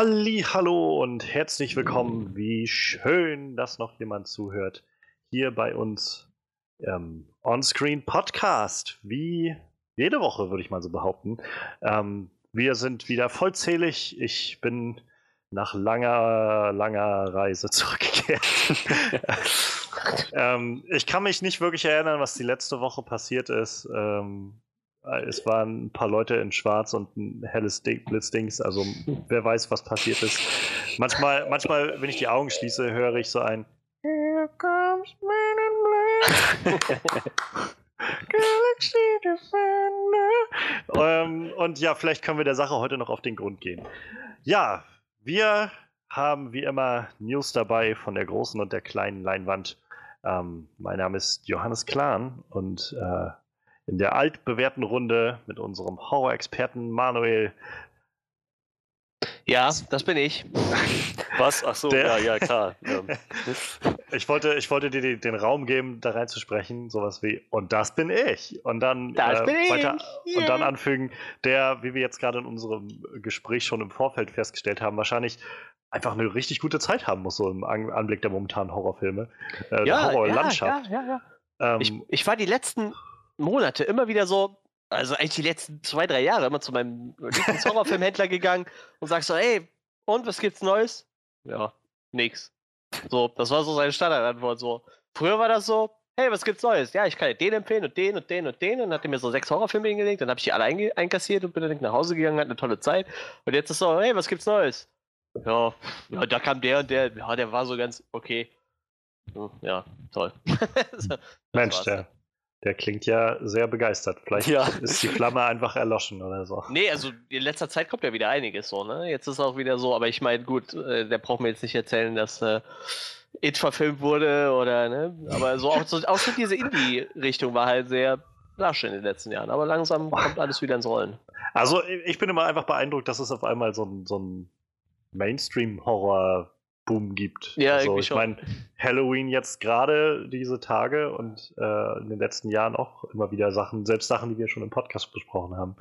Halli, hallo und herzlich willkommen. Wie schön, dass noch jemand zuhört. Hier bei uns ähm, Onscreen Podcast. Wie jede Woche, würde ich mal so behaupten. Ähm, wir sind wieder vollzählig. Ich bin nach langer, langer Reise zurückgekehrt. ähm, ich kann mich nicht wirklich erinnern, was die letzte Woche passiert ist. Ähm, es waren ein paar Leute in Schwarz und ein helles Blitzdings. Also wer weiß, was passiert ist. Manchmal, manchmal, wenn ich die Augen schließe, höre ich so ein Here comes Man in Black. Galaxy Defender. Ähm, und ja, vielleicht können wir der Sache heute noch auf den Grund gehen. Ja, wir haben wie immer News dabei von der großen und der kleinen Leinwand. Ähm, mein Name ist Johannes Klahn und äh, in der altbewährten Runde mit unserem Horror-Experten Manuel. Ja, das bin ich. Was? Ach so, der, ja, ja, klar. ich, wollte, ich wollte dir den, Raum geben, da reinzusprechen, sowas wie, und das bin ich. Und dann, das äh, bin weiter, ich. und dann anfügen, der, wie wir jetzt gerade in unserem Gespräch schon im Vorfeld festgestellt haben, wahrscheinlich einfach eine richtig gute Zeit haben muss, so im Anblick der momentanen Horrorfilme. Äh, ja, Horrorlandschaft. Ja, ja, ja, ja. Ähm, ich, ich war die letzten Monate immer wieder so, also eigentlich die letzten zwei, drei Jahre immer zu meinem Lieblings-Horrorfilmhändler gegangen und sagst so, ey, und was gibt's Neues? Ja, nix. So, das war so seine Standardantwort. So, früher war das so, hey, was gibt's Neues? Ja, ich kann dir den empfehlen und den und den und den. Und dann hat er mir so sechs Horrorfilme hingelegt, dann habe ich die alle einkassiert und bin dann nach Hause gegangen, hat eine tolle Zeit. Und jetzt ist so, hey, was gibt's Neues? Ja, ja, da kam der und der, ja, der war so ganz okay. Hm, ja, toll. Mensch, der, der klingt ja sehr begeistert. Vielleicht ja. ist die Flamme einfach erloschen oder so. Nee, also in letzter Zeit kommt ja wieder einiges so, ne? Jetzt ist auch wieder so, aber ich meine, gut, äh, der braucht mir jetzt nicht erzählen, dass äh, It verfilmt wurde oder, ne? Aber so auch, so, auch so diese Indie-Richtung war halt sehr lasch in den letzten Jahren. Aber langsam kommt alles wieder ins Rollen. Also ich bin immer einfach beeindruckt, dass es auf einmal so ein, so ein Mainstream-Horror Boom gibt. Ja, also ich meine, Halloween jetzt gerade diese Tage und äh, in den letzten Jahren auch immer wieder Sachen, selbst Sachen, die wir schon im Podcast besprochen haben.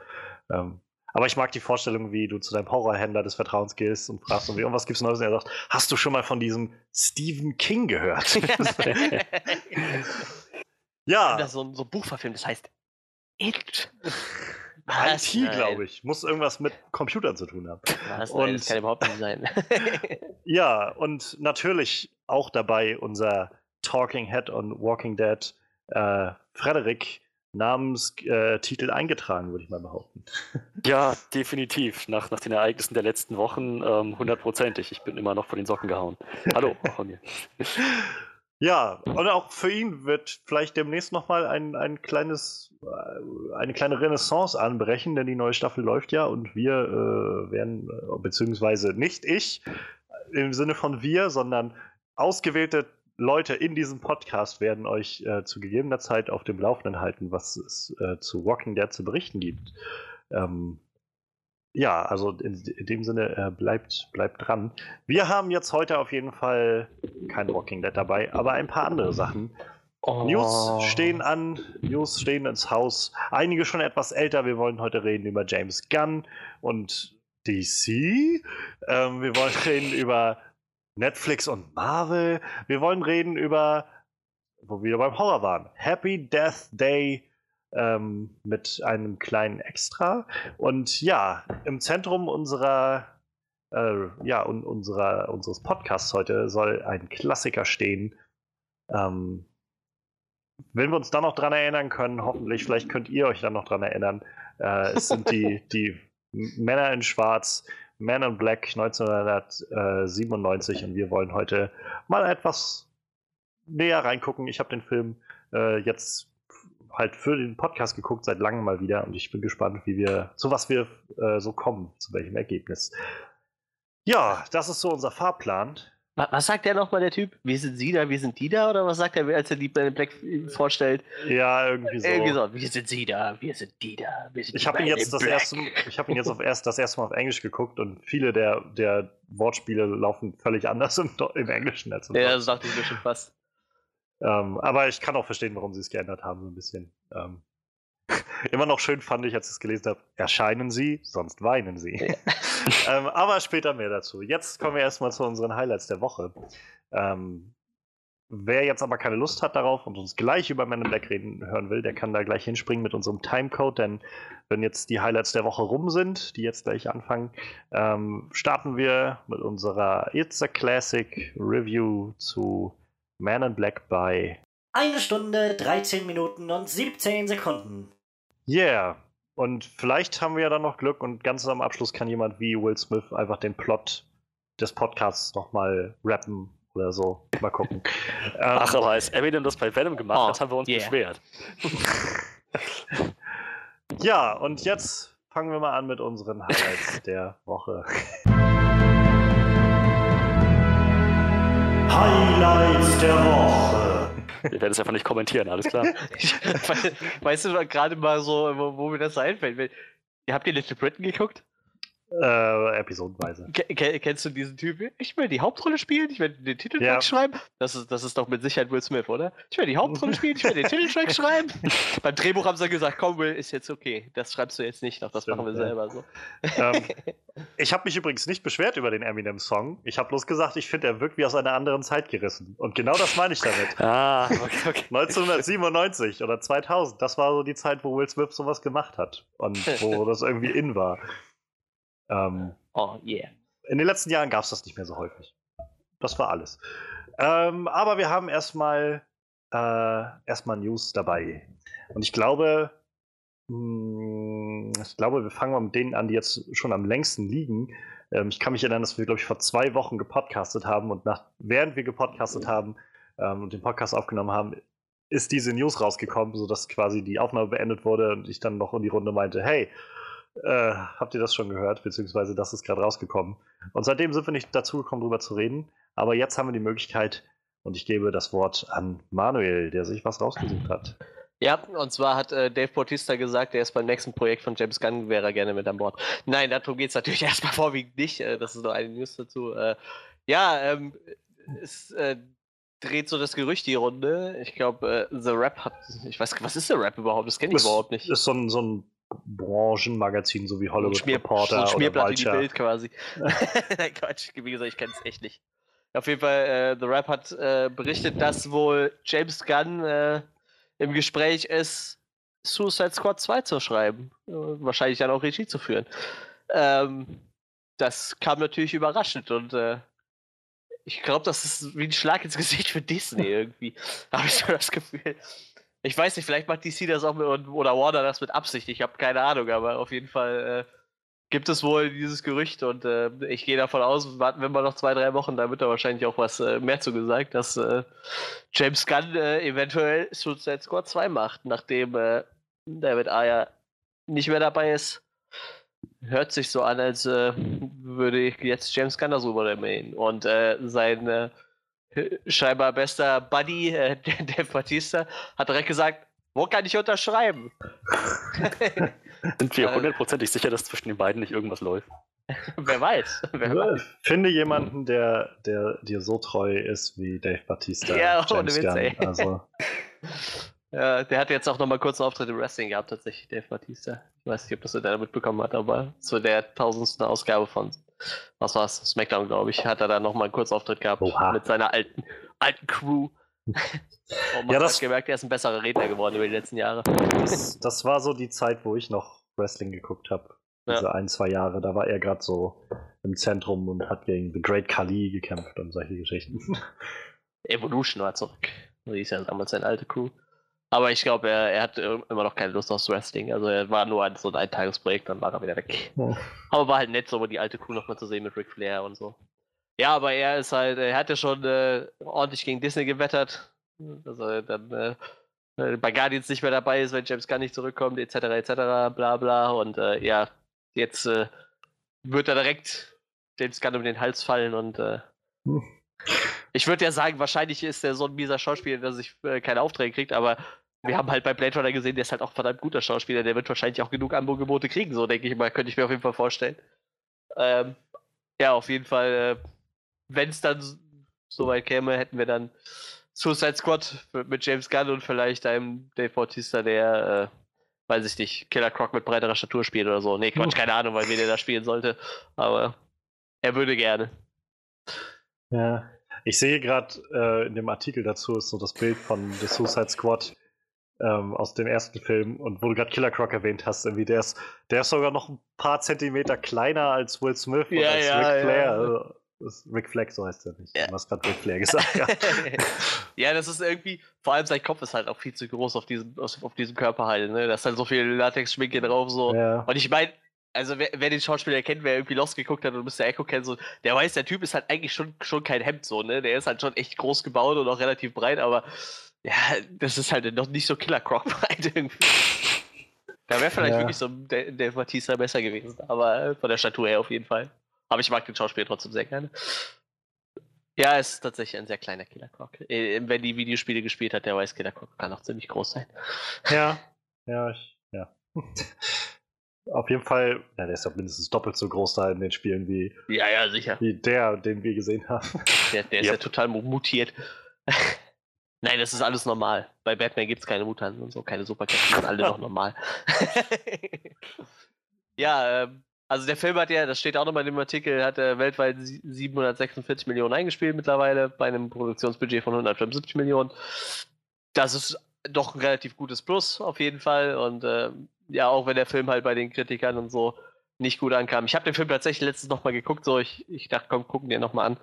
Ähm, aber ich mag die Vorstellung, wie du zu deinem Horrorhändler des Vertrauens gehst und fragst, und was gibt's Neues? Und er sagt, hast du schon mal von diesem Stephen King gehört? ja. Das so, so ein Buch verfilmt, das heißt It. Was? IT, glaube ich. Muss irgendwas mit Computern zu tun haben. Was? Und, Nein, das kann überhaupt nicht sein. ja, und natürlich auch dabei unser Talking Head on Walking Dead, äh, Frederik, Namenstitel äh, eingetragen, würde ich mal behaupten. Ja, definitiv. Nach, nach den Ereignissen der letzten Wochen ähm, hundertprozentig. ich bin immer noch von den Socken gehauen. Hallo, von mir. Ja, und auch für ihn wird vielleicht demnächst nochmal ein, ein kleines, äh, eine kleine Renaissance anbrechen, denn die neue Staffel läuft ja und wir äh, werden, äh, beziehungsweise nicht ich im Sinne von wir, sondern ausgewählte Leute in diesem Podcast werden euch äh, zu gegebener Zeit auf dem Laufenden halten, was es äh, zu Walking Dead zu berichten gibt. Ähm, ja, also in, in dem Sinne, äh, bleibt, bleibt dran. Wir haben jetzt heute auf jeden Fall kein Walking Dead dabei, aber ein paar andere Sachen. Oh. News stehen an, News stehen ins Haus. Einige schon etwas älter. Wir wollen heute reden über James Gunn und DC. Ähm, wir wollen reden über Netflix und Marvel. Wir wollen reden über, wo wir beim Horror waren, Happy Death Day ähm, mit einem kleinen Extra. Und ja, im Zentrum unserer, äh, ja, un unserer, unseres Podcasts heute soll ein Klassiker stehen. Ähm, wenn wir uns dann noch dran erinnern können, hoffentlich, vielleicht könnt ihr euch dann noch dran erinnern, äh, es sind die, die Männer in Schwarz, Man in Black 1997 und wir wollen heute mal etwas näher reingucken. Ich habe den Film äh, jetzt halt für den Podcast geguckt, seit langem mal wieder und ich bin gespannt, wie wir, zu was wir äh, so kommen, zu welchem Ergebnis. Ja, das ist so unser Fahrplan. Was sagt der nochmal, der Typ? Wir sind sie da, wir sind die da? Oder was sagt er, als er die Black vorstellt? Ja, irgendwie so. Irgendwie so. Wir sind sie da, wir sind die da. Sind ich habe ihn, jetzt das erste, ich hab ihn jetzt auf erst, das erste Mal auf Englisch geguckt und viele der, der Wortspiele laufen völlig anders im, im Englischen als im Ja, das dachte ich mir schon fast. Ähm, aber ich kann auch verstehen, warum sie es geändert haben, so ein bisschen. Ähm, Immer noch schön fand ich, als ich es gelesen habe, erscheinen sie, sonst weinen sie. Ja. ähm, aber später mehr dazu. Jetzt kommen wir erstmal zu unseren Highlights der Woche. Ähm, wer jetzt aber keine Lust hat darauf und uns gleich über Men in Black reden hören will, der kann da gleich hinspringen mit unserem Timecode, denn wenn jetzt die Highlights der Woche rum sind, die jetzt gleich anfangen, ähm, starten wir mit unserer It's a Classic Review zu Man in Black bei eine Stunde, 13 Minuten und 17 Sekunden. Yeah. Und vielleicht haben wir ja dann noch Glück und ganz am Abschluss kann jemand wie Will Smith einfach den Plot des Podcasts nochmal rappen oder so. Mal gucken. Ach, aber als Eminem das bei Venom gemacht oh, hat, haben wir uns yeah. beschwert. ja, und jetzt fangen wir mal an mit unseren Highlights der Woche. Highlights der Woche. Wir werden es einfach nicht kommentieren, alles klar. weißt du gerade mal so, wo, wo, mir das so einfällt? Ihr habt ihr Little Britain geguckt? Äh, episodenweise. Ke kennst du diesen Typ? Ich will die Hauptrolle spielen, ich will den Titeltrack ja. schreiben. Das ist, das ist doch mit Sicherheit Will Smith, oder? Ich will die Hauptrolle spielen, ich will den Titeltrack schreiben. Beim Drehbuch haben sie gesagt, komm Will, ist jetzt okay. Das schreibst du jetzt nicht noch, das Stimmt, machen wir ja. selber so. Ähm, ich habe mich übrigens nicht beschwert über den Eminem-Song. Ich habe bloß gesagt, ich finde, er wirkt wie aus einer anderen Zeit gerissen. Und genau das meine ich damit. ah, okay, okay. 1997 oder 2000, das war so die Zeit, wo Will Smith sowas gemacht hat. Und wo das irgendwie in war. Ähm, oh, yeah. In den letzten Jahren gab es das nicht mehr so häufig. Das war alles. Ähm, aber wir haben erstmal äh, erstmal News dabei. Und ich glaube, mh, hm, ich glaube, wir fangen mal mit denen an, die jetzt schon am längsten liegen. Ähm, ich kann mich erinnern, dass wir, glaube ich, vor zwei Wochen gepodcastet haben und nach, während wir gepodcastet haben ähm, und den Podcast aufgenommen haben, ist diese News rausgekommen, sodass quasi die Aufnahme beendet wurde und ich dann noch in die Runde meinte, hey, äh, habt ihr das schon gehört, beziehungsweise das ist gerade rausgekommen. Und seitdem sind wir nicht dazu gekommen, darüber zu reden. Aber jetzt haben wir die Möglichkeit und ich gebe das Wort an Manuel, der sich was rausgesucht hat. Ja, und zwar hat äh, Dave Bautista gesagt, er ist beim nächsten Projekt von James Gunn, wäre er gerne mit an Bord. Nein, darum geht es natürlich erstmal vorwiegend nicht. Äh, das ist nur eine News dazu. Äh, ja, ähm, es äh, dreht so das Gerücht die Runde. Ich glaube, äh, The Rap hat. Ich weiß, was ist The Rap überhaupt? Das kenne ich das überhaupt nicht. Ist so ein, so ein Branchenmagazin, so wie Hollywood Schmier, Reporter so oder Vulture. Bild quasi. Nein, Quatsch, wie gesagt, ich kenne es echt nicht. Auf jeden Fall, äh, The Rap hat äh, berichtet, dass wohl James Gunn äh, im Gespräch ist, Suicide Squad 2 zu schreiben. wahrscheinlich dann auch Regie zu führen. Ähm, das kam natürlich überraschend und äh, ich glaube, das ist wie ein Schlag ins Gesicht für Disney irgendwie. Habe ich so das Gefühl. Ich weiß nicht, vielleicht macht DC das auch mit, oder Warner das mit Absicht. Ich habe keine Ahnung, aber auf jeden Fall äh, gibt es wohl dieses Gerücht und äh, ich gehe davon aus, warten wir mal noch zwei, drei Wochen, da wird da wahrscheinlich auch was äh, mehr zu gesagt, dass äh, James Gunn äh, eventuell Suicide Squad 2 macht, nachdem äh, David Ayer nicht mehr dabei ist. Hört sich so an, als würde ich jetzt James Gunn das übernehmen. Und sein scheinbar bester Buddy, äh, der Batista, hat direkt gesagt, wo kann ich unterschreiben? Sind wir hundertprozentig sicher, dass zwischen den beiden nicht irgendwas läuft? Wer weiß. Wer weiß. Finde jemanden, der, der dir so treu ist wie Dave Batista. Ja, ohne Witz, ey. Also. ja, der hat jetzt auch nochmal kurz einen Auftritt im Wrestling gehabt, tatsächlich, Dave Batista. Ich weiß nicht, ob das der mitbekommen hat, aber zu der tausendsten Ausgabe von was war's, SmackDown, glaube ich, hat er da nochmal einen Kurzauftritt gehabt Oha. mit seiner alten, alten Crew. Und man ja, das, hat gemerkt, er ist ein besserer Redner geworden über die letzten Jahre. Das, das war so die Zeit, wo ich noch Wrestling geguckt habe. Diese ja. ein, zwei Jahre. Da war er gerade so im Zentrum und hat gegen The Great Khali gekämpft und solche Geschichten. Evolution war zurück. Die ist ja damals seine alte Crew. Aber ich glaube, er, er, hat immer noch keine Lust aufs Wrestling. Also er war nur ein, so ein Eintagesprojekt, dann war er wieder weg. Oh. Aber war halt nett, so die alte Crew nochmal zu sehen mit Ric Flair und so. Ja, aber er ist halt, er hat ja schon äh, ordentlich gegen Disney gewettert. Also dann äh, äh, bei Guardians nicht mehr dabei ist, wenn James Gunn nicht zurückkommt, etc. etc. bla bla. Und äh, ja, jetzt äh, wird er direkt James Gunn um den Hals fallen und äh, hm. ich würde ja sagen, wahrscheinlich ist er so ein mieser Schauspieler, dass ich äh, keine Aufträge kriegt, aber wir haben halt bei Blade Runner gesehen, der ist halt auch verdammt guter Schauspieler, der wird wahrscheinlich auch genug Angebote kriegen, so denke ich mal, könnte ich mir auf jeden Fall vorstellen. Ähm, ja, auf jeden Fall, äh, wenn es dann soweit käme, hätten wir dann Suicide Squad mit James Gunn und vielleicht einem Dave Bautista, der weiß ich nicht, Killer Croc mit breiterer Statur spielt oder so. Nee, Quatsch, keine Ahnung, weil wen der da spielen sollte. Aber er würde gerne. Ja. Ich sehe gerade äh, in dem Artikel dazu ist so das Bild von The Suicide Squad ähm, aus dem ersten Film und wo du gerade Killer Croc erwähnt hast, irgendwie der ist, der ist sogar noch ein paar Zentimeter kleiner als Will Smith ja, und als ja, Ric Flair. Ja. Also, Rick Flag, so heißt er nicht. Ja. Du hast gerade Rick Flair gesagt. Ja. ja, das ist irgendwie, vor allem sein Kopf ist halt auch viel zu groß auf diesem, auf diesem Körper halt. Ne? Da ist halt so viel Latex-Schminke drauf. So. Ja. Und ich meine, also wer, wer, den Schauspieler kennt, wer irgendwie Lost geguckt hat und Mr. Echo kennt, so, der weiß, der Typ ist halt eigentlich schon, schon kein Hemd so, ne? Der ist halt schon echt groß gebaut und auch relativ breit, aber ja, das ist halt noch nicht so Killer Croc breit irgendwie. Da wäre vielleicht ja. wirklich so der, der Matisse besser gewesen, aber von der Statur her auf jeden Fall. Aber ich mag den Schauspieler trotzdem sehr gerne. Ja, es ist tatsächlich ein sehr kleiner Killer Croc. Äh, wenn die Videospiele gespielt hat, der weiß, Killer Croc kann auch ziemlich groß sein. Ja, ja, ich, ja. Auf jeden Fall, ja, der ist doch mindestens doppelt so groß da in den Spielen wie, ja, ja, sicher. wie der, den wir gesehen haben. Der, der ist ja total mutiert. Nein, das ist alles normal. Bei Batman gibt es keine Mutanten und so, keine Superkräfte, sind alle noch normal. ja, ähm, also der Film hat ja, das steht auch nochmal in dem Artikel, hat er weltweit 746 Millionen eingespielt mittlerweile bei einem Produktionsbudget von 175 Millionen. Das ist doch ein relativ gutes Plus auf jeden Fall und äh, ja, auch wenn der Film halt bei den Kritikern und so nicht gut ankam. Ich habe den Film tatsächlich letztens nochmal geguckt, so ich, ich dachte, komm, gucken den nochmal an.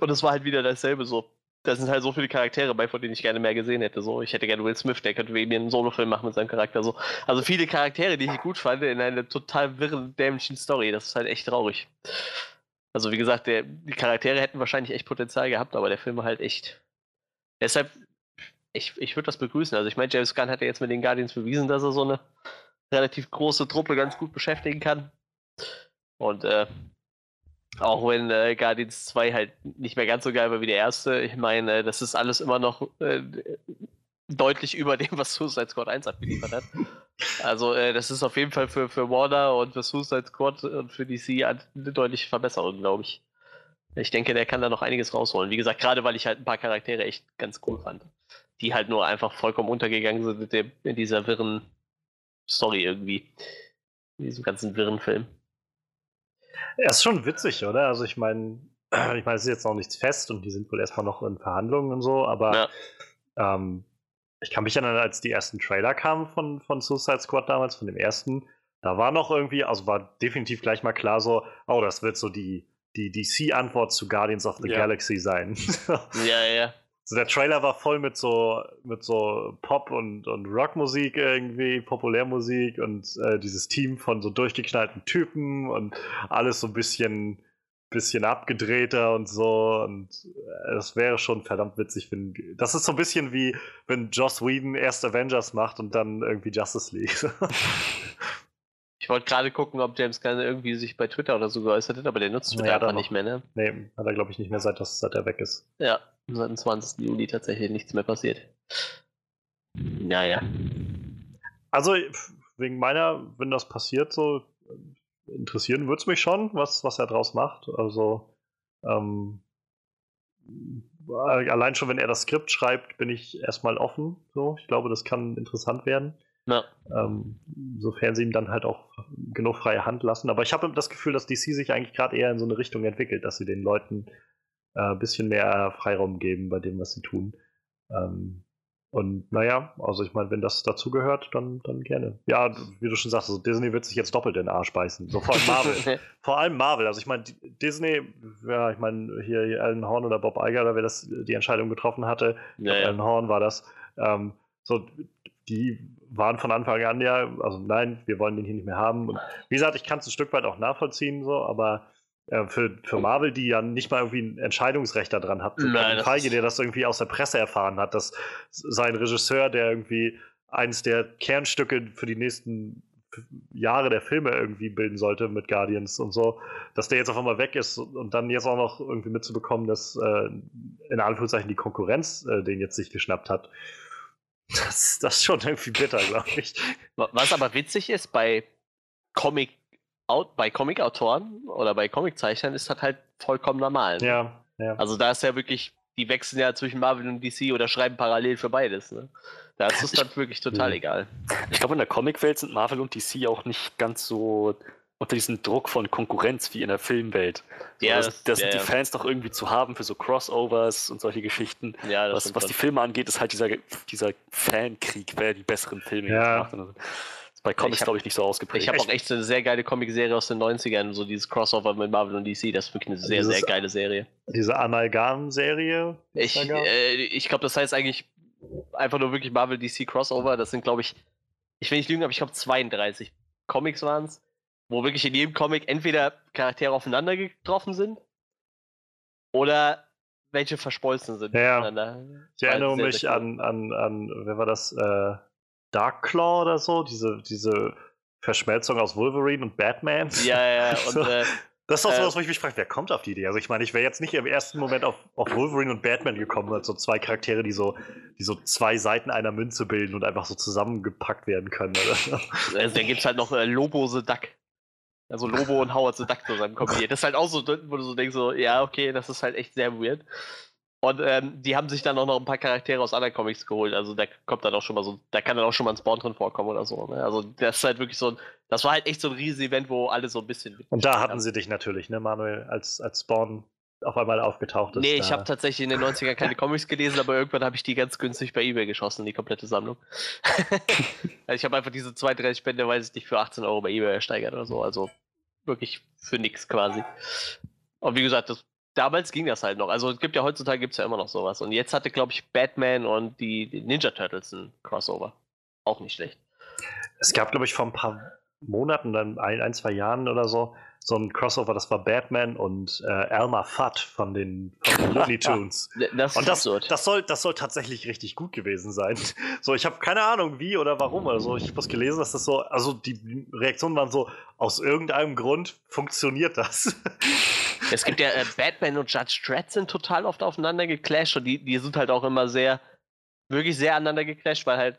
Und es war halt wieder dasselbe so. Da sind halt so viele Charaktere bei, von denen ich gerne mehr gesehen hätte. So, ich hätte gerne Will Smith, der könnte mir einen Solo-Film machen mit seinem Charakter. So. Also viele Charaktere, die ich gut fand, in einer total wirren, dämlichen Story. Das ist halt echt traurig. Also wie gesagt, der, die Charaktere hätten wahrscheinlich echt Potenzial gehabt, aber der Film war halt echt. Deshalb ich, ich würde das begrüßen. Also ich meine, James Gunn hat ja jetzt mit den Guardians bewiesen, dass er so eine relativ große Truppe ganz gut beschäftigen kann. Und äh, auch wenn äh, Guardians 2 halt nicht mehr ganz so geil war wie der erste, ich meine, äh, das ist alles immer noch äh, deutlich über dem, was Suicide Squad 1 abgeliefert hat. Also äh, das ist auf jeden Fall für, für Warner und für Suicide Squad und für DC eine deutliche Verbesserung, glaube ich. Ich denke, der kann da noch einiges rausholen. Wie gesagt, gerade weil ich halt ein paar Charaktere echt ganz cool fand die halt nur einfach vollkommen untergegangen sind in, in dieser wirren Story irgendwie. In diesem ganzen wirren Film. Ja, ist schon witzig, oder? Also ich meine, ich meine, es ist jetzt noch nichts fest und die sind wohl erstmal noch in Verhandlungen und so, aber ja. ähm, ich kann mich erinnern, als die ersten Trailer kamen von, von Suicide Squad damals, von dem ersten, da war noch irgendwie, also war definitiv gleich mal klar so, oh, das wird so die, die DC-Antwort zu Guardians of the ja. Galaxy sein. ja, ja. So der Trailer war voll mit so mit so Pop und, und Rockmusik irgendwie, Populärmusik und äh, dieses Team von so durchgeknallten Typen und alles so ein bisschen bisschen abgedrehter und so und äh, das wäre schon verdammt witzig, wenn das ist so ein bisschen wie wenn Joss Whedon erst Avengers macht und dann irgendwie Justice League. Ich wollte gerade gucken, ob James Gunn irgendwie sich bei Twitter oder so geäußert hat, aber der nutzt Twitter ja, einfach nicht mehr, ne? Nee, hat er glaube ich nicht mehr, seit, das, seit er weg ist. Ja, seit dem 20. Juli tatsächlich nichts mehr passiert. Naja. Also, wegen meiner, wenn das passiert, so interessieren würde es mich schon, was, was er draus macht. Also, ähm, allein schon, wenn er das Skript schreibt, bin ich erstmal offen. So, ich glaube, das kann interessant werden. Ja. Ähm, sofern sie ihm dann halt auch genug freie Hand lassen. Aber ich habe das Gefühl, dass DC sich eigentlich gerade eher in so eine Richtung entwickelt, dass sie den Leuten ein äh, bisschen mehr Freiraum geben bei dem, was sie tun. Ähm, und naja, also ich meine, wenn das dazugehört, dann, dann gerne. Ja, wie du schon sagst, also Disney wird sich jetzt doppelt in den Arsch beißen. So vor allem Marvel. vor allem Marvel. Also ich meine, Disney, ja, ich meine, hier Alan Horn oder Bob Iger, oder wer das die Entscheidung getroffen hatte, ja, ja. Alan Horn war das, ähm, so, die waren von Anfang an ja, also nein, wir wollen den hier nicht mehr haben. Und wie gesagt, ich kann es ein Stück weit auch nachvollziehen, so, aber äh, für, für Marvel, die ja nicht mal irgendwie ein Entscheidungsrecht daran hat. Nein, Feige, der das irgendwie aus der Presse erfahren hat, dass sein Regisseur, der irgendwie eines der Kernstücke für die nächsten Jahre der Filme irgendwie bilden sollte mit Guardians und so, dass der jetzt auf einmal weg ist und dann jetzt auch noch irgendwie mitzubekommen, dass äh, in Anführungszeichen die Konkurrenz äh, den jetzt sich geschnappt hat. Das, das ist schon irgendwie bitter, glaube ich. Was aber witzig ist, bei Comic bei Comic-Autoren oder bei Comiczeichnern ist das halt vollkommen normal. Ne? Ja, ja. Also da ist ja wirklich die wechseln ja zwischen Marvel und DC oder schreiben parallel für beides. Ne? Da ist es dann wirklich total egal. Ich glaube, in der Comicwelt sind Marvel und DC auch nicht ganz so unter diesem Druck von Konkurrenz wie in der Filmwelt. So, ja, das, das ja, sind die Fans doch irgendwie zu haben für so Crossovers und solche Geschichten. Ja, was, was die Filme angeht, ist halt dieser, dieser Fankrieg, wer die besseren Filme ja. macht. Also, bei Comics, glaube ich, nicht so ausgeprägt. Ich habe auch echt eine sehr geile Comicserie aus den 90ern, so dieses Crossover mit Marvel und DC, das ist wirklich eine sehr, Dieses, sehr geile Serie. Diese Amalgam-Serie? Ich, äh, ich glaube, das heißt eigentlich einfach nur wirklich Marvel DC Crossover. Das sind, glaube ich, ich will nicht lügen, aber ich glaube 32 Comics waren es, wo wirklich in jedem Comic entweder Charaktere aufeinander getroffen sind oder welche verschmolzen sind. Ja, ich erinnere mich an, an, an, wer war das? Äh, Darkclaw oder so, diese, diese Verschmelzung aus Wolverine und Batman. Ja, ja, und so. äh, das ist auch sowas, äh, wo ich mich frage, wer kommt auf die Idee? Also ich meine, ich wäre jetzt nicht im ersten Moment auf, auf Wolverine und Batman gekommen, als so zwei Charaktere, die so, die so zwei Seiten einer Münze bilden und einfach so zusammengepackt werden können. Oder? Also, dann gibt es halt noch äh, Lobo the Duck. Also Lobo und Howard the Duck zusammen kombiniert. Das ist halt auch so, wo du so denkst, so, ja, okay, das ist halt echt sehr weird. Und ähm, die haben sich dann auch noch ein paar Charaktere aus anderen Comics geholt. Also da kommt dann auch schon mal so, da kann dann auch schon mal ein Spawn drin vorkommen oder so. Ne? Also das ist halt wirklich so ein, das war halt echt so ein riesiges Event, wo alle so ein bisschen. Und da hatten haben. sie dich natürlich, ne, Manuel, als, als Spawn auf einmal aufgetaucht ist. Nee, ich habe tatsächlich in den 90ern keine Comics gelesen, aber irgendwann habe ich die ganz günstig bei eBay geschossen, die komplette Sammlung. also ich habe einfach diese 32 Spende, weiß ich nicht, für 18 Euro bei eBay ersteigert oder so. Also wirklich für nix quasi. Und wie gesagt, das damals ging das halt noch. Also es gibt ja heutzutage gibt es ja immer noch sowas. Und jetzt hatte, glaube ich, Batman und die, die Ninja Turtles ein Crossover. Auch nicht schlecht. Es gab, glaube ich, vor ein paar Monaten, dann ein, ein, zwei Jahren oder so, so ein Crossover, das war Batman und äh, Elmer Fudd von den, von den Looney Tunes. das und das, das, soll, das soll tatsächlich richtig gut gewesen sein. So, ich habe keine Ahnung, wie oder warum oder so. Ich habe was gelesen, dass das so, also die Reaktionen waren so, aus irgendeinem Grund funktioniert das. Es gibt ja äh, Batman und Judge Dredd sind total oft aufeinander geclasht und die, die sind halt auch immer sehr, wirklich sehr aneinander geclasht, weil halt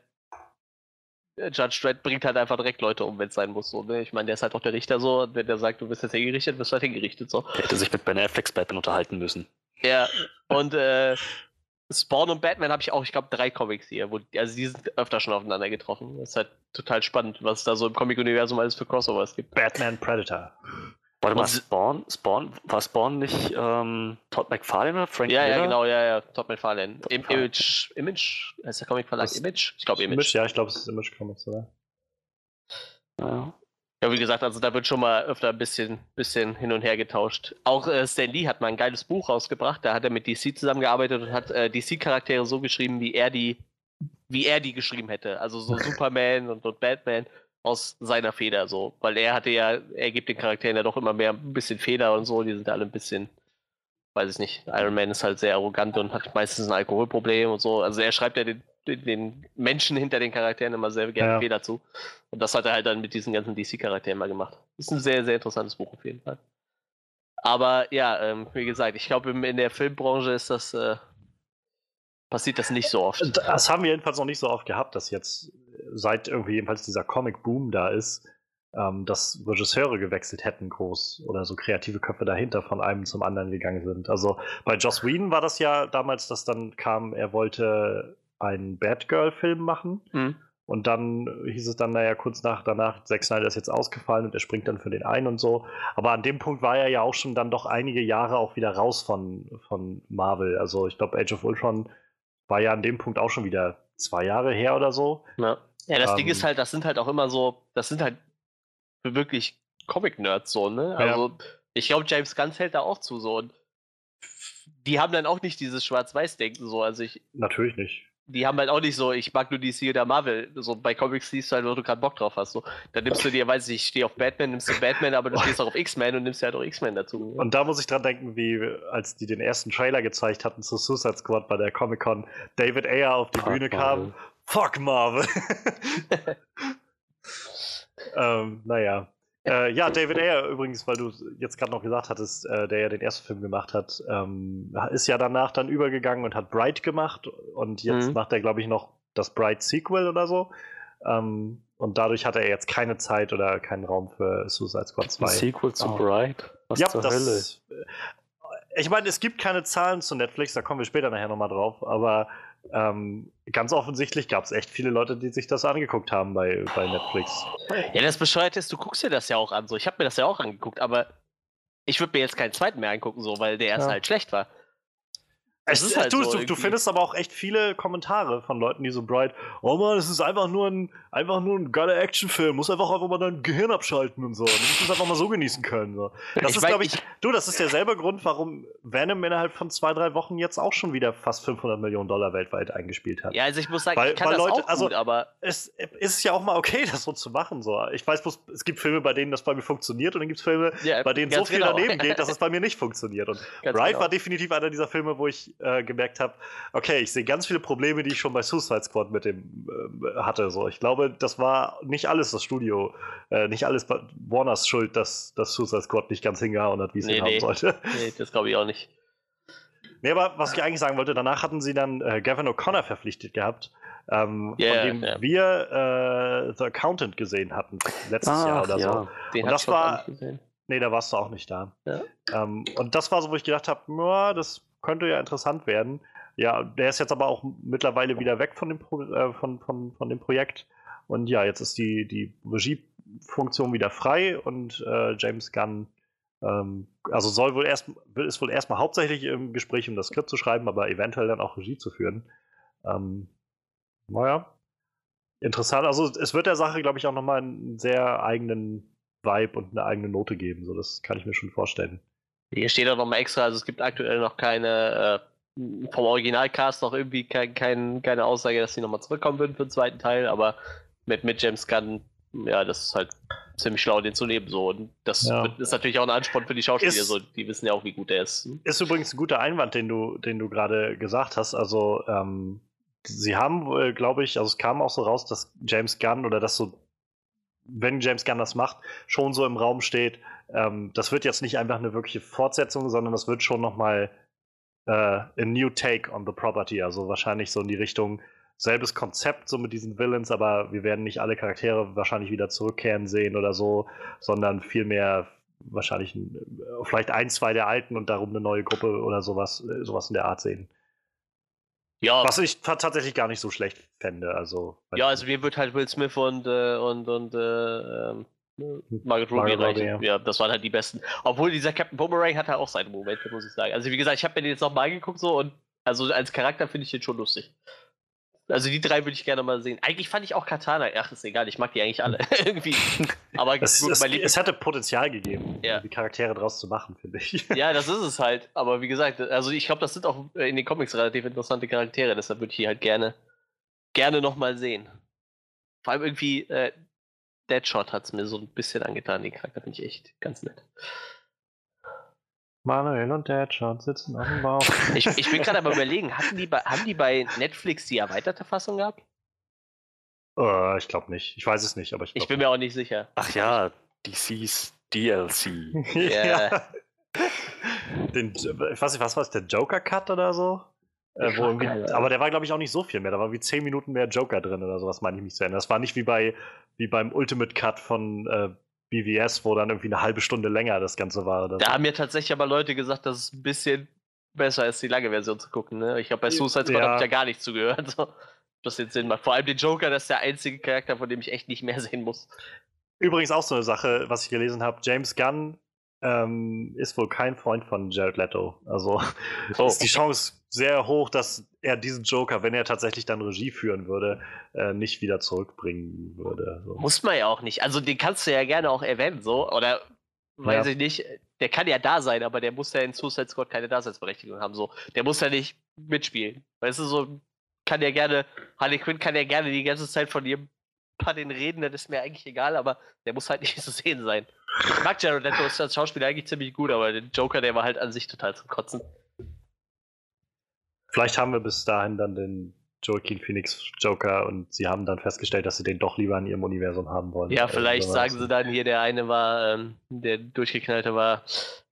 Judge Dredd bringt halt einfach direkt Leute um, wenn es sein muss. So, ne? Ich meine, der ist halt auch der Richter so, wenn der sagt, du bist jetzt hingerichtet, wirst du halt hingerichtet. So. Der hätte sich mit Ben Afflecks Batman unterhalten müssen. Ja, und äh, Spawn und Batman habe ich auch, ich glaube, drei Comics hier, wo, also die sind öfter schon aufeinander getroffen. Das ist halt total spannend, was es da so im Comic-Universum alles für Crossovers gibt. Batman Predator. Warte mal, Spawn, Spawn, war Spawn nicht ähm, Todd McFarlane oder Frank Ja, Miller? ja, genau, ja, ja, Todd McFarlane. Im, Image, Image, ist der Comic Verlag Image? Ich glaube Image. Image. Ja, ich glaube, es ist Image Comics, oder? Ja. Ja, wie gesagt, also da wird schon mal öfter ein bisschen, bisschen hin und her getauscht. Auch äh, Stan Lee hat mal ein geiles Buch rausgebracht, da hat er mit DC zusammengearbeitet und hat äh, DC-Charaktere so geschrieben, wie er die, wie er die geschrieben hätte. Also so Superman und, und Batman aus seiner Feder so. Weil er hatte ja, er gibt den Charakteren ja doch immer mehr ein bisschen Feder und so, die sind alle ein bisschen, weiß ich nicht, Iron Man ist halt sehr arrogant und hat meistens ein Alkoholproblem und so. Also er schreibt ja den, den, Menschen hinter den Charakteren immer sehr gerne ja. Feder zu. Und das hat er halt dann mit diesen ganzen DC-Charakteren mal gemacht. Ist ein sehr, sehr interessantes Buch auf jeden Fall. Aber ja, ähm, wie gesagt, ich glaube, in der Filmbranche ist das äh, passiert das nicht so oft. Das haben wir jedenfalls noch nicht so oft gehabt, dass jetzt seit irgendwie jedenfalls dieser Comic-Boom da ist, ähm, dass Regisseure gewechselt hätten groß oder so kreative Köpfe dahinter von einem zum anderen gegangen sind. Also bei Joss Whedon war das ja damals, dass dann kam, er wollte einen Batgirl-Film machen. Mhm. Und dann hieß es dann, naja, kurz nach danach, Zack Snyder ist jetzt ausgefallen und er springt dann für den ein und so. Aber an dem Punkt war er ja auch schon dann doch einige Jahre auch wieder raus von, von Marvel. Also ich glaube, Age of Ultron war ja an dem Punkt auch schon wieder zwei Jahre her oder so. Ja, ja das ähm, Ding ist halt, das sind halt auch immer so, das sind halt für wirklich Comic-Nerds so, ne? Also ja. ich glaube, James Gunn fällt da auch zu so und die haben dann auch nicht dieses Schwarz-Weiß-Denken so. Also ich. Natürlich nicht die haben halt auch nicht so, ich mag nur DC oder Marvel. So bei Comics siehst du halt, wo du gerade Bock drauf hast. So. Dann nimmst du dir, weiß ich, ich stehe auf Batman, nimmst du Batman, aber du stehst auch auf X-Men und nimmst ja halt auch X-Men dazu. Und da muss ich dran denken, wie als die den ersten Trailer gezeigt hatten zu Suicide Squad bei der Comic-Con, David Ayer auf die Fuck Bühne kam. Fuck Marvel. ähm, naja. Äh, ja, David Ayer übrigens, weil du jetzt gerade noch gesagt hattest, äh, der ja den ersten Film gemacht hat, ähm, ist ja danach dann übergegangen und hat Bright gemacht und jetzt mhm. macht er, glaube ich, noch das Bright Sequel oder so. Ähm, und dadurch hat er jetzt keine Zeit oder keinen Raum für Suicide Squad 2. Ein Sequel zu oh. Bright? Was ja, zur das, Hölle? ich meine, es gibt keine Zahlen zu Netflix, da kommen wir später nachher nochmal drauf, aber ähm, ganz offensichtlich gab es echt viele Leute, die sich das angeguckt haben bei, bei Netflix. Ja, das Bescheuerte ist, du guckst dir das ja auch an. So. Ich habe mir das ja auch angeguckt, aber ich würde mir jetzt keinen zweiten mehr angucken, so, weil der erste ja. halt schlecht war. Es ist halt du, so du, du, findest aber auch echt viele Kommentare von Leuten, die so bright, oh man, es ist einfach nur ein, einfach nur ein geiler Actionfilm, muss einfach einfach mal dein Gehirn abschalten und so. Du musst es einfach mal so genießen können. So. Das ich ist, glaube ich, ich, du, das ist derselbe Grund, warum Venom innerhalb von zwei, drei Wochen jetzt auch schon wieder fast 500 Millionen Dollar weltweit eingespielt hat. Ja, also ich muss sagen, weil, ich kann das Leute, auch also gut, aber es ist ja auch mal okay, das so zu machen. So. Ich weiß bloß, es gibt Filme, bei denen das bei mir funktioniert und dann gibt es Filme, ja, bei denen so viel genau. daneben geht, dass es bei mir nicht funktioniert. Und Bright genau. war definitiv einer dieser Filme, wo ich äh, gemerkt habe, okay, ich sehe ganz viele Probleme, die ich schon bei Suicide Squad mit dem äh, hatte. So, ich glaube, das war nicht alles das Studio, äh, nicht alles Warners Schuld, dass das Suicide Squad nicht ganz hingehauen hat, wie es nee, nee. haben sollte. Nee, das glaube ich auch nicht. Nee, aber was ich eigentlich sagen wollte, danach hatten sie dann äh, Gavin O'Connor verpflichtet gehabt, ähm, yeah, von dem yeah. wir äh, The Accountant gesehen hatten, letztes Ach, Jahr oder ja. so. Den und das war. Nee, da warst du auch nicht da. Ja. Ähm, und das war so, wo ich gedacht habe, das könnte ja interessant werden. Ja, der ist jetzt aber auch mittlerweile wieder weg von dem, Pro äh, von, von, von dem Projekt. Und ja, jetzt ist die, die Regiefunktion wieder frei und äh, James Gunn ähm, also soll wohl erst, ist wohl erstmal hauptsächlich im Gespräch, um das Skript zu schreiben, aber eventuell dann auch Regie zu führen. Ähm, naja, interessant. Also es wird der Sache, glaube ich, auch nochmal einen sehr eigenen Vibe und eine eigene Note geben. So, das kann ich mir schon vorstellen. Hier steht auch nochmal extra, also es gibt aktuell noch keine äh, vom Originalcast noch irgendwie kein, kein, keine Aussage, dass sie nochmal zurückkommen würden für den zweiten Teil, aber mit, mit James Gunn, ja, das ist halt ziemlich schlau, den zu nehmen. So. Und das ja. ist natürlich auch ein Ansporn für die Schauspieler, ist, so, die wissen ja auch, wie gut er ist. Ist übrigens ein guter Einwand, den du, den du gerade gesagt hast. Also, ähm, sie haben, glaube ich, also es kam auch so raus, dass James Gunn oder dass so, wenn James Gunn das macht, schon so im Raum steht, ähm, das wird jetzt nicht einfach eine wirkliche Fortsetzung, sondern das wird schon nochmal äh, a new take on the property. Also wahrscheinlich so in die Richtung selbes Konzept, so mit diesen Villains, aber wir werden nicht alle Charaktere wahrscheinlich wieder zurückkehren sehen oder so, sondern vielmehr wahrscheinlich äh, vielleicht ein, zwei der alten und darum eine neue Gruppe oder sowas, äh, sowas in der Art sehen. Ja. Was ich tatsächlich gar nicht so schlecht fände. Also, ja, also mir wird halt Will Smith und, äh, und, und äh, ähm, Margaret Robbie Robbie, ja. ja. das waren halt die besten. Obwohl dieser Captain Boomerang hatte auch seine Momente, muss ich sagen. Also wie gesagt, ich habe mir den jetzt nochmal angeguckt so und also als Charakter finde ich den schon lustig. Also die drei würde ich gerne mal sehen. Eigentlich fand ich auch Katana, ach ist egal, ich mag die eigentlich alle irgendwie. Aber es, gut, es, es hätte Potenzial gegeben, ja. die Charaktere draus zu machen, finde ich. Ja, das ist es halt. Aber wie gesagt, also ich glaube, das sind auch in den Comics relativ interessante Charaktere, deshalb würde ich die halt gerne, gerne nochmal sehen. Vor allem irgendwie, äh, Deadshot hat es mir so ein bisschen angetan. Den Charakter finde ich echt ganz nett. Manuel und Deadshot sitzen auf dem Bauch. Ich, ich bin gerade aber überlegen, hatten die bei, haben die bei Netflix die erweiterte Fassung gehabt? Uh, ich glaube nicht. Ich weiß es nicht, aber ich, ich bin mir auch nicht sicher. Ach ja, DC's DLC. ja. Den, ich weiß nicht, was war es, der Joker Cut oder so? Äh, aber der war, glaube ich, auch nicht so viel mehr. Da war wie 10 Minuten mehr Joker drin oder sowas, meine ich mich zu erinnern. Das war nicht wie bei wie beim Ultimate Cut von äh, BVS, wo dann irgendwie eine halbe Stunde länger das Ganze war. da so. haben mir tatsächlich aber Leute gesagt, dass es ein bisschen besser ist, die lange Version zu gucken. Ne? Ich habe bei Suicide Squad ja. ja gar nicht zugehört. So. Das jetzt Sinn macht. Vor allem den Joker, das ist der einzige Charakter, von dem ich echt nicht mehr sehen muss. Übrigens auch so eine Sache, was ich gelesen habe. James Gunn ähm, ist wohl kein Freund von Jared Leto. Also oh. ist die Chance sehr hoch, dass er diesen Joker, wenn er tatsächlich dann Regie führen würde, äh, nicht wieder zurückbringen würde. So. Muss man ja auch nicht. Also den kannst du ja gerne auch erwähnen, so. Oder weiß ja. ich nicht. Der kann ja da sein, aber der muss ja in Suicide Squad keine Daseinsberechtigung haben. So. Der muss ja nicht mitspielen. Weißt du, so kann ja gerne, Harley Quinn kann ja gerne die ganze Zeit von ihrem den reden, das ist mir eigentlich egal, aber der muss halt nicht zu sehen sein. Ich mag Jared Leto als Schauspieler eigentlich ziemlich gut, aber den Joker, der war halt an sich total zum Kotzen. Vielleicht haben wir bis dahin dann den Joaquin Phoenix Joker und sie haben dann festgestellt, dass sie den doch lieber in ihrem Universum haben wollen. Ja, vielleicht sagen sie dann hier, der eine war, ähm, der durchgeknallte war,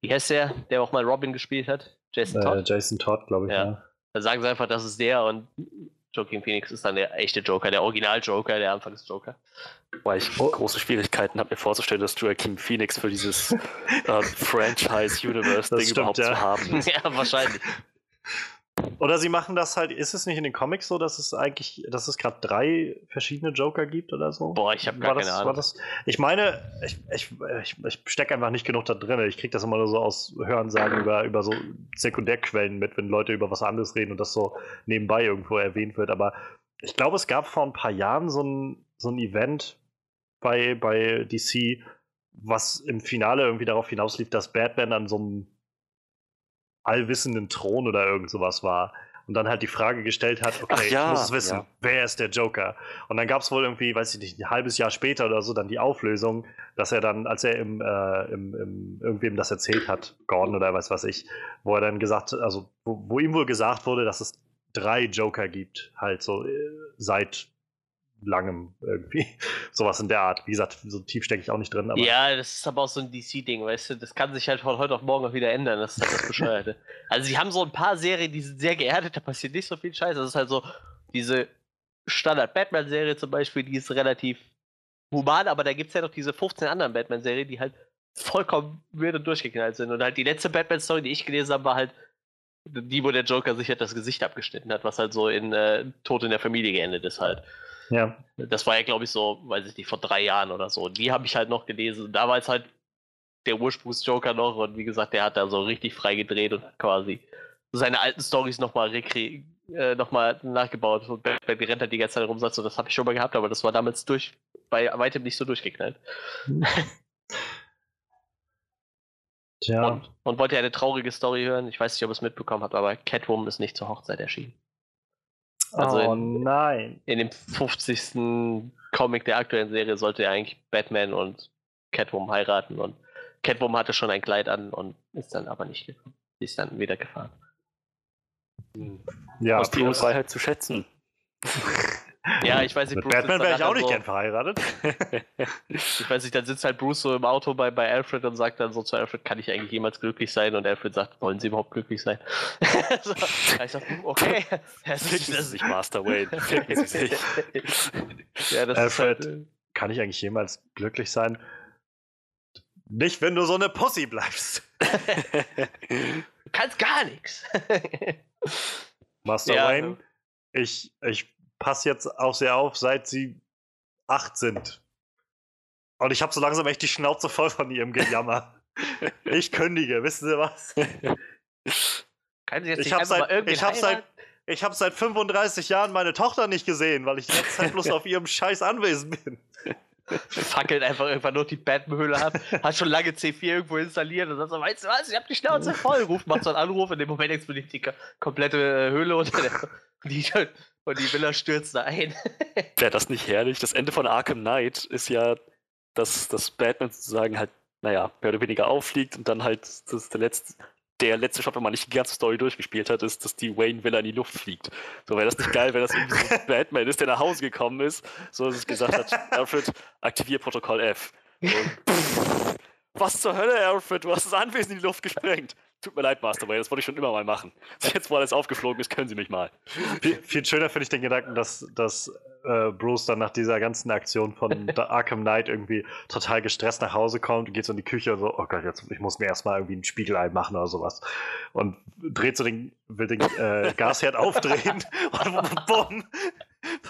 wie heißt der, der auch mal Robin gespielt hat? Jason Todd? Äh, Jason Todd, glaube ich. Ja. ja. Dann sagen sie einfach, das ist der und Joaquin Phoenix ist dann der echte Joker, der Original-Joker, der Anfangs-Joker. Weil ich oh. große Schwierigkeiten habe, mir vorzustellen, dass Joaquin Phoenix für dieses äh, Franchise-Universe-Ding überhaupt ja. zu haben ist. Ja, wahrscheinlich. Oder sie machen das halt, ist es nicht in den Comics so, dass es eigentlich, dass es gerade drei verschiedene Joker gibt oder so? Boah, ich habe gar das, keine Ahnung. Das, ich meine, ich, ich, ich, ich stecke einfach nicht genug da drin. Ich kriege das immer nur so aus Hörensagen über, über so Sekundärquellen mit, wenn Leute über was anderes reden und das so nebenbei irgendwo erwähnt wird. Aber ich glaube, es gab vor ein paar Jahren so ein, so ein Event bei, bei DC, was im Finale irgendwie darauf hinauslief, dass Batman an so einem allwissenden Thron oder irgend sowas war. Und dann halt die Frage gestellt hat, okay, ja, ich muss es wissen, ja. wer ist der Joker? Und dann gab es wohl irgendwie, weiß ich nicht, ein halbes Jahr später oder so dann die Auflösung, dass er dann, als er im, äh, im, im irgendwem das erzählt hat, Gordon oder weiß was ich, wo er dann gesagt, also wo, wo ihm wohl gesagt wurde, dass es drei Joker gibt, halt so äh, seit langem irgendwie. Sowas in der Art. Wie gesagt, so tief stecke ich auch nicht drin. ja, das ist aber auch so ein DC-Ding, weißt du? Das kann sich halt von heute auf morgen auch wieder ändern. Das ist halt das Bescheuerte. also, sie haben so ein paar Serien, die sind sehr geerdet, da passiert nicht so viel Scheiß. Das ist halt so diese Standard-Batman-Serie zum Beispiel, die ist relativ human, aber da gibt es ja noch diese 15 anderen Batman-Serien, die halt vollkommen weird und durchgeknallt sind. Und halt die letzte Batman-Story, die ich gelesen habe, war halt die, wo der Joker sich halt das Gesicht abgeschnitten hat, was halt so in äh, Tod in der Familie geendet ist halt. Ja. Das war ja, glaube ich, so, weiß ich nicht, vor drei Jahren oder so. Die habe ich halt noch gelesen. Da war es halt der Ursprungs-Joker noch und wie gesagt, der hat da so richtig frei gedreht und quasi seine alten Stories nochmal äh, noch nachgebaut und Batman rennt halt die ganze Zeit rumsatz und das habe ich schon mal gehabt, aber das war damals durch, bei weitem nicht so durchgeknallt. Tja. Und, und wollt ihr eine traurige Story hören? Ich weiß nicht, ob ihr es mitbekommen habt, aber Catwoman ist nicht zur Hochzeit erschienen. Also oh in, nein. In dem 50. Comic der aktuellen Serie sollte er eigentlich Batman und Catwoman heiraten und Catwoman hatte schon ein Kleid an und ist dann aber nicht gekommen. Sie ist dann wieder gefahren. Ja, aus die Freiheit zu schätzen. Ja, ich weiß nicht, Bruce Batman wäre ich auch nicht so, gern verheiratet. ich weiß nicht, dann sitzt halt Bruce so im Auto bei, bei Alfred und sagt dann so zu Alfred, kann ich eigentlich jemals glücklich sein? Und Alfred sagt, wollen Sie überhaupt glücklich sein? so, ich sag, okay. Das ist, das nicht Master Wayne. Ja, das Alfred, halt, äh, kann ich eigentlich jemals glücklich sein? Nicht, wenn du so eine Pussy bleibst. du kannst gar nichts. Master ja, Wayne, ich, ich passe jetzt auch sehr auf, seit sie acht sind. Und ich habe so langsam echt die Schnauze voll von ihrem Gejammer. ich kündige, wissen Sie was? Kann sie jetzt ich habe seit, ich hab seit, ich hab seit 35 Jahren meine Tochter nicht gesehen, weil ich die ganze Zeit bloß auf ihrem scheiß Anwesen bin. Fackelt einfach irgendwann nur die Batman-Höhle ab, hat schon lange C4 irgendwo installiert und sagt so, weißt du was, ich hab die Schnauze voll, ruft, macht so einen Anruf, in dem Moment explodiert die komplette äh, Höhle unter der, die, und die Villa stürzt ein. Wäre das nicht herrlich? Das Ende von Arkham Knight ist ja, dass, dass Batman sozusagen halt, naja, mehr oder weniger auffliegt und dann halt, das der letzte, der letzte Shot, wenn man nicht die ganze Story durchgespielt hat, ist, dass die Wayne Villa in die Luft fliegt. So wäre das nicht geil, wenn das irgendwie so Batman ist, der nach Hause gekommen ist, so dass es gesagt hat, Alfred, aktivier Protokoll F. Und, pff, was zur Hölle, Alfred, du hast das Anwesen in die Luft gesprengt. Tut mir leid, Master Wayne, das wollte ich schon immer mal machen. Jetzt, wo alles aufgeflogen ist, können Sie mich mal. Viel, viel schöner finde ich den Gedanken, dass, dass äh, Bruce dann nach dieser ganzen Aktion von Arkham Knight irgendwie total gestresst nach Hause kommt und geht so in die Küche und so, oh Gott, jetzt, ich muss mir erstmal irgendwie ein Spiegelei machen oder sowas. Und dreht so den, will den äh, Gasherd aufdrehen und bumm,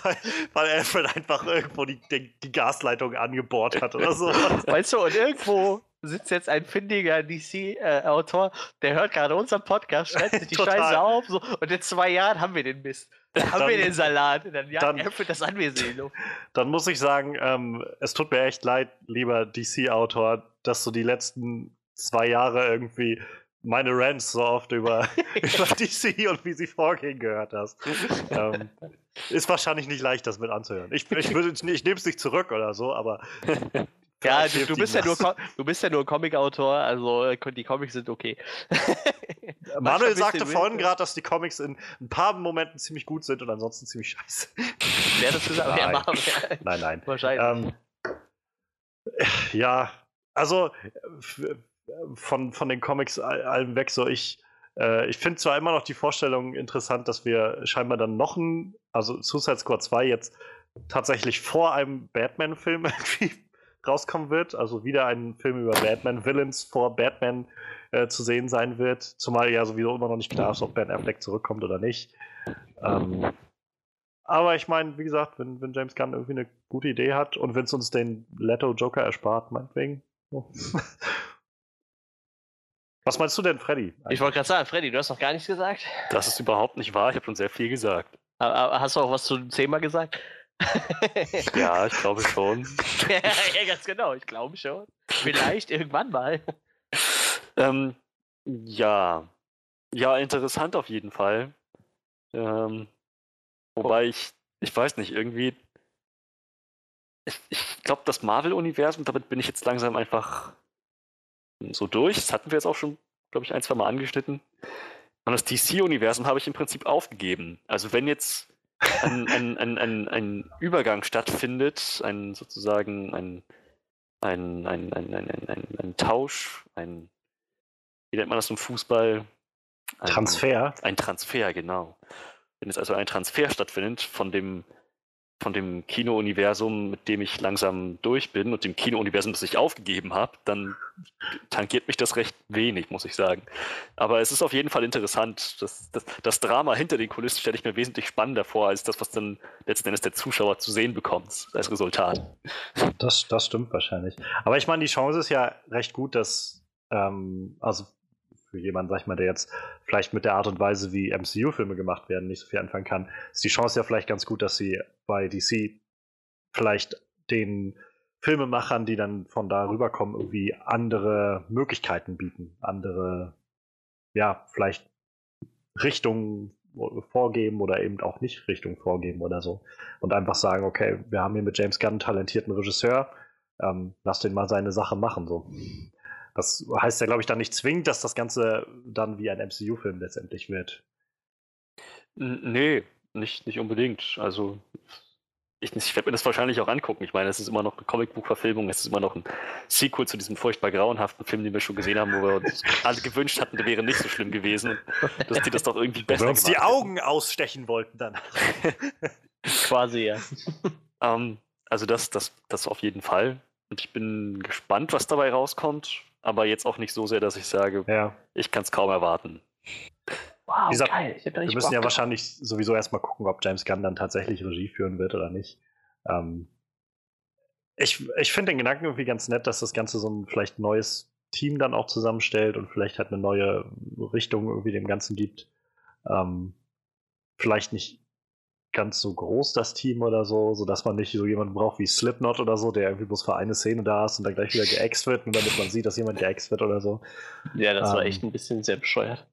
weil, weil Alfred einfach irgendwo die, die, die Gasleitung angebohrt hat oder so. Weißt du, und irgendwo sitzt jetzt ein findiger DC-Autor, der hört gerade unseren Podcast, schreibt sich die Scheiße auf so, und in zwei Jahren haben wir den Mist. Dann haben wir den Salat. Dann, ja, dann, er das Anwesen. Dann muss ich sagen, ähm, es tut mir echt leid, lieber DC-Autor, dass du die letzten zwei Jahre irgendwie meine Rants so oft über, über DC und wie sie vorgehen gehört hast. ähm, ist wahrscheinlich nicht leicht, das mit anzuhören. Ich, ich, ich, ich nehme es nicht zurück oder so, aber ja, du, du, bist ja nur, du bist ja nur Comic-Autor, also äh, die Comics sind okay. Manuel sagte vorhin gerade, dass die Comics in ein paar Momenten ziemlich gut sind und ansonsten ziemlich scheiße. Wer das gesagt? Nein. Ja, nein, nein. Wahrscheinlich. Ähm, ja, also von, von den Comics allem weg, so ich, Äh, ich finde zwar immer noch die Vorstellung interessant, dass wir scheinbar dann noch ein, also Suicide Squad 2 jetzt tatsächlich vor einem Batman-Film irgendwie rauskommen wird. Also wieder ein Film über Batman-Villains vor Batman äh, zu sehen sein wird. Zumal ja sowieso immer noch nicht klar ist, ob Ben Affleck zurückkommt oder nicht. Ähm, aber ich meine, wie gesagt, wenn, wenn James Gunn irgendwie eine gute Idee hat und wenn es uns den Leto Joker erspart, meinetwegen. Oh. Was meinst du denn, Freddy? Ich wollte gerade sagen, Freddy, du hast noch gar nichts gesagt. Das ist überhaupt nicht wahr. Ich habe schon sehr viel gesagt. Aber hast du auch was zu dem Thema gesagt? Ja, ich glaube schon. ja, ja, ganz genau. Ich glaube schon. Vielleicht irgendwann mal. Ähm, ja. Ja, interessant auf jeden Fall. Ähm, wobei ich, ich weiß nicht, irgendwie. Ich, ich glaube, das Marvel-Universum, damit bin ich jetzt langsam einfach so durch. Das hatten wir jetzt auch schon, glaube ich, ein, zwei Mal angeschnitten. Und das DC-Universum habe ich im Prinzip aufgegeben. Also wenn jetzt ein, ein, ein, ein, ein Übergang stattfindet, ein sozusagen ein, ein, ein, ein, ein, ein, ein Tausch, ein, wie nennt man das im Fußball? Ein, Transfer. Ein Transfer, genau. Wenn jetzt also ein Transfer stattfindet von dem von dem Kino-Universum, mit dem ich langsam durch bin und dem Kino-Universum, das ich aufgegeben habe, dann tangiert mich das recht wenig, muss ich sagen. Aber es ist auf jeden Fall interessant. Das, das, das Drama hinter den Kulissen stelle ich mir wesentlich spannender vor, als das, was dann letzten Endes der Zuschauer zu sehen bekommt als Resultat. Das, das stimmt wahrscheinlich. Aber ich meine, die Chance ist ja recht gut, dass, ähm, also für jemanden, sag ich mal, der jetzt vielleicht mit der Art und Weise, wie MCU-Filme gemacht werden, nicht so viel anfangen kann, ist die Chance ja vielleicht ganz gut, dass sie bei DC vielleicht den Filmemachern, die dann von da rüberkommen, irgendwie andere Möglichkeiten bieten, andere, ja, vielleicht Richtungen vorgeben oder eben auch nicht Richtung vorgeben oder so. Und einfach sagen, okay, wir haben hier mit James Gunn einen talentierten Regisseur, ähm, lass den mal seine Sache machen. So. Das heißt ja, glaube ich, dann nicht zwingend, dass das Ganze dann wie ein MCU-Film letztendlich wird. Nee, nicht, nicht unbedingt. Also ich, ich werde mir das wahrscheinlich auch angucken. Ich meine, es ist immer noch eine Comicbuch-Verfilmung, es ist immer noch ein Sequel zu diesem furchtbar grauenhaften Film, den wir schon gesehen haben, wo wir uns alle gewünscht hatten, der wäre nicht so schlimm gewesen. Dass die das doch irgendwie besser wir uns die Augen hätten. ausstechen wollten dann. Quasi, ja. Um, ähm, also das, das, das auf jeden Fall. Und ich bin gespannt, was dabei rauskommt aber jetzt auch nicht so sehr, dass ich sage, ja. ich kann es kaum erwarten. Wow, gesagt, geil. wir müssen Bock ja wahrscheinlich sowieso erstmal gucken, ob James Gunn dann tatsächlich Regie führen wird oder nicht. Ähm, ich ich finde den Gedanken irgendwie ganz nett, dass das Ganze so ein vielleicht neues Team dann auch zusammenstellt und vielleicht halt eine neue Richtung irgendwie dem Ganzen gibt. Ähm, vielleicht nicht ganz so groß, das Team oder so, sodass man nicht so jemanden braucht wie Slipknot oder so, der irgendwie bloß für eine Szene da ist und dann gleich wieder geäxt wird, nur damit man sieht, dass jemand geäxt wird oder so. Ja, das ähm, war echt ein bisschen sehr bescheuert.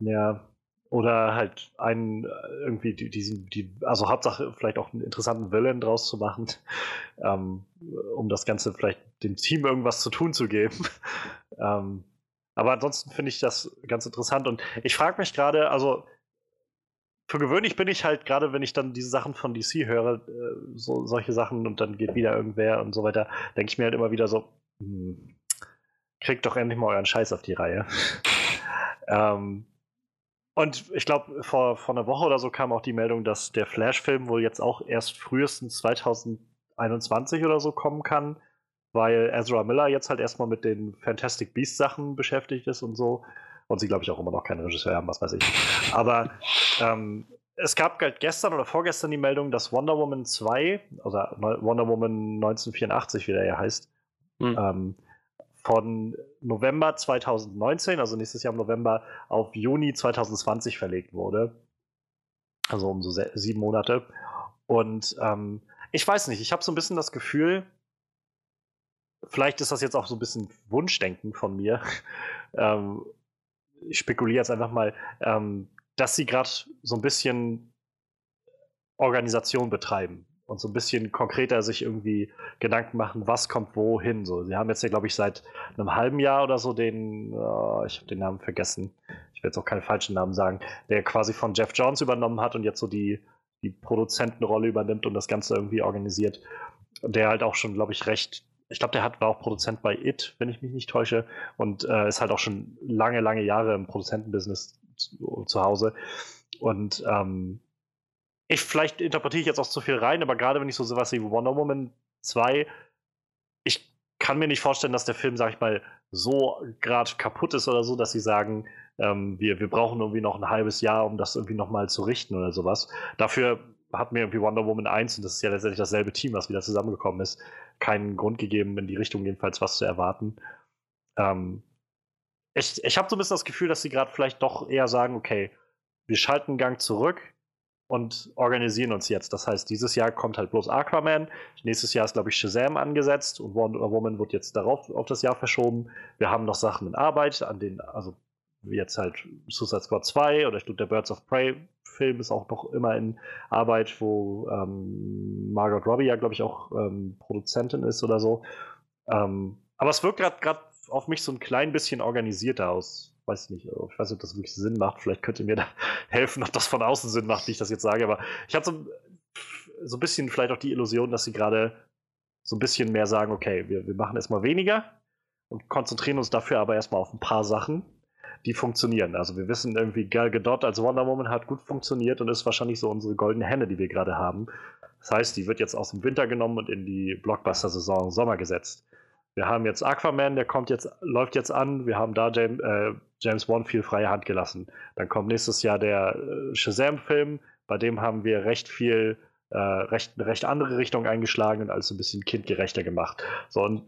Ja, oder halt einen äh, irgendwie diesen, die, also Hauptsache vielleicht auch einen interessanten Villain draus zu machen, ähm, um das Ganze vielleicht dem Team irgendwas zu tun zu geben. ähm, aber ansonsten finde ich das ganz interessant und ich frage mich gerade, also für gewöhnlich bin ich halt, gerade wenn ich dann diese Sachen von DC höre, äh, so, solche Sachen und dann geht wieder irgendwer und so weiter, denke ich mir halt immer wieder so, hm, kriegt doch endlich mal euren Scheiß auf die Reihe. ähm, und ich glaube, vor, vor einer Woche oder so kam auch die Meldung, dass der Flash-Film wohl jetzt auch erst frühestens 2021 oder so kommen kann, weil Ezra Miller jetzt halt erstmal mit den Fantastic Beasts-Sachen beschäftigt ist und so und sie, glaube ich, auch immer noch keinen Regisseur haben, was weiß ich. Aber ähm, es gab halt gestern oder vorgestern die Meldung, dass Wonder Woman 2, also Wonder Woman 1984, wie der ja heißt, hm. ähm, von November 2019, also nächstes Jahr im November, auf Juni 2020 verlegt wurde. Also um so sieben Monate. Und ähm, ich weiß nicht, ich habe so ein bisschen das Gefühl, vielleicht ist das jetzt auch so ein bisschen Wunschdenken von mir, ähm, ich spekuliere jetzt einfach mal, ähm, dass sie gerade so ein bisschen Organisation betreiben und so ein bisschen konkreter sich irgendwie Gedanken machen, was kommt wohin. So, sie haben jetzt ja, glaube ich, seit einem halben Jahr oder so den, oh, ich habe den Namen vergessen, ich will jetzt auch keine falschen Namen sagen, der quasi von Jeff Jones übernommen hat und jetzt so die, die Produzentenrolle übernimmt und das Ganze irgendwie organisiert. Der halt auch schon, glaube ich, recht ich glaube, der hat, war auch Produzent bei It, wenn ich mich nicht täusche, und äh, ist halt auch schon lange, lange Jahre im Produzentenbusiness zu, zu Hause. Und ähm, ich, vielleicht interpretiere ich jetzt auch zu viel rein, aber gerade wenn ich so sowas wie Wonder Woman 2, ich kann mir nicht vorstellen, dass der Film, sag ich mal, so gerade kaputt ist oder so, dass sie sagen, ähm, wir, wir brauchen irgendwie noch ein halbes Jahr, um das irgendwie nochmal zu richten oder sowas. Dafür hat mir irgendwie Wonder Woman 1, und das ist ja letztendlich dasselbe Team, was wieder zusammengekommen ist, keinen Grund gegeben, in die Richtung jedenfalls was zu erwarten. Ähm, ich ich habe so ein bisschen das Gefühl, dass sie gerade vielleicht doch eher sagen, okay, wir schalten einen Gang zurück und organisieren uns jetzt. Das heißt, dieses Jahr kommt halt bloß Aquaman, nächstes Jahr ist, glaube ich, Shazam angesetzt und Wonder Woman wird jetzt darauf auf das Jahr verschoben. Wir haben noch Sachen in Arbeit, an denen, also jetzt halt Suicide Squad 2 oder ich glaube, der Birds of Prey Film ist auch noch immer in Arbeit, wo ähm, Margot Robbie ja, glaube ich, auch ähm, Produzentin ist oder so. Ähm, aber es wirkt gerade auf mich so ein klein bisschen organisierter aus. Weiß nicht, ich weiß nicht, ob das wirklich Sinn macht. Vielleicht könnt ihr mir da helfen, ob das von außen Sinn macht, wie ich das jetzt sage. Aber ich habe so, so ein bisschen vielleicht auch die Illusion, dass sie gerade so ein bisschen mehr sagen, okay, wir, wir machen erstmal weniger und konzentrieren uns dafür aber erstmal auf ein paar Sachen die funktionieren. Also wir wissen irgendwie, Gal Gadot als Wonder Woman hat gut funktioniert und ist wahrscheinlich so unsere goldene Henne, die wir gerade haben. Das heißt, die wird jetzt aus dem Winter genommen und in die Blockbuster-Saison Sommer gesetzt. Wir haben jetzt Aquaman, der kommt jetzt, läuft jetzt an. Wir haben da James, äh, James Wan viel freie Hand gelassen. Dann kommt nächstes Jahr der äh, Shazam-Film, bei dem haben wir recht viel, äh, recht, eine recht andere Richtung eingeschlagen und alles ein bisschen kindgerechter gemacht. So, und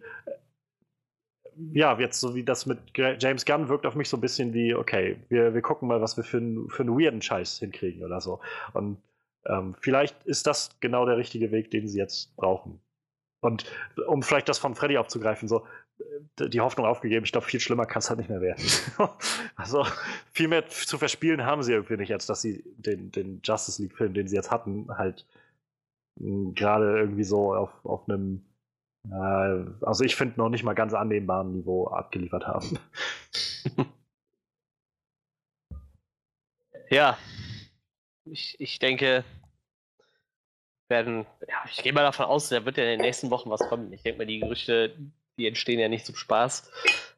ja, jetzt so wie das mit James Gunn wirkt auf mich so ein bisschen wie, okay, wir, wir gucken mal, was wir für, einen, für einen weirden Scheiß hinkriegen oder so. Und ähm, vielleicht ist das genau der richtige Weg, den sie jetzt brauchen. Und um vielleicht das von Freddy aufzugreifen, so die Hoffnung aufgegeben, ich glaube, viel schlimmer kann es halt nicht mehr werden. also viel mehr zu verspielen haben sie irgendwie nicht, als dass sie den, den Justice League-Film, den sie jetzt hatten, halt gerade irgendwie so auf, auf einem also ich finde noch nicht mal ganz annehmbaren Niveau abgeliefert haben. ja, ich, ich denke, werden, ja, ich gehe mal davon aus, da wird ja in den nächsten Wochen was kommen. Ich denke mal, die Gerüchte, die entstehen ja nicht zum Spaß.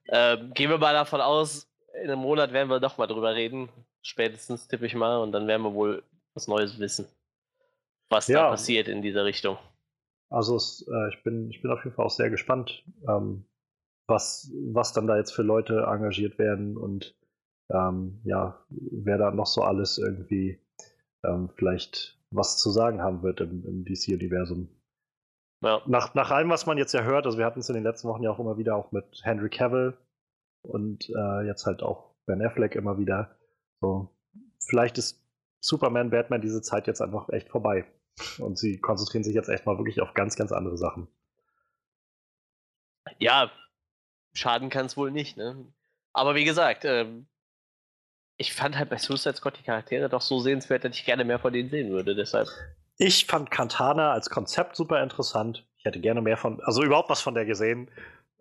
Ähm, gehen wir mal davon aus, in einem Monat werden wir doch mal drüber reden. Spätestens tippe ich mal und dann werden wir wohl was Neues wissen, was ja. da passiert in dieser Richtung. Also es, äh, ich, bin, ich bin auf jeden Fall auch sehr gespannt, ähm, was, was dann da jetzt für Leute engagiert werden und ähm, ja, wer da noch so alles irgendwie ähm, vielleicht was zu sagen haben wird im, im DC-Universum. Ja. Nach, nach allem, was man jetzt ja hört, also wir hatten es in den letzten Wochen ja auch immer wieder auch mit Henry Cavill und äh, jetzt halt auch Ben Affleck immer wieder. So, vielleicht ist Superman, Batman diese Zeit jetzt einfach echt vorbei. Und sie konzentrieren sich jetzt echt mal wirklich auf ganz, ganz andere Sachen. Ja, schaden kann es wohl nicht, ne? Aber wie gesagt, ähm, ich fand halt bei Suicide Squad die Charaktere doch so sehenswert, dass ich gerne mehr von denen sehen würde, deshalb. Ich fand Cantana als Konzept super interessant. Ich hätte gerne mehr von, also überhaupt was von der gesehen,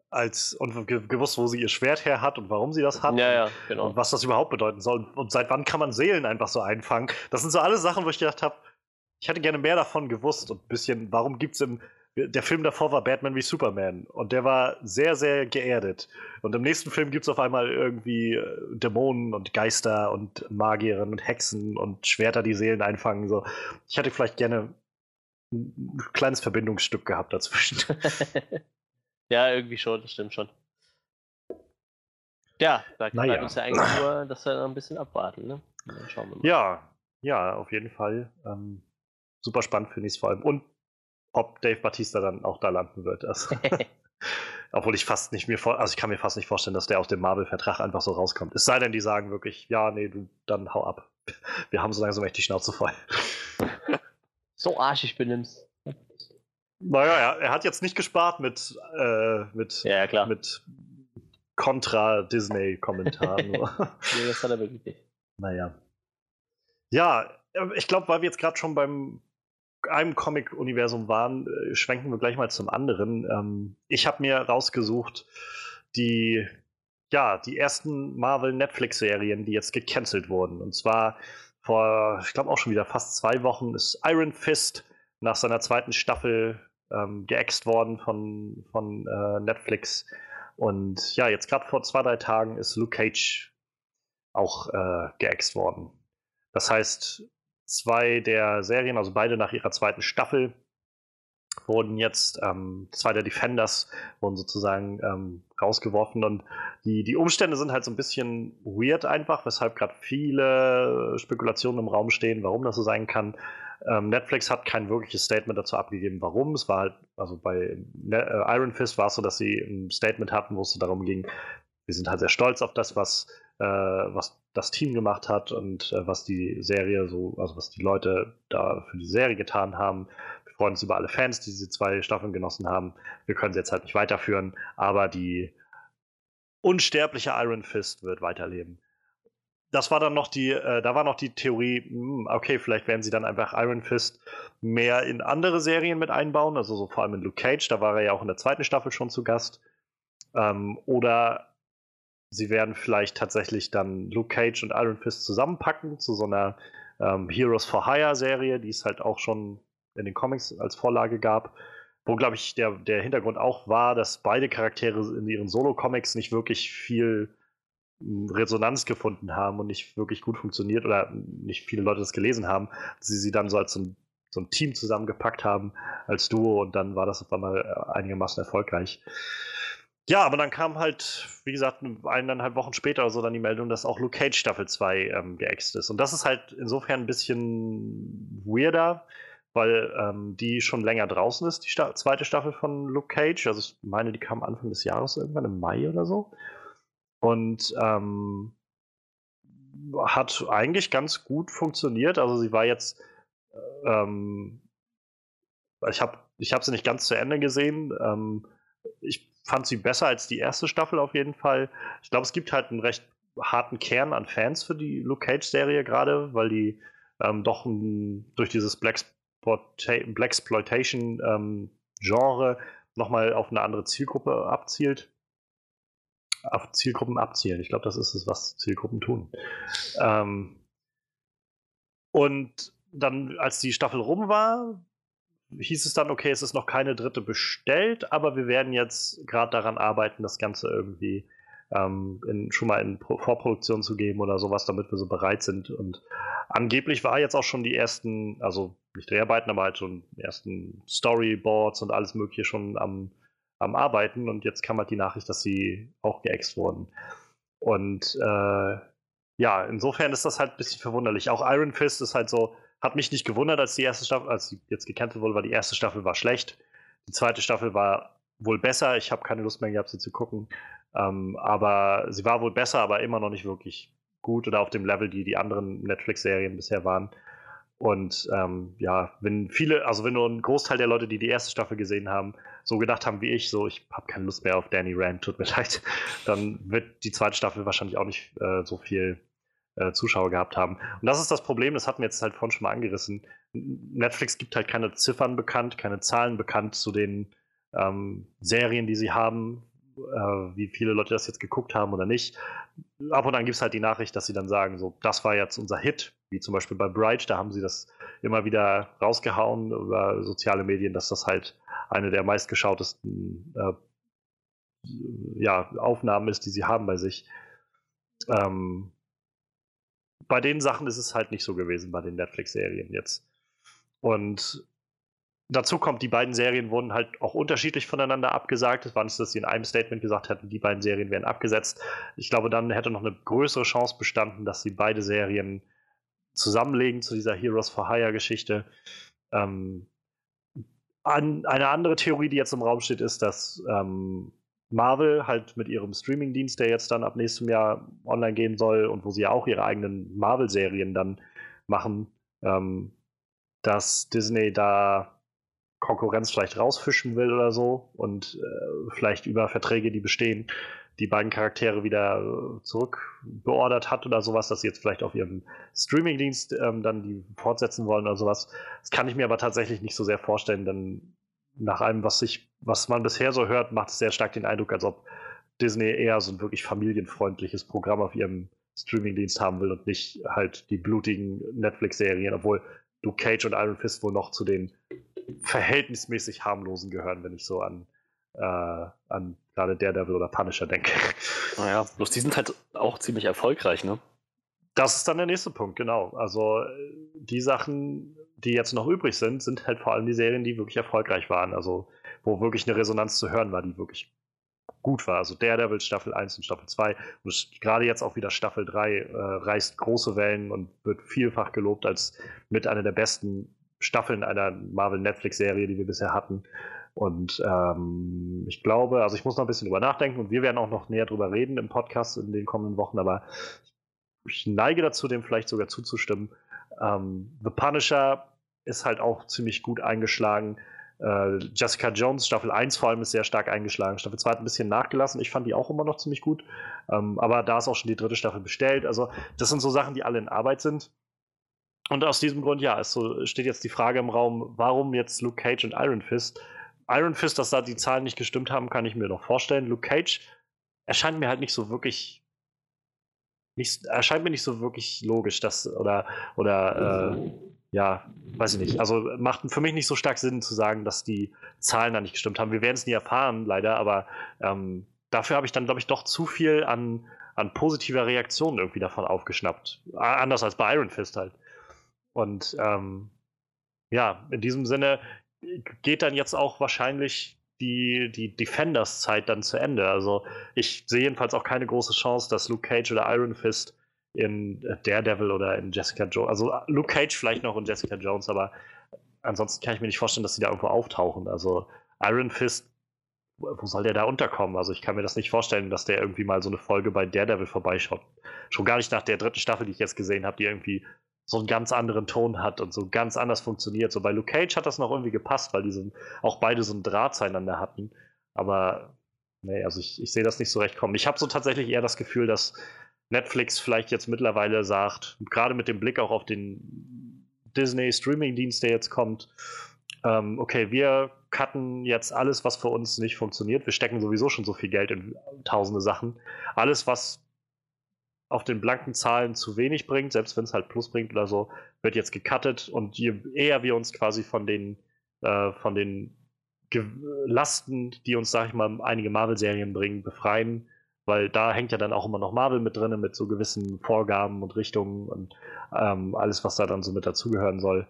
als und gewusst, wo sie ihr Schwert her hat und warum sie das hat. Ja, ja, genau. Und was das überhaupt bedeuten soll. Und seit wann kann man Seelen einfach so einfangen? Das sind so alle Sachen, wo ich gedacht habe, ich hätte gerne mehr davon gewusst und ein bisschen, warum gibt es im. Der Film davor war Batman wie Superman und der war sehr, sehr geerdet. Und im nächsten Film gibt es auf einmal irgendwie äh, Dämonen und Geister und Magierinnen und Hexen und Schwerter, die Seelen einfangen. So. Ich hätte vielleicht gerne ein kleines Verbindungsstück gehabt dazwischen. ja, irgendwie schon, das stimmt schon. Ja, da kann naja. uns ja eigentlich nur, dass wir noch ein bisschen abwarten, ne? Ja, ja, auf jeden Fall. Ähm, super spannend finde ich es vor allem. Und ob Dave Batista dann auch da landen wird. Also, obwohl ich fast nicht mir vor, also ich kann mir fast nicht vorstellen, dass der aus dem Marvel-Vertrag einfach so rauskommt. Es sei denn, die sagen wirklich, ja, nee, du, dann hau ab. Wir haben so langsam echt die Schnauze voll. so arschig benimmst. Naja, er, er hat jetzt nicht gespart mit, äh, mit, ja, klar. mit Contra-Disney-Kommentaren. nee, das hat er wirklich nicht. Naja. Ja, ich glaube, weil wir jetzt gerade schon beim einem Comic-Universum waren, äh, schwenken wir gleich mal zum anderen. Ähm, ich habe mir rausgesucht die, ja, die ersten Marvel-Netflix-Serien, die jetzt gecancelt wurden. Und zwar vor, ich glaube auch schon wieder fast zwei Wochen ist Iron Fist nach seiner zweiten Staffel ähm, geäxt worden von, von äh, Netflix. Und ja, jetzt gerade vor zwei, drei Tagen ist Luke Cage auch äh, geäxt worden. Das heißt, zwei der Serien, also beide nach ihrer zweiten Staffel, wurden jetzt, ähm, zwei der Defenders wurden sozusagen ähm, rausgeworfen und die, die Umstände sind halt so ein bisschen weird einfach, weshalb gerade viele Spekulationen im Raum stehen, warum das so sein kann. Ähm, Netflix hat kein wirkliches Statement dazu abgegeben, warum. Es war halt, also bei ne äh, Iron Fist war es so, dass sie ein Statement hatten, wo es so darum ging, wir sind halt sehr stolz auf das, was, was das Team gemacht hat und äh, was die Serie so, also was die Leute da für die Serie getan haben. Wir freuen uns über alle Fans, die diese zwei Staffeln genossen haben. Wir können sie jetzt halt nicht weiterführen, aber die unsterbliche Iron Fist wird weiterleben das war dann noch die, äh, da war noch die Theorie, mh, hm, okay, vielleicht werden sie dann einfach Iron Fist mehr in andere Serien mit einbauen, also so vor allem in Luke Cage, da war er ja auch in der zweiten Staffel schon zu Gast. Ähm, oder sie werden vielleicht tatsächlich dann Luke Cage und Iron Fist zusammenpacken zu so einer ähm, Heroes for Hire Serie, die es halt auch schon in den Comics als Vorlage gab. Wo, glaube ich, der, der Hintergrund auch war, dass beide Charaktere in ihren Solo-Comics nicht wirklich viel Resonanz gefunden haben und nicht wirklich gut funktioniert oder nicht viele Leute das gelesen haben, dass sie sie dann so als so ein, so ein Team zusammengepackt haben als Duo und dann war das auf einmal äh, einigermaßen erfolgreich. Ja, aber dann kam halt, wie gesagt, eineinhalb Wochen später oder so dann die Meldung, dass auch Luke Cage Staffel 2 ähm, geäxt ist. Und das ist halt insofern ein bisschen weirder, weil ähm, die schon länger draußen ist, die Sta zweite Staffel von Luke Cage. Also ich meine, die kam Anfang des Jahres irgendwann im Mai oder so. Und ähm, hat eigentlich ganz gut funktioniert. Also sie war jetzt, ähm, ich habe ich hab sie nicht ganz zu Ende gesehen. Ähm, ich fand sie besser als die erste Staffel auf jeden Fall. Ich glaube, es gibt halt einen recht harten Kern an Fans für die Luke Cage-Serie gerade, weil die ähm, doch ein, durch dieses Blaxploitation-Genre ähm, nochmal auf eine andere Zielgruppe abzielt auf Zielgruppen abzielen. Ich glaube, das ist es, was Zielgruppen tun. Ähm, und dann, als die Staffel rum war, hieß es dann, okay, es ist noch keine dritte bestellt, aber wir werden jetzt gerade daran arbeiten, das Ganze irgendwie ähm, in, schon mal in Vorproduktion zu geben oder sowas, damit wir so bereit sind. Und angeblich war jetzt auch schon die ersten, also nicht Dreharbeiten, aber halt schon die ersten Storyboards und alles Mögliche schon am am Arbeiten und jetzt kam halt die Nachricht, dass sie auch geäxt wurden. Und äh, ja, insofern ist das halt ein bisschen verwunderlich. Auch Iron Fist ist halt so, hat mich nicht gewundert, als die erste Staffel, als sie jetzt gecancelt wurde, weil die erste Staffel war schlecht. Die zweite Staffel war wohl besser. Ich habe keine Lust mehr gehabt, sie zu gucken. Ähm, aber sie war wohl besser, aber immer noch nicht wirklich gut oder auf dem Level, die die anderen Netflix-Serien bisher waren. Und ähm, ja, wenn viele, also wenn nur ein Großteil der Leute, die die erste Staffel gesehen haben, so gedacht haben wie ich, so ich habe keine Lust mehr auf Danny Rand, tut mir leid, dann wird die zweite Staffel wahrscheinlich auch nicht äh, so viel äh, Zuschauer gehabt haben. Und das ist das Problem, das hatten wir jetzt halt vorhin schon mal angerissen. Netflix gibt halt keine Ziffern bekannt, keine Zahlen bekannt zu den ähm, Serien, die sie haben, äh, wie viele Leute das jetzt geguckt haben oder nicht. Ab und an gibt es halt die Nachricht, dass sie dann sagen, so, das war jetzt unser Hit, wie zum Beispiel bei Bright, da haben sie das immer wieder rausgehauen über soziale Medien, dass das halt eine der meistgeschautesten äh, ja, Aufnahmen ist, die sie haben bei sich. Ähm, bei den Sachen ist es halt nicht so gewesen, bei den Netflix-Serien jetzt. Und dazu kommt, die beiden Serien wurden halt auch unterschiedlich voneinander abgesagt. Es war nicht, dass sie in einem Statement gesagt hätten, die beiden Serien werden abgesetzt. Ich glaube, dann hätte noch eine größere Chance bestanden, dass sie beide Serien zusammenlegen zu dieser Heroes for Hire Geschichte. Ähm, an, eine andere Theorie, die jetzt im Raum steht, ist, dass ähm, Marvel halt mit ihrem Streamingdienst, der jetzt dann ab nächstem Jahr online gehen soll und wo sie ja auch ihre eigenen Marvel-Serien dann machen, ähm, dass Disney da Konkurrenz vielleicht rausfischen will oder so und äh, vielleicht über Verträge, die bestehen, die beiden Charaktere wieder äh, zurückbeordert hat oder sowas, dass sie jetzt vielleicht auf ihrem Streamingdienst ähm, dann die fortsetzen wollen oder sowas. Das kann ich mir aber tatsächlich nicht so sehr vorstellen, denn nach allem, was ich, was man bisher so hört, macht es sehr stark den Eindruck, als ob Disney eher so ein wirklich familienfreundliches Programm auf ihrem Streamingdienst haben will und nicht halt die blutigen Netflix-Serien, obwohl Luke Cage und Iron Fist wohl noch zu den verhältnismäßig harmlosen gehören, wenn ich so an, äh, an gerade Daredevil oder Punisher denke. Naja, bloß die sind halt auch ziemlich erfolgreich, ne? Das ist dann der nächste Punkt, genau. Also die Sachen, die jetzt noch übrig sind, sind halt vor allem die Serien, die wirklich erfolgreich waren. Also wo wirklich eine Resonanz zu hören war, die wirklich gut war. Also Daredevil Staffel 1 und Staffel 2 und gerade jetzt auch wieder Staffel 3 äh, reißt große Wellen und wird vielfach gelobt als mit einer der besten Staffeln einer Marvel-Netflix-Serie, die wir bisher hatten. Und ähm, ich glaube, also ich muss noch ein bisschen drüber nachdenken und wir werden auch noch näher drüber reden im Podcast in den kommenden Wochen, aber ich neige dazu, dem vielleicht sogar zuzustimmen. Ähm, The Punisher ist halt auch ziemlich gut eingeschlagen. Äh, Jessica Jones, Staffel 1 vor allem, ist sehr stark eingeschlagen. Staffel 2 hat ein bisschen nachgelassen. Ich fand die auch immer noch ziemlich gut. Ähm, aber da ist auch schon die dritte Staffel bestellt. Also, das sind so Sachen, die alle in Arbeit sind. Und aus diesem Grund, ja, so, steht jetzt die Frage im Raum, warum jetzt Luke Cage und Iron Fist? Iron Fist, dass da die Zahlen nicht gestimmt haben, kann ich mir noch vorstellen. Luke Cage erscheint mir halt nicht so wirklich. Nicht, erscheint mir nicht so wirklich logisch, dass, oder, oder äh, ja, weiß ich nicht. Also macht für mich nicht so stark Sinn zu sagen, dass die Zahlen da nicht gestimmt haben. Wir werden es nie erfahren, leider, aber ähm, dafür habe ich dann, glaube ich, doch zu viel an, an positiver Reaktion irgendwie davon aufgeschnappt. Anders als bei Iron Fist halt. Und ähm, ja, in diesem Sinne geht dann jetzt auch wahrscheinlich die, die Defenders-Zeit dann zu Ende. Also ich sehe jedenfalls auch keine große Chance, dass Luke Cage oder Iron Fist in Daredevil oder in Jessica Jones. Also Luke Cage vielleicht noch und Jessica Jones, aber ansonsten kann ich mir nicht vorstellen, dass sie da irgendwo auftauchen. Also Iron Fist, wo soll der da unterkommen? Also ich kann mir das nicht vorstellen, dass der irgendwie mal so eine Folge bei Daredevil vorbeischaut. Schon gar nicht nach der dritten Staffel, die ich jetzt gesehen habe, die irgendwie so einen ganz anderen Ton hat und so ganz anders funktioniert. So bei Luke Cage hat das noch irgendwie gepasst, weil die so, auch beide so einen Draht zueinander hatten. Aber nee, also ich, ich sehe das nicht so recht kommen. Ich habe so tatsächlich eher das Gefühl, dass Netflix vielleicht jetzt mittlerweile sagt, gerade mit dem Blick auch auf den Disney Streaming-Dienst, der jetzt kommt, ähm, okay, wir cutten jetzt alles, was für uns nicht funktioniert. Wir stecken sowieso schon so viel Geld in tausende Sachen. Alles, was auf den blanken Zahlen zu wenig bringt, selbst wenn es halt Plus bringt oder so, wird jetzt gecuttet und je eher wir uns quasi von den, äh, von den Ge Lasten, die uns, sag ich mal, einige Marvel-Serien bringen, befreien, weil da hängt ja dann auch immer noch Marvel mit drin, mit so gewissen Vorgaben und Richtungen und ähm, alles, was da dann so mit dazugehören soll.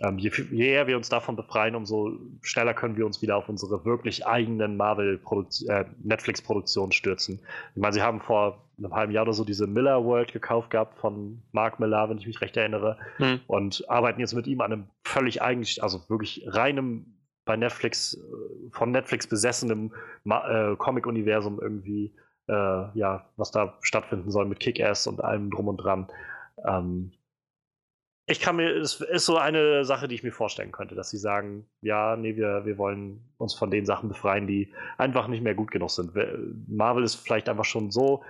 Ähm, je, je, eher wir uns davon befreien, umso schneller können wir uns wieder auf unsere wirklich eigenen Marvel-Netflix-Produktionen äh, stürzen. Ich meine, sie haben vor einem halben Jahr oder so diese Miller World gekauft gehabt von Mark Miller, wenn ich mich recht erinnere, hm. und arbeiten jetzt mit ihm an einem völlig eigentlich, also wirklich reinem bei Netflix, äh, von Netflix besessenem äh, Comic-Universum irgendwie, äh, ja, was da stattfinden soll mit Kick-Ass und allem drum und dran. Ähm, ich kann mir, es ist so eine Sache, die ich mir vorstellen könnte, dass sie sagen, ja, nee, wir, wir wollen uns von den Sachen befreien, die einfach nicht mehr gut genug sind. Marvel ist vielleicht einfach schon so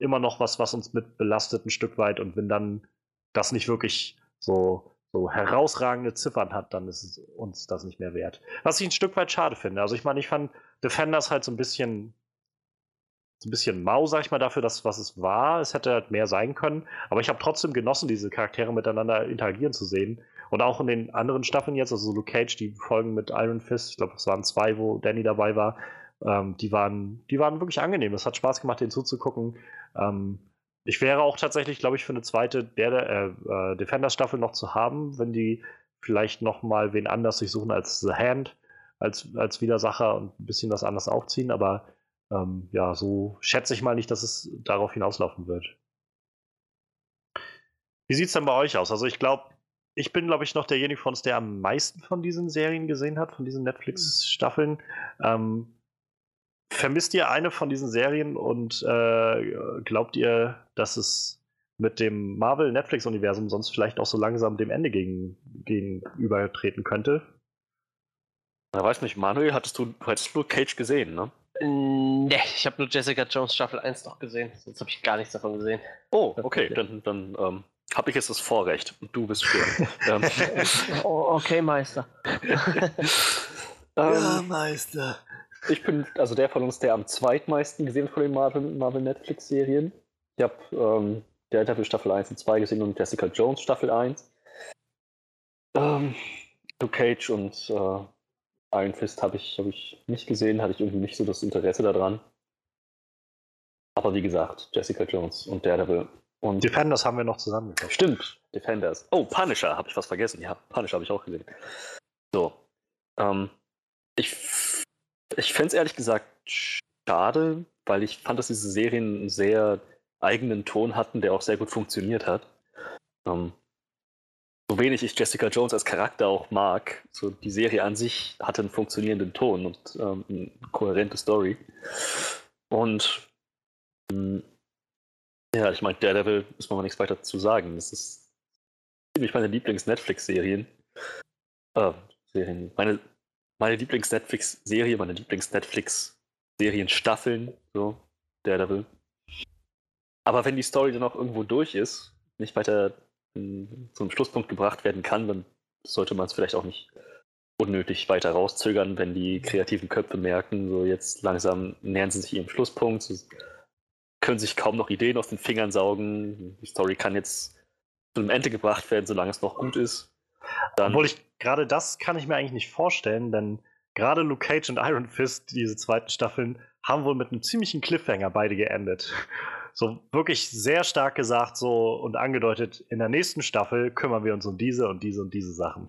immer noch was, was uns mit belastet ein Stück weit und wenn dann das nicht wirklich so, so herausragende Ziffern hat, dann ist es uns das nicht mehr wert. Was ich ein Stück weit schade finde. Also ich meine, ich fand Defenders halt so ein bisschen so ein bisschen mau, sag ich mal, dafür, dass was es war. Es hätte halt mehr sein können. Aber ich habe trotzdem genossen, diese Charaktere miteinander interagieren zu sehen. Und auch in den anderen Staffeln jetzt, also Luke Cage, die Folgen mit Iron Fist, ich glaube, es waren zwei, wo Danny dabei war, ähm, die, waren, die waren wirklich angenehm. Es hat Spaß gemacht, denen zuzugucken. Ähm, ich wäre auch tatsächlich, glaube ich, für eine zweite der, äh, äh, Defender-Staffel noch zu haben, wenn die vielleicht noch mal wen anders sich suchen als The Hand, als, als Widersacher und ein bisschen was anders aufziehen. Aber ähm, ja, so schätze ich mal nicht, dass es darauf hinauslaufen wird. Wie sieht es denn bei euch aus? Also ich glaube, ich bin, glaube ich, noch derjenige von uns, der am meisten von diesen Serien gesehen hat, von diesen Netflix-Staffeln. Ähm, vermisst ihr eine von diesen Serien und äh, glaubt ihr, dass es mit dem Marvel-Netflix-Universum sonst vielleicht auch so langsam dem Ende gegen, gegenübertreten könnte? Ich weiß nicht, Manuel, hattest du, du hättest Luke Cage gesehen, ne? Ne, ich habe nur Jessica Jones Staffel 1 noch gesehen, sonst habe ich gar nichts davon gesehen. Oh, okay, dann, dann ähm, habe ich jetzt das Vorrecht und du bist für. ähm. oh, okay, Meister. ja, ähm, Meister. Ich bin also der von uns, der am zweitmeisten gesehen von den Marvel, Marvel Netflix-Serien. Ich habe ähm, Daredevil Staffel 1 und 2 gesehen und Jessica Jones Staffel 1. Ähm, Luke Cage und äh, Iron Fist habe ich, hab ich nicht gesehen, hatte ich irgendwie nicht so das Interesse daran. Aber wie gesagt, Jessica Jones und Daredevil. Und Defenders haben wir noch zusammengekommen. Stimmt, Defenders. Oh, Punisher, habe ich was vergessen. Ja, Punisher habe ich auch gesehen. So. Ähm, ich ich fände es ehrlich gesagt schade, weil ich fand, dass diese Serien einen sehr eigenen Ton hatten, der auch sehr gut funktioniert hat. Ähm, so wenig ich Jessica Jones als Charakter auch mag, so die Serie an sich hatte einen funktionierenden Ton und ähm, eine kohärente Story. Und ähm, ja, ich meine, Daredevil muss man mal nichts weiter zu sagen. Das ist ziemlich meine Lieblings-Netflix-Serien. Äh, Serien. Meine, meine Lieblings-Netflix-Serie, meine Lieblings-Netflix-Serienstaffeln, so, Daredevil. Aber wenn die Story dann auch irgendwo durch ist, nicht weiter zum Schlusspunkt gebracht werden kann, dann sollte man es vielleicht auch nicht unnötig weiter rauszögern, wenn die kreativen Köpfe merken, so jetzt langsam nähern sie sich ihrem Schlusspunkt, sie können sich kaum noch Ideen aus den Fingern saugen, die Story kann jetzt zu einem Ende gebracht werden, solange es noch gut ist. Dann Obwohl ich gerade das kann ich mir eigentlich nicht vorstellen, denn gerade Luke Cage und Iron Fist, diese zweiten Staffeln, haben wohl mit einem ziemlichen Cliffhanger beide geendet so wirklich sehr stark gesagt so und angedeutet, in der nächsten Staffel kümmern wir uns um diese und diese und diese Sachen.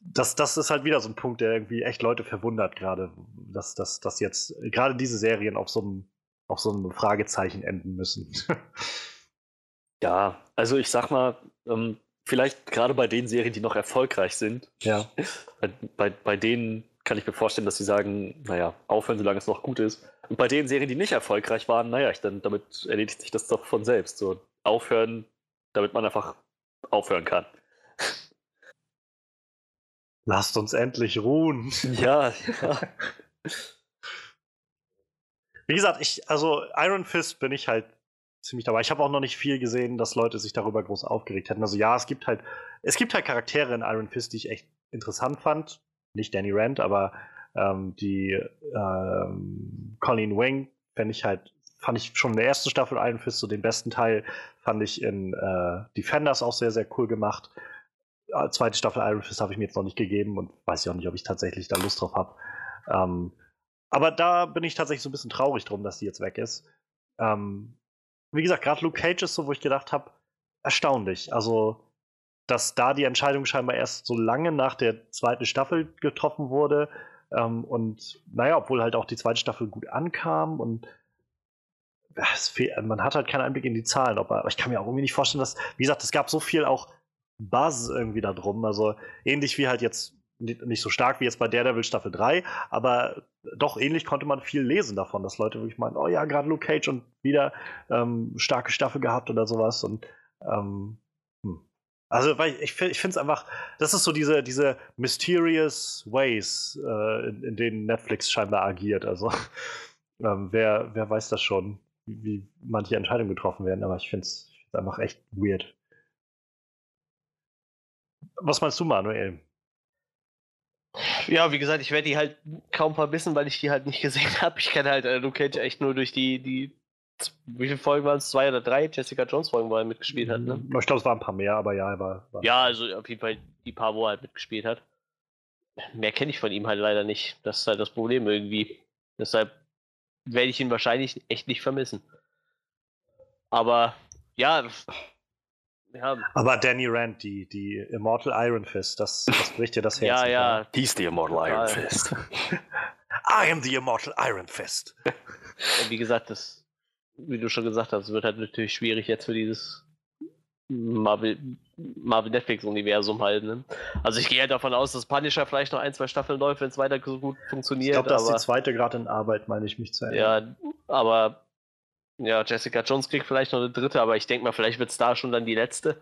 Das, das ist halt wieder so ein Punkt, der irgendwie echt Leute verwundert, gerade, dass, dass, dass jetzt gerade diese Serien auf so einem, auf so einem Fragezeichen enden müssen. ja, also ich sag mal, ähm, vielleicht gerade bei den Serien, die noch erfolgreich sind, ja. bei, bei, bei denen kann ich mir vorstellen, dass sie sagen, naja, aufhören, solange es noch gut ist. Und bei den Serien, die nicht erfolgreich waren, naja, ich, dann, damit erledigt sich das doch von selbst. So aufhören, damit man einfach aufhören kann. Lasst uns endlich ruhen. Ja, ja. Wie gesagt, ich, also Iron Fist bin ich halt ziemlich dabei. Ich habe auch noch nicht viel gesehen, dass Leute sich darüber groß aufgeregt hätten. Also ja, es gibt halt, es gibt halt Charaktere in Iron Fist, die ich echt interessant fand nicht Danny Rand, aber ähm, die ähm, Colleen Wing fände ich halt, fand ich schon in der ersten Staffel Iron Fist so den besten Teil, fand ich in äh, Defenders auch sehr, sehr cool gemacht. Äh, zweite Staffel Iron Fist habe ich mir jetzt noch nicht gegeben und weiß ich auch nicht, ob ich tatsächlich da Lust drauf habe. Ähm, aber da bin ich tatsächlich so ein bisschen traurig drum, dass die jetzt weg ist. Ähm, wie gesagt, gerade Luke Cage ist so, wo ich gedacht habe, erstaunlich. Also dass da die Entscheidung scheinbar erst so lange nach der zweiten Staffel getroffen wurde. Ähm, und naja, obwohl halt auch die zweite Staffel gut ankam und man hat halt keinen Einblick in die Zahlen, aber ich kann mir auch irgendwie nicht vorstellen, dass, wie gesagt, es gab so viel auch Buzz irgendwie da drum. Also ähnlich wie halt jetzt, nicht so stark wie jetzt bei Daredevil Staffel 3, aber doch ähnlich konnte man viel lesen davon, dass Leute wirklich meinen, oh ja, gerade Luke Cage und wieder ähm, starke Staffel gehabt oder sowas. Und ähm, also, weil ich, ich finde es einfach, das ist so diese, diese mysterious ways, äh, in, in, denen Netflix scheinbar agiert. Also, ähm, wer, wer weiß das schon, wie, wie manche Entscheidungen getroffen werden, aber ich finde es einfach echt weird. Was meinst du, Manuel? Ja, wie gesagt, ich werde die halt kaum verbissen, weil ich die halt nicht gesehen habe. Ich kenne halt äh, Luke Cage echt nur durch die, die wie viele Folgen waren es? Zwei oder drei Jessica Jones Folgen, wo er mitgespielt hat, ne? Ich glaube, es waren ein paar mehr, aber ja, er war, war. Ja, also auf jeden Fall die paar, wo er halt mitgespielt hat. Mehr kenne ich von ihm halt leider nicht. Das ist halt das Problem irgendwie. Deshalb werde ich ihn wahrscheinlich echt nicht vermissen. Aber ja. Ja. Aber Danny Rand, die, die Immortal Iron Fist, das, das bricht dir das Herz. ja, ja. Die ist die Immortal Iron Fist. I am the Immortal Iron Fist. Und wie gesagt, das wie du schon gesagt hast, wird halt natürlich schwierig jetzt für dieses Marvel, Marvel Netflix-Universum halt. Ne? Also ich gehe halt davon aus, dass Punisher vielleicht noch ein, zwei Staffeln läuft, wenn es weiter so gut funktioniert. Ich glaube, das ist die zweite gerade in Arbeit, meine ich mich zu erinnern. Ja, aber ja, Jessica Jones kriegt vielleicht noch eine dritte, aber ich denke mal, vielleicht wird es da schon dann die letzte.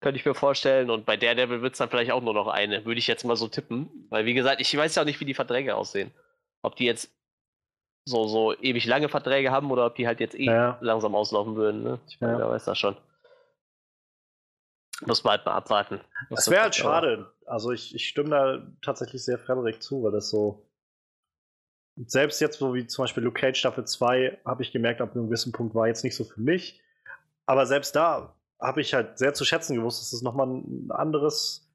Könnte ich mir vorstellen. Und bei Daredevil wird es dann vielleicht auch nur noch eine, würde ich jetzt mal so tippen. Weil, wie gesagt, ich weiß ja auch nicht, wie die Verträge aussehen. Ob die jetzt so, so ewig lange Verträge haben oder ob die halt jetzt eh ja. langsam auslaufen würden. Ne? Ich meine, ja. wer weiß das schon. Muss man halt mal abwarten. Das wäre halt schade. Also ich, ich stimme da tatsächlich sehr Frederik zu, weil das so. Selbst jetzt, so wie zum Beispiel Luke Cage Staffel 2, habe ich gemerkt, ab einem gewissen Punkt war jetzt nicht so für mich. Aber selbst da habe ich halt sehr zu schätzen gewusst, dass es nochmal ein anderes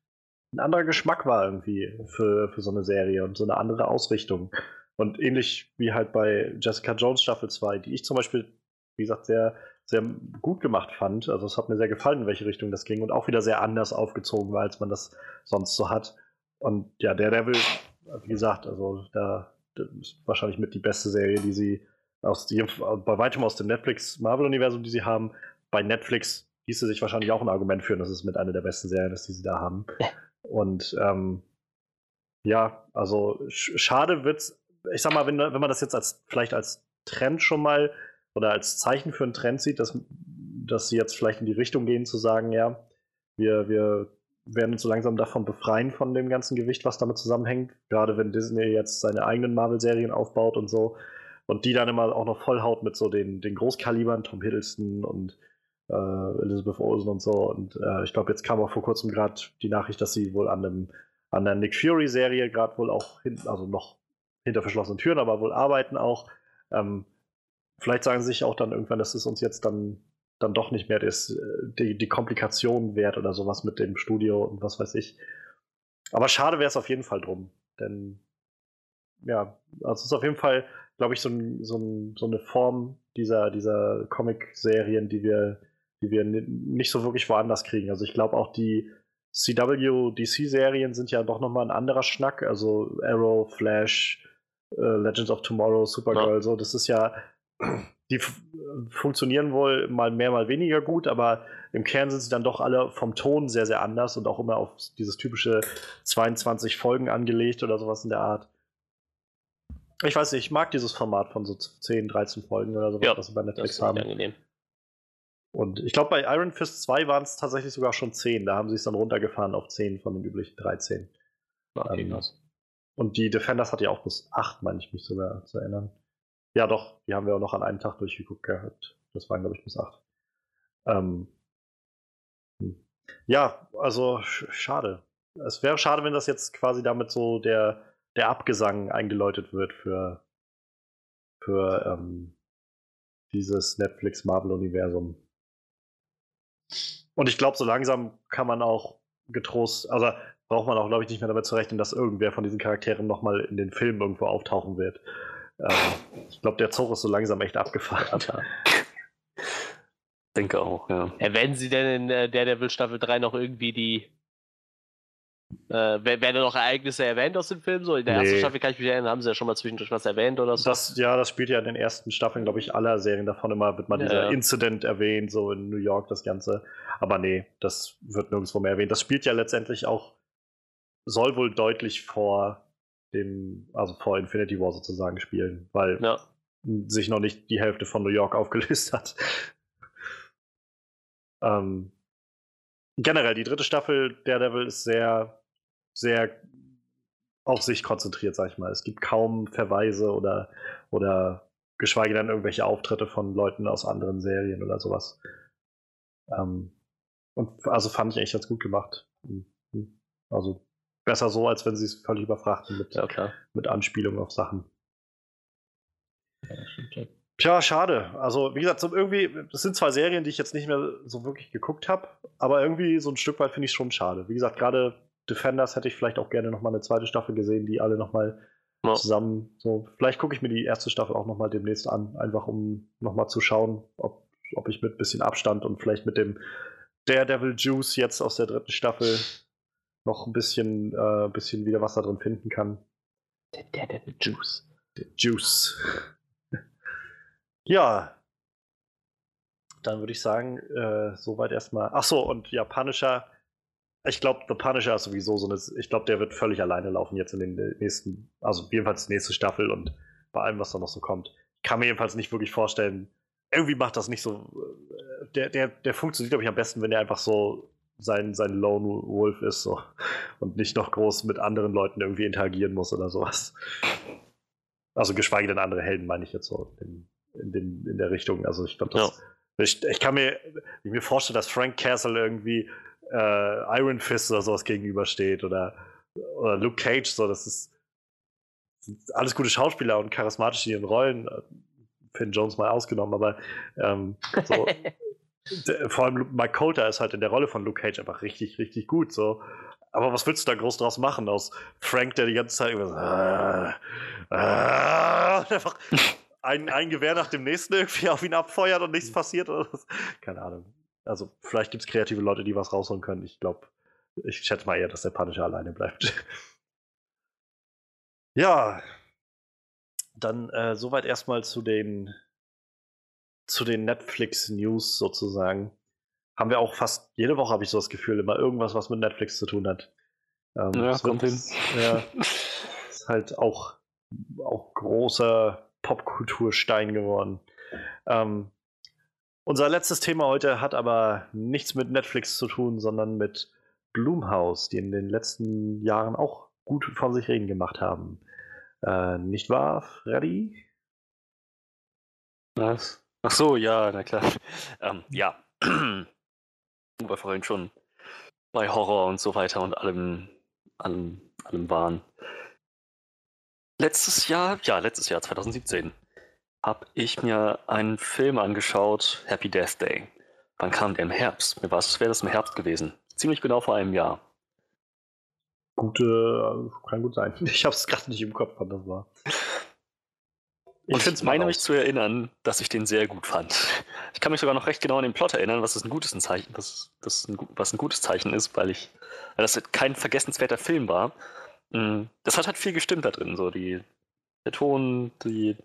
ein anderer Geschmack war irgendwie für, für so eine Serie und so eine andere Ausrichtung. Und ähnlich wie halt bei Jessica Jones Staffel 2, die ich zum Beispiel, wie gesagt, sehr, sehr gut gemacht fand. Also es hat mir sehr gefallen, in welche Richtung das ging und auch wieder sehr anders aufgezogen war, als man das sonst so hat. Und ja, der Devil, wie gesagt, also da wahrscheinlich mit die beste Serie, die sie aus die, bei weitem aus dem Netflix Marvel-Universum, die sie haben. Bei Netflix hieße sich wahrscheinlich auch ein Argument führen, dass es mit einer der besten Serien ist, die sie da haben. Und ähm, ja, also schade wird's. Ich sag mal, wenn, wenn man das jetzt als vielleicht als Trend schon mal oder als Zeichen für einen Trend sieht, dass, dass sie jetzt vielleicht in die Richtung gehen, zu sagen, ja, wir, wir werden uns so langsam davon befreien von dem ganzen Gewicht, was damit zusammenhängt. Gerade wenn Disney jetzt seine eigenen Marvel-Serien aufbaut und so. Und die dann immer auch noch vollhaut mit so den, den Großkalibern, Tom Hiddleston und äh, Elizabeth Olsen und so. Und äh, ich glaube, jetzt kam auch vor kurzem gerade die Nachricht, dass sie wohl an, einem, an der Nick Fury-Serie gerade wohl auch, hin, also noch hinter verschlossenen Türen, aber wohl arbeiten auch. Ähm, vielleicht sagen sie sich auch dann irgendwann, dass es uns jetzt dann, dann doch nicht mehr das, äh, die, die Komplikation wert oder sowas mit dem Studio und was weiß ich. Aber schade wäre es auf jeden Fall drum. Denn ja, also es ist auf jeden Fall, glaube ich, so, ein, so, ein, so, eine Form dieser, dieser Comic-Serien, die wir die wir nicht so wirklich woanders kriegen. Also ich glaube auch die CW, DC-Serien sind ja doch nochmal ein anderer Schnack. Also Arrow, Flash, äh, Legends of Tomorrow, Supergirl, ja. so, das ist ja, die funktionieren wohl mal mehr, mal weniger gut, aber im Kern sind sie dann doch alle vom Ton sehr, sehr anders und auch immer auf dieses typische 22 Folgen angelegt oder sowas in der Art. Ich weiß nicht, ich mag dieses Format von so 10, 13 Folgen oder sowas, ja, was sie bei Netflix haben. Angenehm. Und ich glaube, bei Iron Fist 2 waren es tatsächlich sogar schon 10. Da haben sie es dann runtergefahren auf 10 von den üblichen 13. Okay, ähm, und die Defenders hat ja auch bis 8, meine ich mich sogar zu erinnern. Ja, doch, die haben wir auch noch an einem Tag durchgeguckt gehabt. Das waren, glaube ich, bis 8. Ähm, hm. ja, also schade. Es wäre schade, wenn das jetzt quasi damit so der, der Abgesang eingeläutet wird für, für ähm, dieses Netflix-Marvel-Universum. Und ich glaube, so langsam kann man auch getrost, also braucht man auch, glaube ich, nicht mehr damit zu rechnen, dass irgendwer von diesen Charakteren nochmal in den Filmen irgendwo auftauchen wird. Ähm, ich glaube, der Zug ist so langsam echt abgefahren. Denke auch, ja. Erwähnen Sie denn in äh, der Devil Staffel 3 noch irgendwie die äh, werden noch Ereignisse erwähnt aus dem Film? So in der nee. ersten Staffel kann ich mich erinnern, haben sie ja schon mal zwischendurch was erwähnt oder so. Das, ja, das spielt ja in den ersten Staffeln, glaube ich, aller Serien davon immer, wird mal ja, dieser ja. Incident erwähnt, so in New York, das Ganze. Aber nee, das wird nirgendwo mehr erwähnt. Das spielt ja letztendlich auch, soll wohl deutlich vor dem, also vor Infinity War sozusagen spielen, weil ja. sich noch nicht die Hälfte von New York aufgelöst hat. ähm, generell, die dritte Staffel Daredevil ist sehr sehr auf sich konzentriert, sag ich mal. Es gibt kaum Verweise oder, oder geschweige denn irgendwelche Auftritte von Leuten aus anderen Serien oder sowas. Ähm, und also fand ich echt ganz gut gemacht. Hm, hm. Also besser so, als wenn sie es völlig überfrachten mit, ja, mit Anspielungen auf Sachen. Ja, Tja, schade. Also, wie gesagt, so irgendwie, das sind zwei Serien, die ich jetzt nicht mehr so wirklich geguckt habe, aber irgendwie so ein Stück weit finde ich es schon schade. Wie gesagt, gerade Defenders hätte ich vielleicht auch gerne nochmal eine zweite Staffel gesehen, die alle nochmal ja. zusammen. So, vielleicht gucke ich mir die erste Staffel auch nochmal demnächst an, einfach um nochmal zu schauen, ob, ob ich mit ein bisschen Abstand und vielleicht mit dem Daredevil Juice jetzt aus der dritten Staffel noch ein bisschen, äh, bisschen wieder was da drin finden kann. Der Daredevil Juice. Der Juice. ja. Dann würde ich sagen, äh, soweit erstmal. Achso, und ja, Punisher ich glaube, The Punisher ist sowieso so eine. Ich glaube, der wird völlig alleine laufen jetzt in den nächsten, also jedenfalls die nächste Staffel und bei allem, was da noch so kommt. Ich kann mir jedenfalls nicht wirklich vorstellen. Irgendwie macht das nicht so. Äh, der, der, der funktioniert, glaube ich, am besten, wenn er einfach so sein, sein Lone Wolf ist so und nicht noch groß mit anderen Leuten irgendwie interagieren muss oder sowas. Also geschweige denn andere Helden, meine ich jetzt so in, in, den, in der Richtung. Also ich glaube, ja. ich, ich kann mir, ich mir vorstellen, dass Frank Castle irgendwie äh, Iron Fist oder sowas gegenübersteht oder, oder Luke Cage, so, das ist alles gute Schauspieler und charismatisch in ihren Rollen. Äh, Finn Jones mal ausgenommen, aber ähm, so, vor allem Mike Coulter ist halt in der Rolle von Luke Cage einfach richtig, richtig gut. So. aber was willst du da groß draus machen aus Frank, der die ganze Zeit über äh, äh, einfach ein, ein Gewehr nach dem nächsten irgendwie auf ihn abfeuert und nichts passiert? Oder was? Keine Ahnung. Also, vielleicht gibt es kreative Leute, die was rausholen können. Ich glaube, ich schätze mal eher, dass der Punisher alleine bleibt. ja. Dann äh, soweit erstmal zu den zu den Netflix-News sozusagen. Haben wir auch fast jede Woche, habe ich so das Gefühl, immer irgendwas, was mit Netflix zu tun hat. Ähm, ja, kommt hin. Ja, ist halt auch, auch großer Popkulturstein geworden. Ähm, unser letztes Thema heute hat aber nichts mit Netflix zu tun, sondern mit Blumhouse, die in den letzten Jahren auch gut von sich reden gemacht haben. Äh, nicht wahr, Freddy? Was? Ach so, ja, na klar. Ähm, ja. Wo wir vorhin schon bei Horror und so weiter und allem, allem, allem waren. Letztes Jahr, ja, letztes Jahr, 2017, habe ich mir einen Film angeschaut, Happy Death Day. Wann kam der im Herbst? Mir war es, wäre das im Herbst gewesen. Ziemlich genau vor einem Jahr. Gute, äh, kann gut sein. Ich habe es gerade nicht im Kopf, wann das war. Ich und meine mich zu erinnern, dass ich den sehr gut fand. Ich kann mich sogar noch recht genau an den Plot erinnern, was ein gutes Zeichen, was, das ein, was ein gutes Zeichen ist, weil ich, weil das kein vergessenswerter Film war. Mm, das hat halt viel gestimmt da drin, so die, der Ton, die,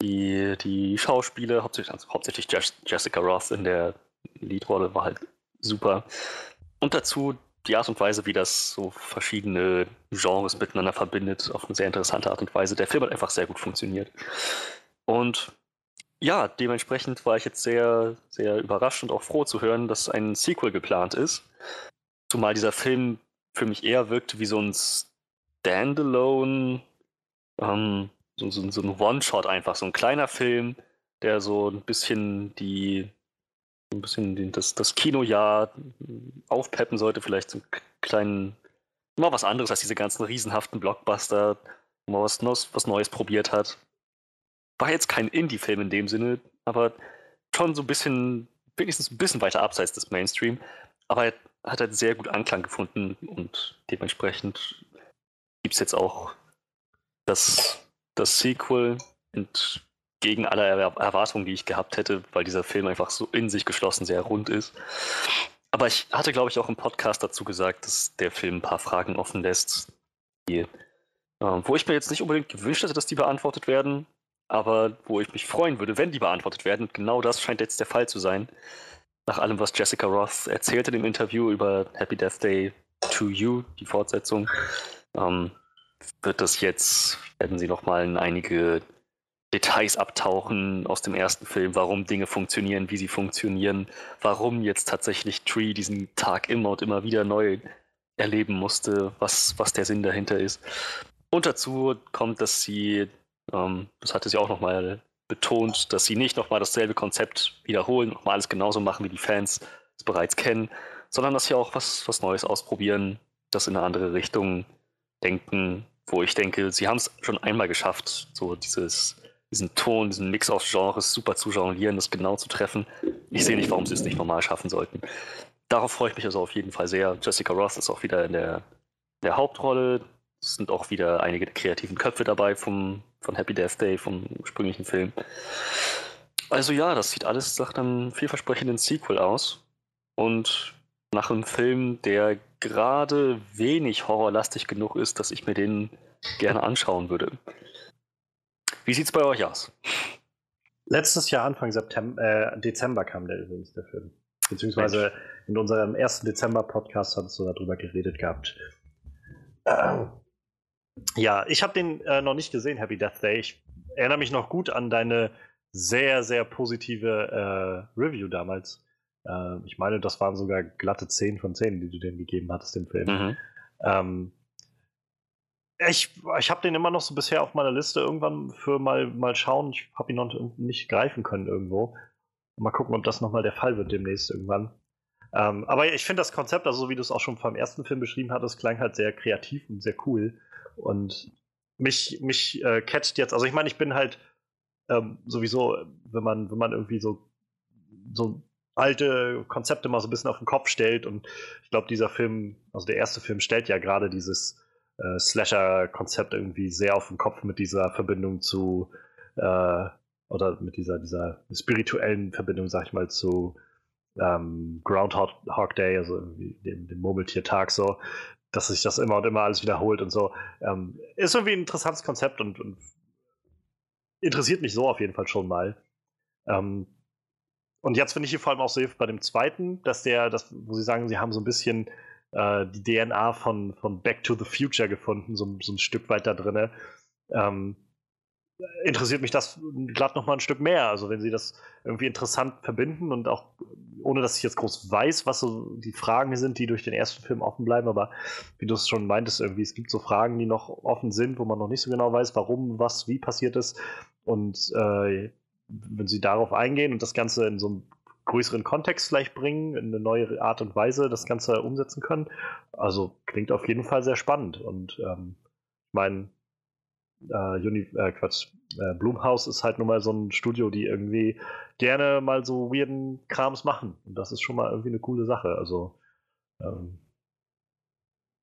die, die Schauspiele, hauptsächlich, also hauptsächlich Jessica Roth in der Leadrolle war halt super. Und dazu die Art und Weise, wie das so verschiedene Genres miteinander verbindet, auf eine sehr interessante Art und Weise. Der Film hat einfach sehr gut funktioniert. Und ja, dementsprechend war ich jetzt sehr, sehr überrascht und auch froh zu hören, dass ein Sequel geplant ist. Zumal dieser Film für mich eher wirkte wie so ein Standalone, ähm, so, so, so ein One-Shot einfach, so ein kleiner Film, der so ein bisschen die ein bisschen das, das Kinojahr aufpeppen sollte, vielleicht einen kleinen, mal was anderes als diese ganzen riesenhaften Blockbuster, man was, was Neues probiert hat. War jetzt kein Indie-Film in dem Sinne, aber schon so ein bisschen, wenigstens ein bisschen weiter abseits des Mainstream. Aber er hat halt sehr gut Anklang gefunden und dementsprechend gibt es jetzt auch das, das Sequel und gegen alle Erwartungen, die ich gehabt hätte, weil dieser Film einfach so in sich geschlossen sehr rund ist. Aber ich hatte, glaube ich, auch im Podcast dazu gesagt, dass der Film ein paar Fragen offen lässt, die, äh, wo ich mir jetzt nicht unbedingt gewünscht hätte, dass die beantwortet werden, aber wo ich mich freuen würde, wenn die beantwortet werden. Genau das scheint jetzt der Fall zu sein. Nach allem, was Jessica Roth erzählte im Interview über Happy Death Day to You, die Fortsetzung, ähm, wird das jetzt, werden sie nochmal in einige Details abtauchen aus dem ersten Film, warum Dinge funktionieren, wie sie funktionieren, warum jetzt tatsächlich Tree diesen Tag immer und immer wieder neu erleben musste, was, was der Sinn dahinter ist. Und dazu kommt, dass sie, ähm, das hatte sie auch nochmal betont, dass sie nicht nochmal dasselbe Konzept wiederholen, nochmal alles genauso machen, wie die Fans es bereits kennen, sondern dass sie auch was, was Neues ausprobieren, das in eine andere Richtung denken, wo ich denke, sie haben es schon einmal geschafft, so dieses diesen Ton, diesen Mix aus Genres super zu jonglieren, das genau zu treffen. Ich sehe nicht, warum sie es nicht normal schaffen sollten. Darauf freue ich mich also auf jeden Fall sehr. Jessica Ross ist auch wieder in der, der Hauptrolle. Es sind auch wieder einige kreativen Köpfe dabei vom, von Happy Death Day, vom ursprünglichen Film. Also ja, das sieht alles nach einem vielversprechenden Sequel aus. Und nach einem Film, der gerade wenig horrorlastig genug ist, dass ich mir den gerne anschauen würde. Wie sieht es bei euch aus? Letztes Jahr, Anfang September, äh, Dezember kam der übrigens, der Film. Beziehungsweise Mensch. in unserem ersten Dezember-Podcast hattest du darüber geredet gehabt. Ähm, ja, ich habe den äh, noch nicht gesehen, Happy Death Day. Ich erinnere mich noch gut an deine sehr, sehr positive äh, Review damals. Äh, ich meine, das waren sogar glatte 10 von 10, die du dem gegeben hattest, dem Film. Mhm. Ähm, ich, ich habe den immer noch so bisher auf meiner Liste irgendwann für mal, mal schauen. Ich habe ihn noch nicht greifen können irgendwo. Mal gucken, ob das nochmal der Fall wird demnächst irgendwann. Ähm, aber ich finde das Konzept, also so wie du es auch schon beim ersten Film beschrieben hattest, klang halt sehr kreativ und sehr cool. Und mich, mich äh, catcht jetzt, also ich meine, ich bin halt ähm, sowieso, wenn man, wenn man irgendwie so, so alte Konzepte mal so ein bisschen auf den Kopf stellt. Und ich glaube, dieser Film, also der erste Film, stellt ja gerade dieses äh, Slasher-Konzept irgendwie sehr auf den Kopf mit dieser Verbindung zu, äh, oder mit dieser, dieser spirituellen Verbindung, sag ich mal, zu ähm, Groundhog Day, also irgendwie dem, dem Murmeltiertag so, dass sich das immer und immer alles wiederholt und so. Ähm, ist irgendwie ein interessantes Konzept und, und, interessiert mich so auf jeden Fall schon mal. Ähm, und jetzt finde ich hier vor allem auch so bei dem zweiten, dass der, das, wo sie sagen, sie haben so ein bisschen äh, die DNA von, von Back to the Future gefunden, so, so ein Stück weit da drin. Ähm, interessiert mich das glatt noch mal ein Stück mehr. Also wenn sie das irgendwie interessant verbinden und auch ohne dass ich jetzt groß weiß, was so die Fragen sind, die durch den ersten Film offen bleiben, aber wie du es schon meintest, irgendwie, es gibt so Fragen, die noch offen sind, wo man noch nicht so genau weiß, warum, was, wie passiert ist. Und äh, wenn sie darauf eingehen und das Ganze in so einem größeren Kontext vielleicht bringen, in eine neue Art und Weise das Ganze umsetzen können. Also klingt auf jeden Fall sehr spannend. Und ähm, ich meine, äh, Uni, äh, Quatsch, äh, Blumhaus ist halt nun mal so ein Studio, die irgendwie gerne mal so weirden Krams machen. Und das ist schon mal irgendwie eine coole Sache. Also ähm,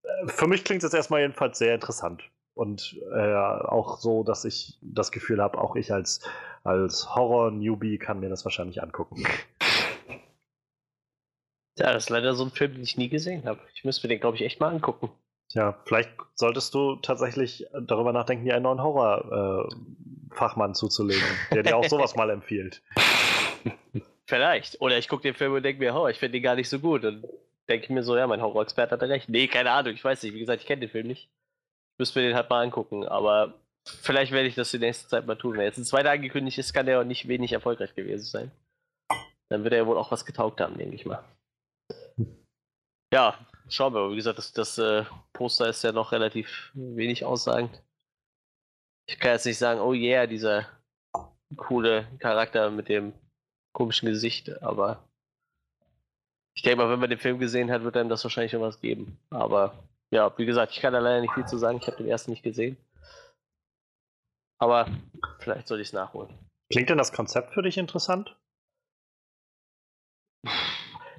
äh, für mich klingt es erstmal jedenfalls sehr interessant. Und äh, auch so, dass ich das Gefühl habe, auch ich als, als Horror-Newbie kann mir das wahrscheinlich angucken. Ja, das ist leider so ein Film, den ich nie gesehen habe. Ich müsste mir den, glaube ich, echt mal angucken. Ja, vielleicht solltest du tatsächlich darüber nachdenken, dir einen neuen Horror-Fachmann äh, zuzulegen, der dir auch sowas mal empfiehlt. Vielleicht. Oder ich gucke den Film und denke mir, oh, ich finde den gar nicht so gut. Und denke mir so, ja, mein Horror-Experte hatte recht. Nee, keine Ahnung, ich weiß nicht. Wie gesagt, ich kenne den Film nicht. Ich müsste mir den halt mal angucken. Aber vielleicht werde ich das die nächste Zeit mal tun. Wenn jetzt ein zweiter angekündigt ist, kann der auch nicht wenig erfolgreich gewesen sein. Dann wird er ja wohl auch was getaugt haben, denke ich mal. Ja, schauen wir. Wie gesagt, das, das äh, Poster ist ja noch relativ wenig aussagend. Ich kann jetzt nicht sagen, oh yeah, dieser coole Charakter mit dem komischen Gesicht, aber ich denke mal, wenn man den Film gesehen hat, wird einem das wahrscheinlich schon was geben. Aber ja, wie gesagt, ich kann da leider nicht viel zu sagen. Ich habe den ersten nicht gesehen. Aber vielleicht soll ich es nachholen. Klingt denn das Konzept für dich interessant?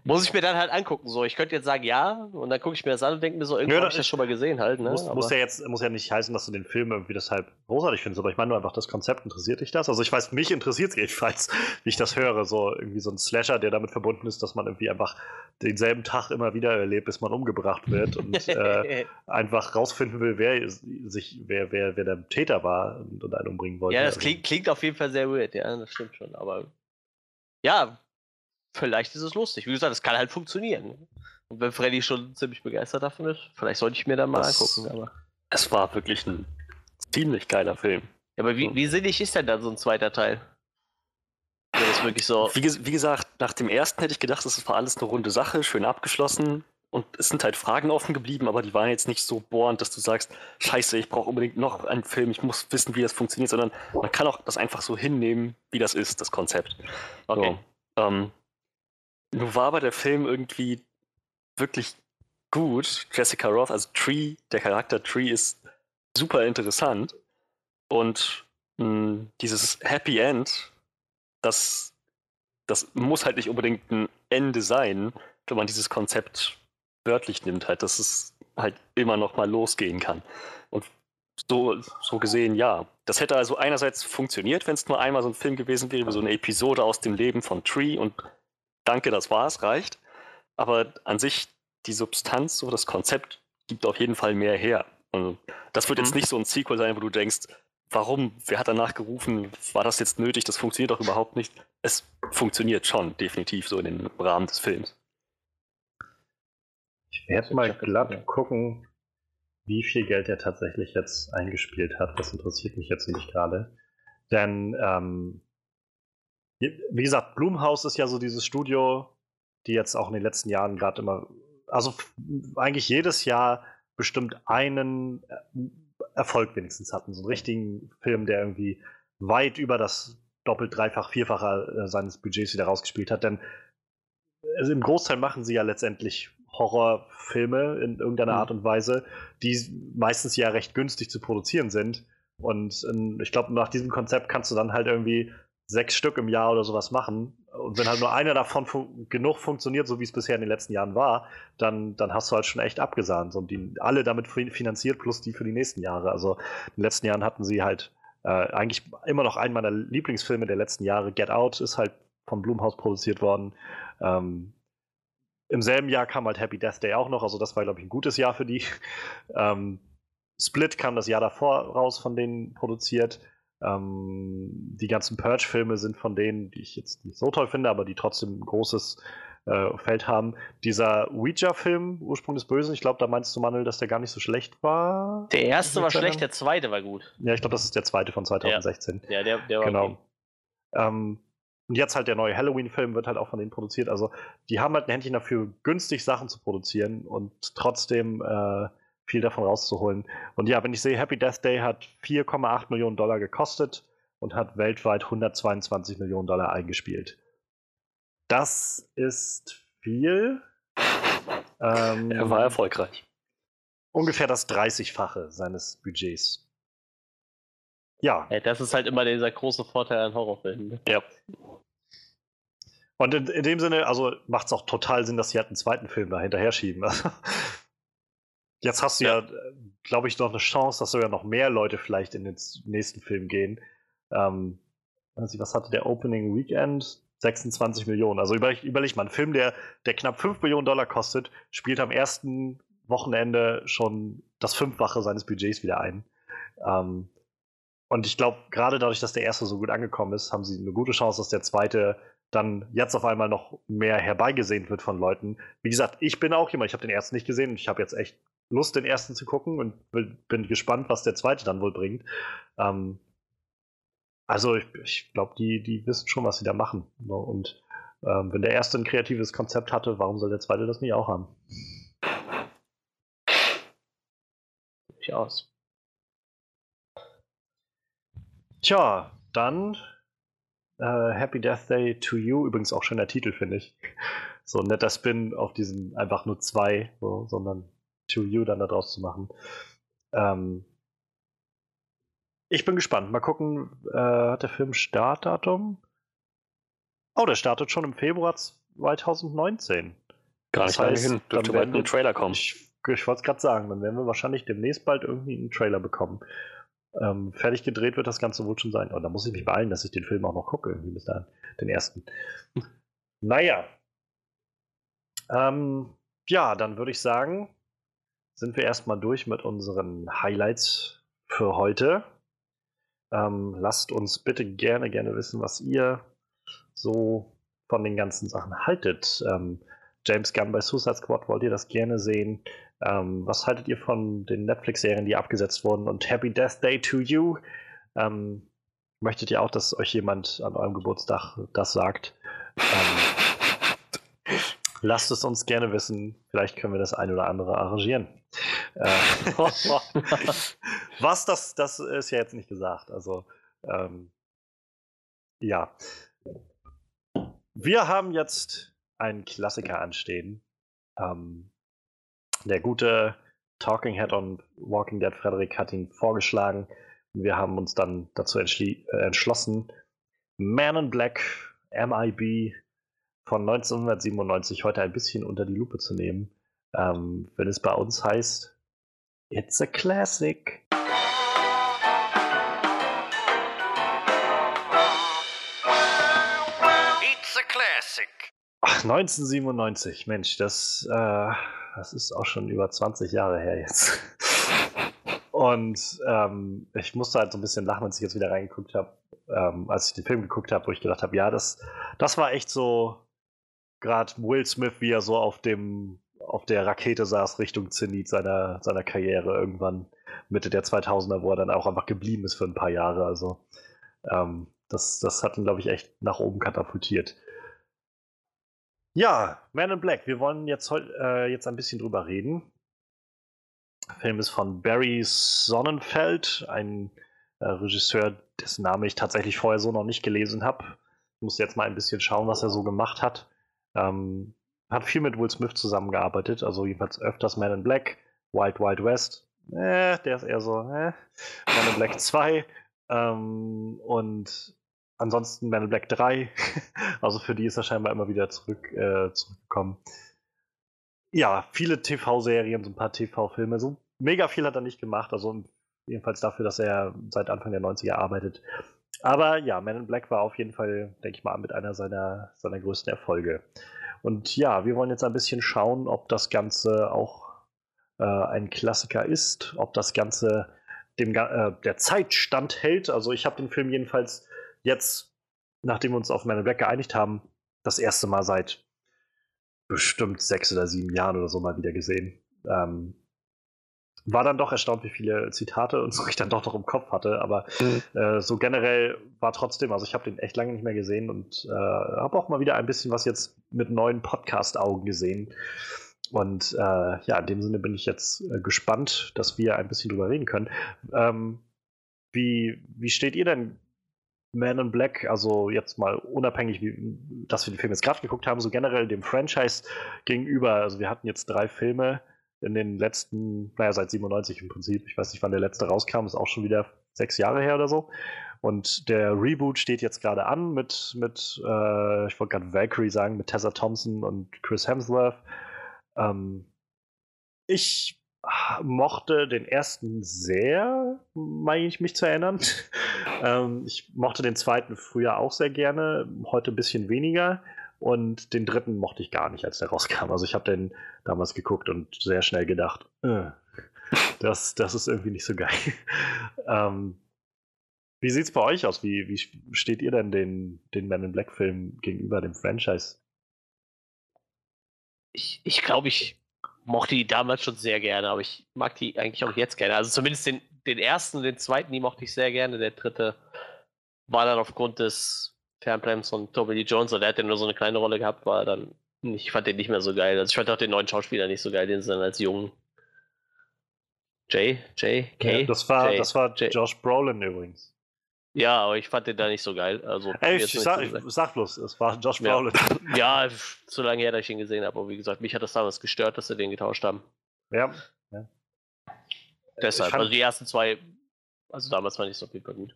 Muss ich mir dann halt angucken. So, ich könnte jetzt sagen, ja, und dann gucke ich mir das an und denke mir so, irgendwie habe ich das schon mal gesehen halt. Ne? Muss, muss, ja jetzt, muss ja nicht heißen, dass du den Film irgendwie deshalb großartig findest, aber ich meine nur einfach, das Konzept interessiert dich das? Also ich weiß, mich interessiert es jedenfalls, wie ich das höre. So irgendwie so ein Slasher, der damit verbunden ist, dass man irgendwie einfach denselben Tag immer wieder erlebt, bis man umgebracht wird und äh, einfach rausfinden will, wer sich, wer, wer, wer der Täter war und, und einen umbringen wollte. Ja, das also klingt, klingt auf jeden Fall sehr weird, ja, das stimmt schon. Aber ja, vielleicht ist es lustig. Wie gesagt, es kann halt funktionieren. Und wenn Freddy schon ziemlich begeistert davon ist, vielleicht sollte ich mir dann mal das, angucken. Aber. Es war wirklich ein ziemlich geiler Film. Ja, aber wie, wie sinnig ist denn dann so ein zweiter Teil? Ja, das wirklich so. Wie, wie, gesagt, nach dem ersten hätte ich gedacht, das war alles eine runde Sache, schön abgeschlossen. Und es sind halt Fragen offen geblieben, aber die waren jetzt nicht so bohrend, dass du sagst, scheiße, ich brauche unbedingt noch einen Film, ich muss wissen, wie das funktioniert, sondern man kann auch das einfach so hinnehmen, wie das ist, das Konzept. Okay. So, ähm, nun war aber der Film irgendwie wirklich gut. Jessica Roth, also Tree, der Charakter Tree ist super interessant. Und mh, hm, dieses Happy End, das, das muss halt nicht unbedingt ein Ende sein, wenn man dieses Konzept wörtlich nimmt, halt, dass es halt immer noch mal losgehen kann. Und so, so gesehen, ja. Das hätte also einerseits funktioniert, wenn es nur einmal so ein Film gewesen wäre, so eine Episode aus dem Leben von Tree und danke, das war's, reicht. Aber an sich, die Substanz, so das Konzept, gibt auf jeden Fall mehr her. Und das wird mhm. jetzt nicht so ein Sequel sein, wo du denkst, warum, wer hat danach gerufen, war das jetzt nötig, das funktioniert doch überhaupt nicht. Es funktioniert schon, definitiv, so in den Rahmen des Films. Ich werde mal glatt gucken, wie viel Geld er tatsächlich jetzt eingespielt hat. Das interessiert mich jetzt nämlich gerade. Denn ähm, wie gesagt, Blumhaus ist ja so dieses Studio, die jetzt auch in den letzten Jahren gerade immer, also eigentlich jedes Jahr bestimmt einen äh, Erfolg wenigstens hatten. So einen richtigen Film, der irgendwie weit über das doppelt, dreifach, vierfache äh, seines Budgets wieder rausgespielt hat. Denn also im Großteil machen sie ja letztendlich Horrorfilme in irgendeiner mhm. Art und Weise, die meistens ja recht günstig zu produzieren sind. Und in, ich glaube, nach diesem Konzept kannst du dann halt irgendwie sechs Stück im Jahr oder sowas machen und wenn halt nur einer davon fun genug funktioniert, so wie es bisher in den letzten Jahren war, dann, dann hast du halt schon echt abgesahnt. Und die alle damit finanziert, plus die für die nächsten Jahre. Also in den letzten Jahren hatten sie halt äh, eigentlich immer noch einen meiner Lieblingsfilme der letzten Jahre. Get Out ist halt von Blumhaus produziert worden. Ähm, Im selben Jahr kam halt Happy Death Day auch noch, also das war, glaube ich, ein gutes Jahr für die. Ähm, Split kam das Jahr davor raus, von denen produziert. Ähm, die ganzen Purge-Filme sind von denen, die ich jetzt nicht so toll finde, aber die trotzdem ein großes äh, Feld haben. Dieser Ouija-Film, Ursprung des Bösen, ich glaube, da meinst du, Manuel, dass der gar nicht so schlecht war. Der erste war schlecht, der zweite war gut. Ja, ich glaube, das ist der zweite von 2016. Ja, ja der, der war genau. Okay. Ähm, und jetzt halt der neue Halloween-Film wird halt auch von denen produziert. Also die haben halt ein Händchen dafür, günstig Sachen zu produzieren und trotzdem äh, viel davon rauszuholen. Und ja, wenn ich sehe, Happy Death Day hat 4,8 Millionen Dollar gekostet und hat weltweit 122 Millionen Dollar eingespielt. Das ist viel. Ähm, er war erfolgreich. Ungefähr das 30-fache seines Budgets. Ja. Hey, das ist halt immer dieser große Vorteil an Horrorfilmen. Ne? Ja. Und in, in dem Sinne, also macht es auch total Sinn, dass sie halt einen zweiten Film da hinterher schieben. Jetzt hast du ja, ja glaube ich, noch eine Chance, dass sogar noch mehr Leute vielleicht in den nächsten Film gehen. Ähm, ich, was hatte der Opening Weekend? 26 Millionen. Also überleg, überleg mal, ein Film, der, der knapp 5 Millionen Dollar kostet, spielt am ersten Wochenende schon das Fünffache seines Budgets wieder ein. Ähm, und ich glaube, gerade dadurch, dass der erste so gut angekommen ist, haben sie eine gute Chance, dass der zweite dann jetzt auf einmal noch mehr herbeigesehen wird von Leuten. Wie gesagt, ich bin auch jemand, ich habe den ersten nicht gesehen und ich habe jetzt echt Lust, den ersten zu gucken und bin gespannt, was der zweite dann wohl bringt. Ähm, also ich, ich glaube, die, die wissen schon, was sie da machen. Ne? Und ähm, wenn der erste ein kreatives Konzept hatte, warum soll der zweite das nicht auch haben? Durchaus. Tja, dann äh, Happy Death Day to You. Übrigens auch schöner Titel, finde ich. So ein netter Spin auf diesen einfach nur zwei, so, sondern to You dann daraus zu machen. Ähm, ich bin gespannt. Mal gucken, äh, hat der Film Startdatum? Oh, der startet schon im Februar 2019. Gar nicht lange hin. Dürfte bald ein Trailer kommen. Ich, ich wollte es gerade sagen, dann werden wir wahrscheinlich demnächst bald irgendwie einen Trailer bekommen. Ähm, fertig gedreht wird das Ganze wohl schon sein. Und oh, da muss ich mich beeilen, dass ich den Film auch noch gucke, irgendwie bis dahin. Den ersten. naja. Ähm, ja, dann würde ich sagen, sind wir erstmal durch mit unseren Highlights für heute. Ähm, lasst uns bitte gerne, gerne wissen, was ihr so von den ganzen Sachen haltet. Ähm, James Gunn bei Suicide Squad, wollt ihr das gerne sehen? Ähm, was haltet ihr von den Netflix-Serien, die abgesetzt wurden? Und Happy Death Day to You. Ähm, möchtet ihr auch, dass euch jemand an eurem Geburtstag das sagt? Ähm, lasst es uns gerne wissen. Vielleicht können wir das ein oder andere arrangieren. Äh, was, das, das ist ja jetzt nicht gesagt. Also, ähm, ja. Wir haben jetzt einen Klassiker anstehen. Ähm, der gute Talking Head on Walking Dead Frederik hat ihn vorgeschlagen. Wir haben uns dann dazu äh, entschlossen, Man in Black, MIB von 1997 heute ein bisschen unter die Lupe zu nehmen. Ähm, wenn es bei uns heißt, It's a Classic. It's a Classic. Ach, 1997, Mensch, das, äh, das ist auch schon über 20 Jahre her jetzt. Und ähm, ich musste halt so ein bisschen lachen, als ich jetzt wieder reingeguckt habe, ähm, als ich den Film geguckt habe, wo ich gedacht habe, ja, das, das war echt so gerade Will Smith, wie er so auf dem auf der Rakete saß Richtung Zenit seiner, seiner Karriere irgendwann Mitte der 2000er, wo er dann auch einfach geblieben ist für ein paar Jahre. Also ähm, das, das hat ihn, glaube ich, echt nach oben katapultiert. Ja, Man in Black. Wir wollen jetzt, äh, jetzt ein bisschen drüber reden. Der Film ist von Barry Sonnenfeld, ein äh, Regisseur, dessen Name ich tatsächlich vorher so noch nicht gelesen habe. Ich muss jetzt mal ein bisschen schauen, was er so gemacht hat. Ähm, hat viel mit Will Smith zusammengearbeitet, also jedenfalls öfters Man in Black, Wild Wild West, äh, der ist eher so, äh, Man in Black 2 ähm, und ansonsten Man in Black 3. also für die ist er scheinbar immer wieder zurück, äh, zurückgekommen. Ja, viele TV-Serien, so ein paar TV-Filme. So mega viel hat er nicht gemacht. Also jedenfalls dafür, dass er seit Anfang der 90er arbeitet. Aber ja, Man in Black war auf jeden Fall, denke ich mal, mit einer seiner, seiner größten Erfolge. Und ja, wir wollen jetzt ein bisschen schauen, ob das Ganze auch äh, ein Klassiker ist, ob das Ganze dem, äh, der Zeit standhält. Also ich habe den Film jedenfalls jetzt, nachdem wir uns auf Man in Black geeinigt haben, das erste Mal seit bestimmt sechs oder sieben Jahren oder so mal wieder gesehen. Ähm, war dann doch erstaunt, wie viele Zitate und so ich dann doch noch im Kopf hatte. Aber mhm. äh, so generell war trotzdem, also ich habe den echt lange nicht mehr gesehen und äh, habe auch mal wieder ein bisschen was jetzt mit neuen Podcast-Augen gesehen. Und äh, ja, in dem Sinne bin ich jetzt äh, gespannt, dass wir ein bisschen drüber reden können. Ähm, wie, wie steht ihr denn Man in Black, also jetzt mal unabhängig, wie, dass wir den Film jetzt gerade geguckt haben, so generell dem Franchise gegenüber. Also wir hatten jetzt drei Filme in den letzten, naja, seit 97 im Prinzip. Ich weiß nicht, wann der letzte rauskam, ist auch schon wieder sechs Jahre her oder so. Und der Reboot steht jetzt gerade an mit, mit äh, ich wollte gerade Valkyrie sagen, mit Tessa Thompson und Chris Hemsworth. Ähm, ich mochte den ersten sehr, meine ich mich zu erinnern. ähm, ich mochte den zweiten früher auch sehr gerne, heute ein bisschen weniger. Und den dritten mochte ich gar nicht, als der rauskam. Also ich habe den damals geguckt und sehr schnell gedacht, äh, das, das ist irgendwie nicht so geil. ähm, wie es bei euch aus? Wie, wie steht ihr denn den, den Man in Black Film gegenüber dem Franchise? ich, ich glaube, ich mochte die damals schon sehr gerne, aber ich mag die eigentlich auch jetzt gerne. Also zumindest den, den ersten und den zweiten, die mochte ich sehr gerne. Der dritte war dann aufgrund des Fernbleibens von Toby Lee Jones, der hat ja nur so eine kleine Rolle gehabt, war dann, ich fand den nicht mehr so geil. Also ich fand auch den neuen Schauspieler nicht so geil, den sie dann als jungen Jay, Jay, K. Ja, das war, Jay, das war Jay. Josh Brolin übrigens. Ja, aber ich fand den da nicht so geil. Also, Ey, ich, sag, ich sag bloß, es war Josh ja. Brolin. Ja, zu lange her, dass ich ihn gesehen habe. Aber wie gesagt, mich hat das damals gestört, dass sie den getauscht haben. Ja. ja. Deshalb, also die ersten zwei, also damals fand ich es auf jeden Fall gut.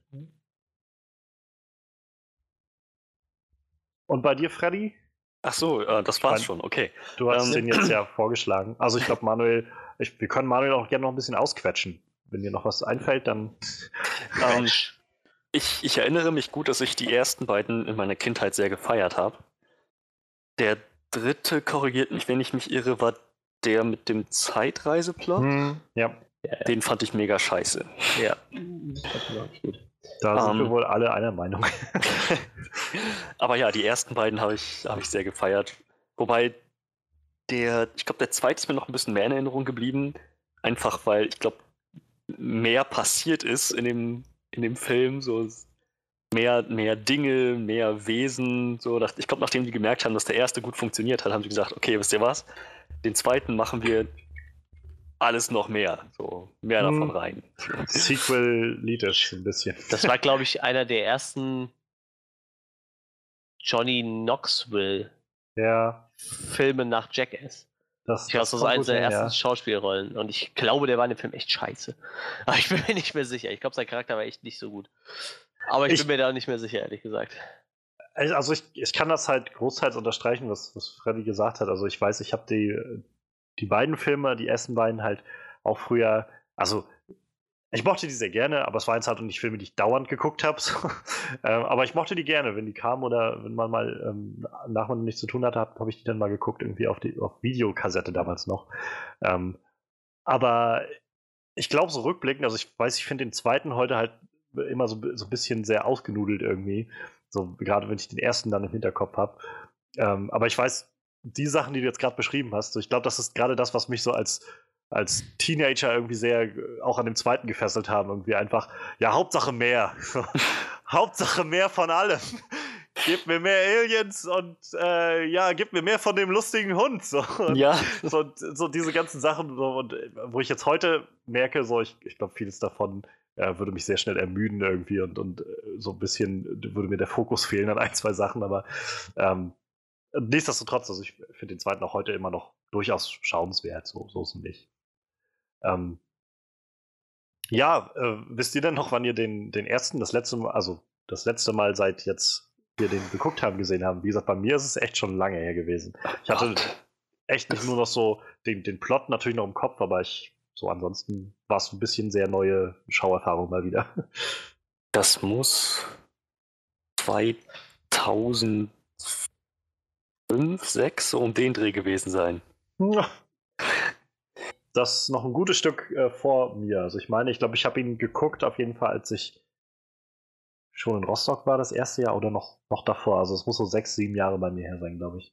Und bei dir, Freddy? Ach so, äh, das war's schon, okay. Du hast ähm, den jetzt ja vorgeschlagen. Also ich glaube, Manuel, ich, wir können Manuel auch gerne noch ein bisschen ausquetschen. Wenn dir noch was einfällt, dann. Ähm, ich, ich erinnere mich gut, dass ich die ersten beiden in meiner Kindheit sehr gefeiert habe. Der dritte, korrigiert mich, wenn ich mich irre, war der mit dem Zeitreiseplot. Hm, ja. Den fand ich mega scheiße. Ja. Das war gut. Da sind um, wir ähm. wohl alle einer Meinung. aber ja, die ersten beiden habe ich, hab ich sehr gefeiert. Wobei der, ich glaube, der zweite ist mir noch ein bisschen mehr in Erinnerung geblieben. Einfach weil ich glaube, mehr passiert ist in dem in dem Film. So mehr, mehr Dinge, mehr Wesen. So, ich glaube, nachdem die gemerkt haben, dass der erste gut funktioniert hat, haben sie gesagt, okay, wisst ihr was? Den zweiten machen wir alles noch mehr. So mehr hm. davon rein. Sequel Leaders ein bisschen. Das war, glaube ich, einer der ersten Johnny Knoxville ja. Filme nach Jackass. Das, ich weiß, das ist eine der ersten ja. Schauspielrollen. Und ich glaube, der war in dem Film echt scheiße. Aber ich bin mir nicht mehr sicher. Ich glaube, sein Charakter war echt nicht so gut. Aber ich, ich bin mir da nicht mehr sicher, ehrlich gesagt. Also ich, ich kann das halt großteils unterstreichen, was, was Freddy gesagt hat. Also ich weiß, ich habe die, die beiden Filme, die ersten beiden halt auch früher, also ich mochte die sehr gerne, aber es waren jetzt halt nicht Filme, die ich dauernd geguckt habe. So. ähm, aber ich mochte die gerne, wenn die kamen oder wenn man mal ähm, nach man nichts zu tun hatte, habe hab ich die dann mal geguckt, irgendwie auf die auf Videokassette damals noch. Ähm, aber ich glaube, so rückblickend, also ich weiß, ich finde den zweiten heute halt immer so, so ein bisschen sehr ausgenudelt irgendwie. So, gerade wenn ich den ersten dann im Hinterkopf habe. Ähm, aber ich weiß, die Sachen, die du jetzt gerade beschrieben hast, so, ich glaube, das ist gerade das, was mich so als als Teenager irgendwie sehr äh, auch an dem zweiten gefesselt haben. Irgendwie einfach, ja, Hauptsache mehr. Hauptsache mehr von allem. gib mir mehr Aliens und äh, ja, gib mir mehr von dem lustigen Hund. So, und, ja. So, so, diese ganzen Sachen, so, und äh, wo ich jetzt heute merke, so ich, ich glaube, vieles davon ja, würde mich sehr schnell ermüden irgendwie und, und äh, so ein bisschen würde mir der Fokus fehlen an ein, zwei Sachen, aber ähm, nichtsdestotrotz, also ich finde den zweiten auch heute immer noch durchaus schauenswert, so, so ist es nicht. Ähm, ja, äh, wisst ihr denn noch, wann ihr den, den ersten, das letzte Mal, also das letzte Mal seit jetzt wir den geguckt haben, gesehen haben. Wie gesagt, bei mir ist es echt schon lange her gewesen. Ich hatte echt nicht nur noch so den, den Plot natürlich noch im Kopf, aber ich so ansonsten war es ein bisschen sehr neue Schauerfahrung mal wieder. Das muss 2005, 2006 so um den Dreh gewesen sein. Das ist noch ein gutes Stück äh, vor mir. Also ich meine, ich glaube, ich habe ihn geguckt auf jeden Fall, als ich schon in Rostock war das erste Jahr oder noch, noch davor. Also es muss so sechs, sieben Jahre bei mir her sein, glaube ich.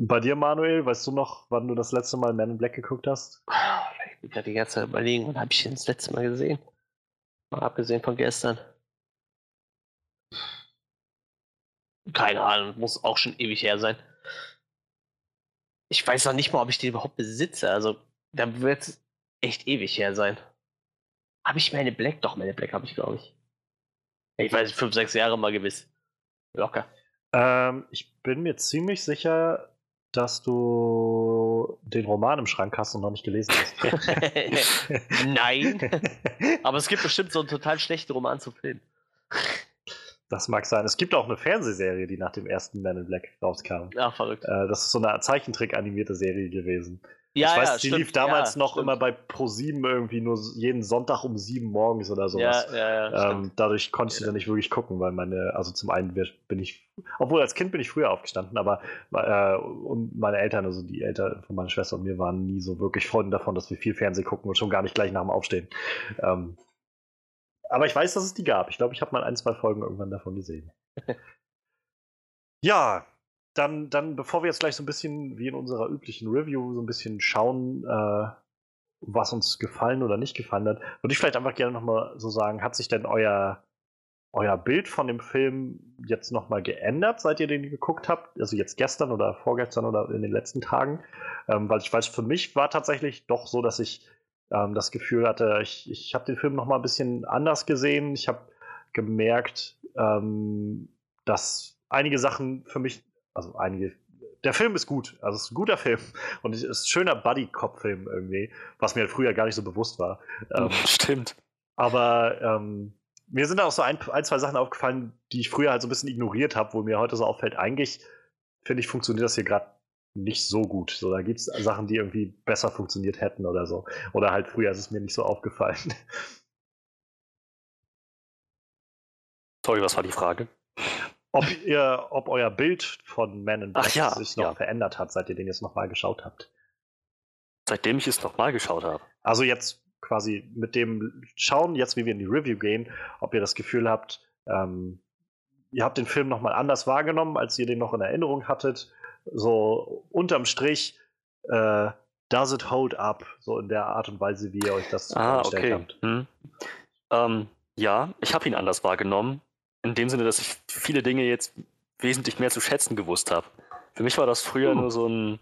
Bei dir, Manuel, weißt du noch, wann du das letzte Mal Man in Black geguckt hast? Ich bin gerade die ganze Zeit überlegen, wann habe ich den das letzte Mal gesehen? Mal abgesehen von gestern. Keine Ahnung, muss auch schon ewig her sein. Ich weiß noch nicht mal, ob ich den überhaupt besitze. Also, da wird es echt ewig her sein. Habe ich meine Black? Doch, meine Black habe ich, glaube ich. Ich weiß, fünf, sechs Jahre mal gewiss. Locker. Ähm, ich bin mir ziemlich sicher, dass du den Roman im Schrank hast und noch nicht gelesen hast. Nein. Aber es gibt bestimmt so einen total schlechten Roman zu filmen. Das mag sein. Es gibt auch eine Fernsehserie, die nach dem ersten Man in Black rauskam. Ja, verrückt. Äh, das ist so eine Zeichentrick-animierte Serie gewesen. Ja, ich weiß, ja, die stimmt. lief damals ja, noch stimmt. immer bei Pro7 irgendwie nur jeden Sonntag um sieben morgens oder sowas. Ja, ja, ja, ähm, dadurch konnte ich sie dann nicht wirklich gucken, weil meine, also zum einen bin ich, obwohl als Kind bin ich früher aufgestanden, aber äh, und meine Eltern, also die Eltern von meiner Schwester und mir waren nie so wirklich Freunde davon, dass wir viel Fernsehen gucken und schon gar nicht gleich nach dem Aufstehen. Ähm, aber ich weiß, dass es die gab. Ich glaube, ich habe mal ein, zwei Folgen irgendwann davon gesehen. ja, dann, dann, bevor wir jetzt gleich so ein bisschen wie in unserer üblichen Review so ein bisschen schauen, äh, was uns gefallen oder nicht gefallen hat, würde ich vielleicht einfach gerne nochmal so sagen, hat sich denn euer, euer Bild von dem Film jetzt nochmal geändert, seit ihr den geguckt habt? Also jetzt gestern oder vorgestern oder in den letzten Tagen? Ähm, weil ich weiß, für mich war tatsächlich doch so, dass ich ähm, das Gefühl hatte, ich, ich habe den Film nochmal ein bisschen anders gesehen. Ich habe gemerkt, ähm, dass einige Sachen für mich also einige. Der Film ist gut, also es ist ein guter Film und es ist ein schöner Buddy-Cop-Film irgendwie, was mir früher gar nicht so bewusst war. Ähm, Stimmt. Aber ähm, mir sind auch so ein, ein, zwei Sachen aufgefallen, die ich früher halt so ein bisschen ignoriert habe, wo mir heute so auffällt, eigentlich finde ich, funktioniert das hier gerade nicht so gut. So, da gibt es Sachen, die irgendwie besser funktioniert hätten oder so. Oder halt früher ist es mir nicht so aufgefallen. Sorry, was war die Frage? ob ihr, ob euer Bild von Man in Black ja, sich noch ja. verändert hat, seit ihr den jetzt nochmal geschaut habt. Seitdem ich es nochmal geschaut habe. Also jetzt quasi mit dem Schauen, jetzt wie wir in die Review gehen, ob ihr das Gefühl habt, ähm, ihr habt den Film nochmal anders wahrgenommen, als ihr den noch in Erinnerung hattet. So unterm Strich, äh, does it hold up? So in der Art und Weise, wie ihr euch das ah, vorgestellt okay. habt. Hm. Ähm, ja, ich habe ihn anders wahrgenommen in dem Sinne, dass ich viele Dinge jetzt wesentlich mehr zu schätzen gewusst habe. Für mich war das früher uh. nur so ein,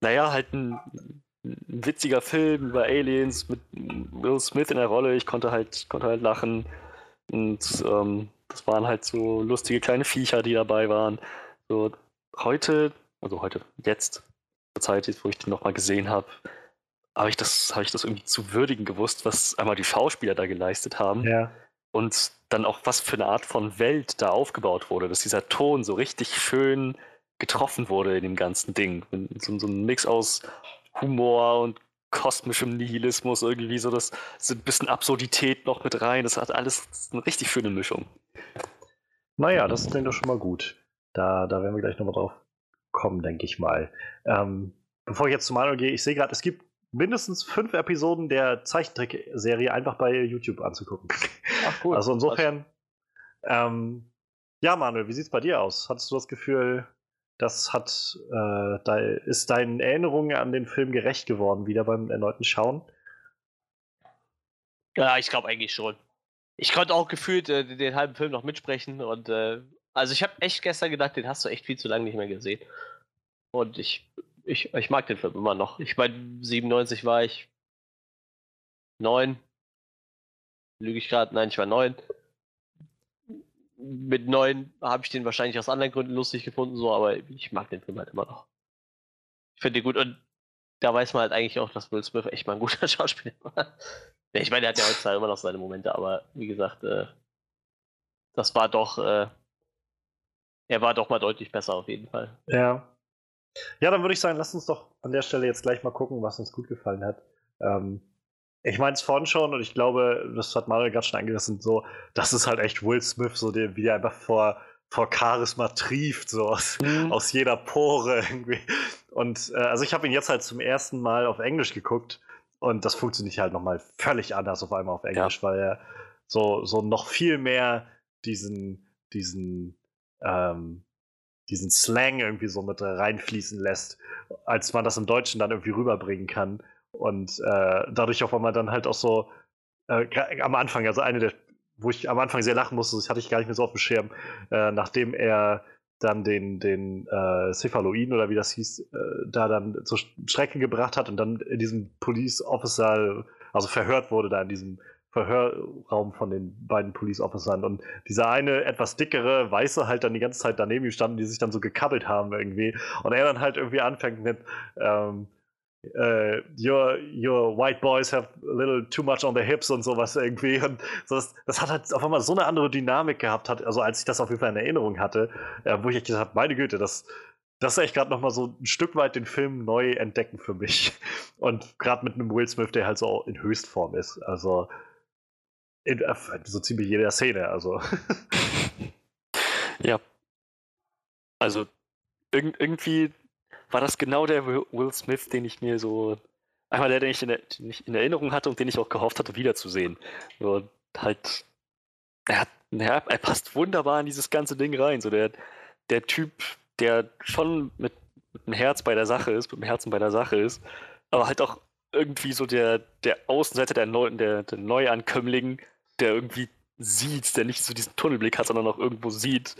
naja, halt ein, ein, witziger Film über Aliens mit Will Smith in der Rolle. Ich konnte halt, konnte halt lachen. Und ähm, das waren halt so lustige kleine Viecher, die dabei waren. So heute, also heute, jetzt, zur Zeit, wo ich den nochmal gesehen habe, habe ich, das, hab ich das irgendwie zu würdigen gewusst, was einmal die Schauspieler da geleistet haben. Ja. Und dann auch, was für eine Art von Welt da aufgebaut wurde, dass dieser Ton so richtig schön getroffen wurde in dem ganzen Ding. So, so ein Mix aus Humor und kosmischem Nihilismus, irgendwie so das so ein bisschen Absurdität noch mit rein. Das hat alles eine richtig schöne Mischung. Naja, das klingt doch schon mal gut. Da, da werden wir gleich nochmal drauf kommen, denke ich mal. Ähm, bevor ich jetzt zu Manuel gehe, ich sehe gerade, es gibt mindestens fünf Episoden der Zeichentrickserie einfach bei YouTube anzugucken. Ach cool. Also insofern, ähm, ja, Manuel, wie sieht es bei dir aus? Hattest du das Gefühl, das hat, äh, da ist deinen Erinnerungen an den Film gerecht geworden, wieder beim erneuten Schauen? Ja, ich glaube eigentlich schon. Ich konnte auch gefühlt äh, den halben Film noch mitsprechen und äh, also ich habe echt gestern gedacht, den hast du echt viel zu lange nicht mehr gesehen. Und ich ich, ich mag den Film immer noch. Ich meine, 97 war ich neun. Lüge ich gerade? Nein, ich war neun. Mit neun habe ich den wahrscheinlich aus anderen Gründen lustig gefunden, so, aber ich mag den Film halt immer noch. Ich finde den gut und da weiß man halt eigentlich auch, dass Will Smith echt mal ein guter Schauspieler war. ich meine, der hat ja heutzutage immer noch seine Momente, aber wie gesagt, äh, das war doch, äh, er war doch mal deutlich besser auf jeden Fall. Ja. Ja, dann würde ich sagen, lass uns doch an der Stelle jetzt gleich mal gucken, was uns gut gefallen hat. Ähm, ich meine es vorhin schon und ich glaube, das hat Manuel gerade schon angerissen, so, das ist halt echt Will Smith, so der, wie er einfach vor, vor Charisma trieft, so aus, mhm. aus jeder Pore irgendwie. Und äh, also ich habe ihn jetzt halt zum ersten Mal auf Englisch geguckt und das funktioniert halt nochmal völlig anders auf einmal auf Englisch, ja. weil er so, so noch viel mehr diesen, diesen, ähm, diesen Slang irgendwie so mit reinfließen lässt, als man das im Deutschen dann irgendwie rüberbringen kann. Und äh, dadurch auf einmal dann halt auch so äh, am Anfang, also eine der, wo ich am Anfang sehr lachen musste, das hatte ich gar nicht mehr so auf dem Schirm, äh, nachdem er dann den, den äh, Cephaloiden oder wie das hieß, äh, da dann zur Strecke gebracht hat und dann in diesem Police Officer, also verhört wurde da in diesem Verhörraum von den beiden Police Officern und dieser eine etwas dickere Weiße halt dann die ganze Zeit daneben gestanden, die sich dann so gekabbelt haben irgendwie und er dann halt irgendwie anfängt mit ähm, uh, your, your white boys have a little too much on their hips und sowas irgendwie. Und das, das, hat halt auf einmal so eine andere Dynamik gehabt, hat, also als ich das auf jeden Fall in Erinnerung hatte, äh, wo ich echt gesagt habe, meine Güte, das, das ist echt gerade nochmal so ein Stück weit den Film neu entdecken für mich. Und gerade mit einem Will Smith, der halt so in Höchstform ist. Also in, äh, so ziemlich jeder Szene, also. ja. Also irgendwie war das genau der Will Smith, den ich mir so, einmal der, den ich in, den ich in Erinnerung hatte und den ich auch gehofft hatte, wiederzusehen. So, halt, er, hat, er, er passt wunderbar in dieses ganze Ding rein. So der, der Typ, der schon mit, mit dem Herz bei der Sache ist, mit dem Herzen bei der Sache ist, aber halt auch irgendwie so der, der Außenseiter, der, Neu, der, der Neuankömmling, der irgendwie sieht, der nicht so diesen Tunnelblick hat, sondern auch irgendwo sieht,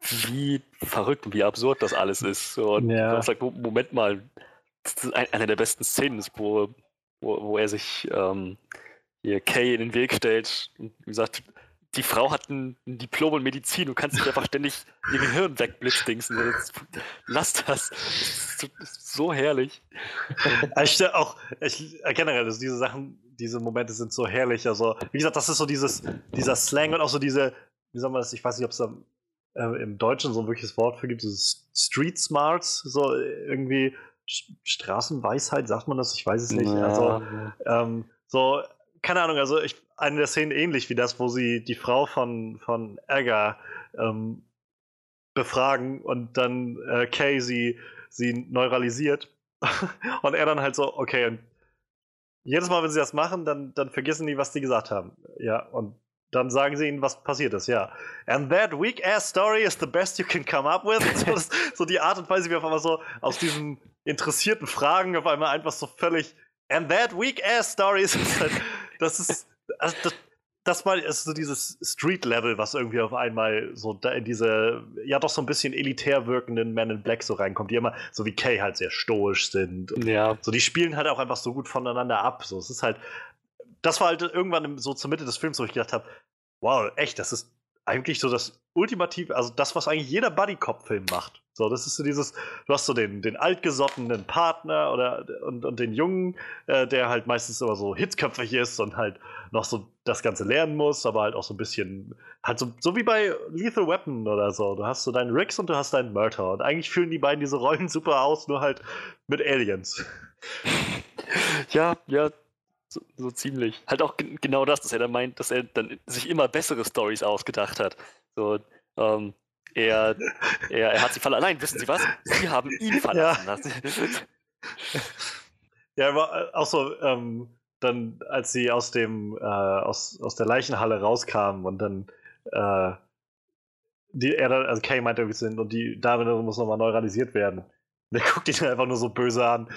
wie verrückt und wie absurd das alles ist. Und ja. sage, Moment mal, das ist eine der besten Szenen, wo, wo, wo er sich ähm, hier Kay in den Weg stellt und wie gesagt, die Frau hat ein, ein Diplom in Medizin, du kannst nicht einfach ständig ihr Gehirn wegblitzdingsen. Lass das. Das ist so herrlich. Ich auch, ich, generell, also diese Sachen, diese Momente sind so herrlich. Also, wie gesagt, das ist so dieses, dieser Slang und auch so diese, wie soll man das, ich weiß nicht, ob es da äh, im Deutschen so ein wirkliches Wort für gibt, ist Street Smarts, so irgendwie Straßenweisheit, sagt man das? Ich weiß es nicht. Ja. Also, ähm, so, keine Ahnung, also ich, eine der Szenen ähnlich wie das, wo sie die Frau von, von Egger ähm, befragen und dann äh, Kay sie, sie neuralisiert. und er dann halt so, okay, und jedes Mal, wenn sie das machen, dann, dann vergessen die, was die gesagt haben. Ja, und dann sagen sie ihnen, was passiert ist, ja. And that weak ass story is the best you can come up with. so, das, so, die Art und Weise, wie auf einmal so aus diesen interessierten Fragen auf einmal einfach so völlig. And that weak ass story ist halt, das ist. Also das, das mal ist so dieses Street-Level, was irgendwie auf einmal so da in diese, ja doch so ein bisschen elitär wirkenden Men in Black so reinkommt, die immer so wie Kay halt sehr stoisch sind. ja. So, die spielen halt auch einfach so gut voneinander ab. So, es ist halt, das war halt irgendwann so zur Mitte des Films, wo ich gedacht habe, wow, echt, das ist eigentlich so das ultimative, also das, was eigentlich jeder Buddy-Cop-Film macht. So, das ist so dieses, du hast so den, den altgesottenen Partner oder und, und den Jungen, äh, der halt meistens immer so hitzköpfig ist und halt noch so das Ganze lernen muss, aber halt auch so ein bisschen, halt so, so wie bei Lethal Weapon oder so. Du hast so deinen Ricks und du hast deinen Murder. Und eigentlich fühlen die beiden diese Rollen super aus, nur halt mit Aliens. Ja, ja, so, so, ziemlich. Halt auch genau das, dass er dann meint, dass er dann sich immer bessere Stories ausgedacht hat. So, ähm, er, er, er hat sie verlassen. Nein, wissen Sie was? Sie haben ihn verlassen ja. lassen. ja, war äh, auch so, ähm, dann, als sie aus dem, äh, aus, aus der Leichenhalle rauskamen und dann, äh, die, er dann, also Kay meinte, wir sind und die Dame muss nochmal neuralisiert werden. Und der guckt ihn einfach nur so böse an.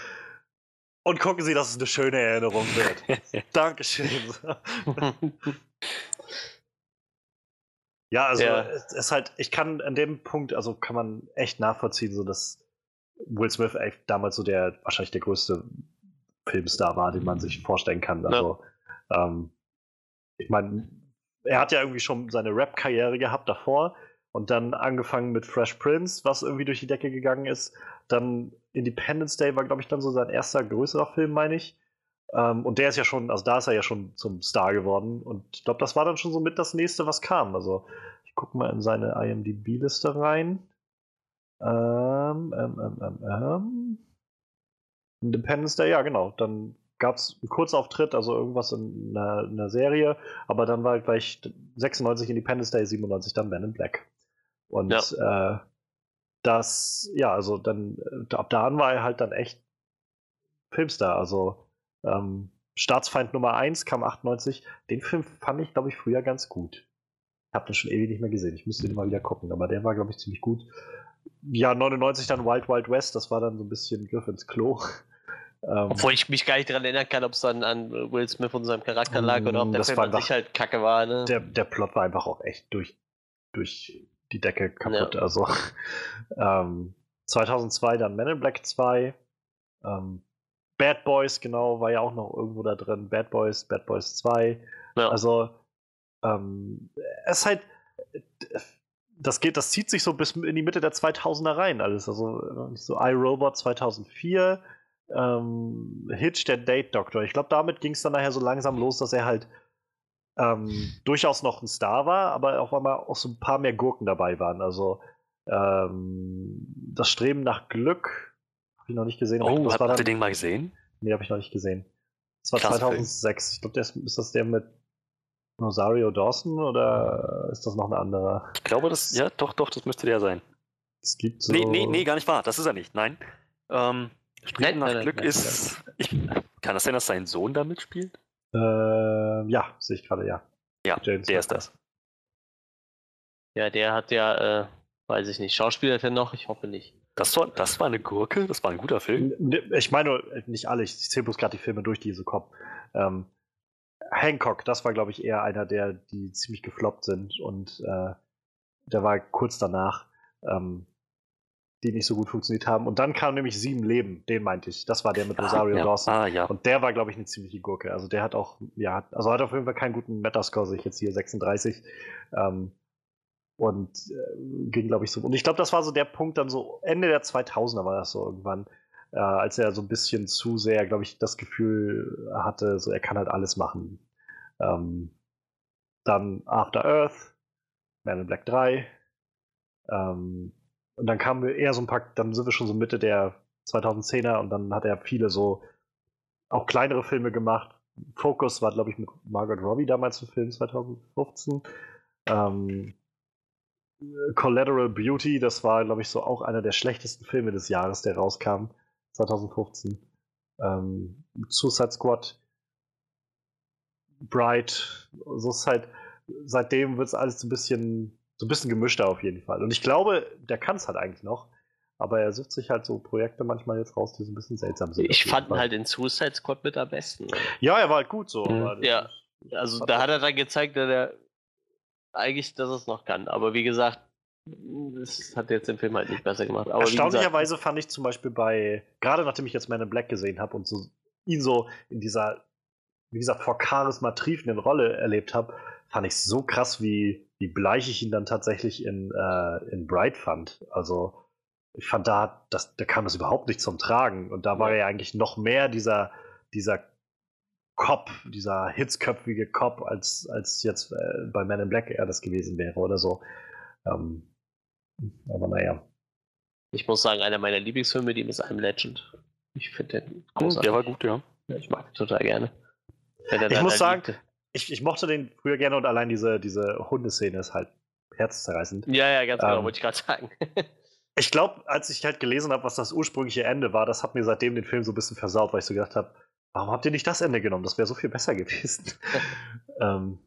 Und gucken Sie, dass es eine schöne Erinnerung wird. Dankeschön. Ja, also ja. es ist halt, ich kann an dem Punkt, also kann man echt nachvollziehen, so dass Will Smith echt damals so der wahrscheinlich der größte Filmstar war, den man sich vorstellen kann. Also, ja. ähm, ich meine, er hat ja irgendwie schon seine Rap-Karriere gehabt davor und dann angefangen mit Fresh Prince, was irgendwie durch die Decke gegangen ist. Dann Independence Day war, glaube ich, dann so sein erster größerer Film, meine ich. Ähm, und der ist ja schon, also da ist er ja schon zum Star geworden. Und ich glaube, das war dann schon so mit das nächste, was kam. Also Ich gucke mal in seine IMDb-Liste rein. Ähm, ähm, ähm, ähm, ähm. Independence Day, ja, genau. Dann gab es einen Kurzauftritt, also irgendwas in einer, in einer, Serie, aber dann war gleich 96 Independence Day, 97 dann Man in Black. Und ja. äh, das, ja, also dann, äh, ab da an war er halt dann echt Filmstar. Also ähm, Staatsfeind Nummer 1 kam 98. Den Film fand ich, glaube ich, früher ganz gut. Ich habe den schon ewig nicht mehr gesehen. Ich müsste den mal wieder gucken, aber der war, glaube ich, ziemlich gut. Ja, 99 dann Wild Wild West, das war dann so ein bisschen Griff ins Klo. Ähm, Obwohl ich mich gar nicht daran erinnern kann, ob es dann an Will Smith und seinem Charakter lag oder ob der Film an sich halt kacke war. Ne? Der, der Plot war einfach auch echt durch, durch die Decke kaputt. Ja. Also ähm, 2002 dann Men in Black 2. Ähm, Bad Boys, genau, war ja auch noch irgendwo da drin. Bad Boys, Bad Boys 2. Ja. Also ähm, es ist halt das geht, das zieht sich so bis in die Mitte der 2000er rein alles. Also so iRobot 2004, ähm, Hitch, der Date Doctor. Ich glaube, damit ging es dann nachher so langsam los, dass er halt ähm, durchaus noch ein Star war, aber auf einmal auch so ein paar mehr Gurken dabei waren. Also ähm, das Streben nach Glück habe ich noch nicht gesehen. Oh, das habt ihr den mal gesehen? Nee, habe ich noch nicht gesehen. Das war Klasse 2006. Film. Ich glaube, ist das der mit Rosario Dawson oder ist das noch ein anderer? Ich glaube, das, ja, doch, doch, das müsste der sein. Es gibt so. Nee, nee, nee, gar nicht wahr. Das ist er nicht. Nein. Ähm, Streben nach nein, Glück nein, ist. Ich, kann das sein, dass sein Sohn da mitspielt? Äh, ja, sehe ich gerade, ja. Ja, James der ist das. Ja, der hat ja, äh, weiß ich nicht, Schauspieler hat er noch? Ich hoffe nicht. Das war, das war eine Gurke, das war ein guter Film. Ich meine, nicht alle, ich zähle bloß gerade die Filme durch, die so kommen. Ähm, Hancock, das war, glaube ich, eher einer der, die ziemlich gefloppt sind und äh, der war kurz danach. Ähm, die nicht so gut funktioniert haben. Und dann kam nämlich Sieben Leben, den meinte ich. Das war der mit ah, Rosario ah, ja. Dawson. Ah, ja. Und der war, glaube ich, eine ziemliche Gurke. Also der hat auch, ja, also hat auf jeden Fall keinen guten Metascore, sich jetzt hier 36. Ähm, und äh, ging, glaube ich, so. Und ich glaube, das war so der Punkt dann so Ende der 2000er war das so irgendwann, äh, als er so ein bisschen zu sehr, glaube ich, das Gefühl hatte, so er kann halt alles machen. Ähm, dann After Earth, Man in Black 3, ähm, und dann kamen wir eher so ein paar, dann sind wir schon so Mitte der 2010er und dann hat er viele so auch kleinere Filme gemacht. Focus war, glaube ich, mit Margaret Robbie damals ein Film 2015. Ähm, Collateral Beauty, das war, glaube ich, so auch einer der schlechtesten Filme des Jahres, der rauskam 2015. Ähm, Suicide Squad, Bright, so ist halt, seitdem wird es alles so ein bisschen so ein bisschen gemischter auf jeden Fall. Und ich glaube, der kann es halt eigentlich noch. Aber er sucht sich halt so Projekte manchmal jetzt raus, die so ein bisschen seltsam sind. Ich fand ihn halt in Suicide Squad mit am besten. Ja, er war halt gut so. Mhm. Ja, also da hat er dann gezeigt, dass er eigentlich, dass es noch kann. Aber wie gesagt, das hat jetzt den Film halt nicht besser gemacht. Aber Erstaunlicherweise fand ich zum Beispiel bei, gerade nachdem ich jetzt Man in Black gesehen habe und so ihn so in dieser, wie gesagt, vor Charisma triefenden Rolle erlebt habe, fand ich so krass, wie wie bleich ich ihn dann tatsächlich in, äh, in Bright fand. Also ich fand da, das, da kam das überhaupt nicht zum Tragen. Und da war er ja eigentlich noch mehr dieser, dieser Cop, dieser hitzköpfige Cop, als, als jetzt äh, bei Man in Black er das gewesen wäre oder so. Ähm, aber naja. Ich muss sagen, einer meiner Lieblingsfilme, die ist I'm Legend. Ich finde den großartig. Der war gut, ja. Ich mag ihn total gerne. Ich muss sagen, ich, ich mochte den früher gerne und allein diese, diese Hundeszene ist halt herzzerreißend. Ja, ja, ganz genau, ähm, wollte ich gerade sagen. ich glaube, als ich halt gelesen habe, was das ursprüngliche Ende war, das hat mir seitdem den Film so ein bisschen versaut, weil ich so gedacht habe, warum habt ihr nicht das Ende genommen? Das wäre so viel besser gewesen. ähm,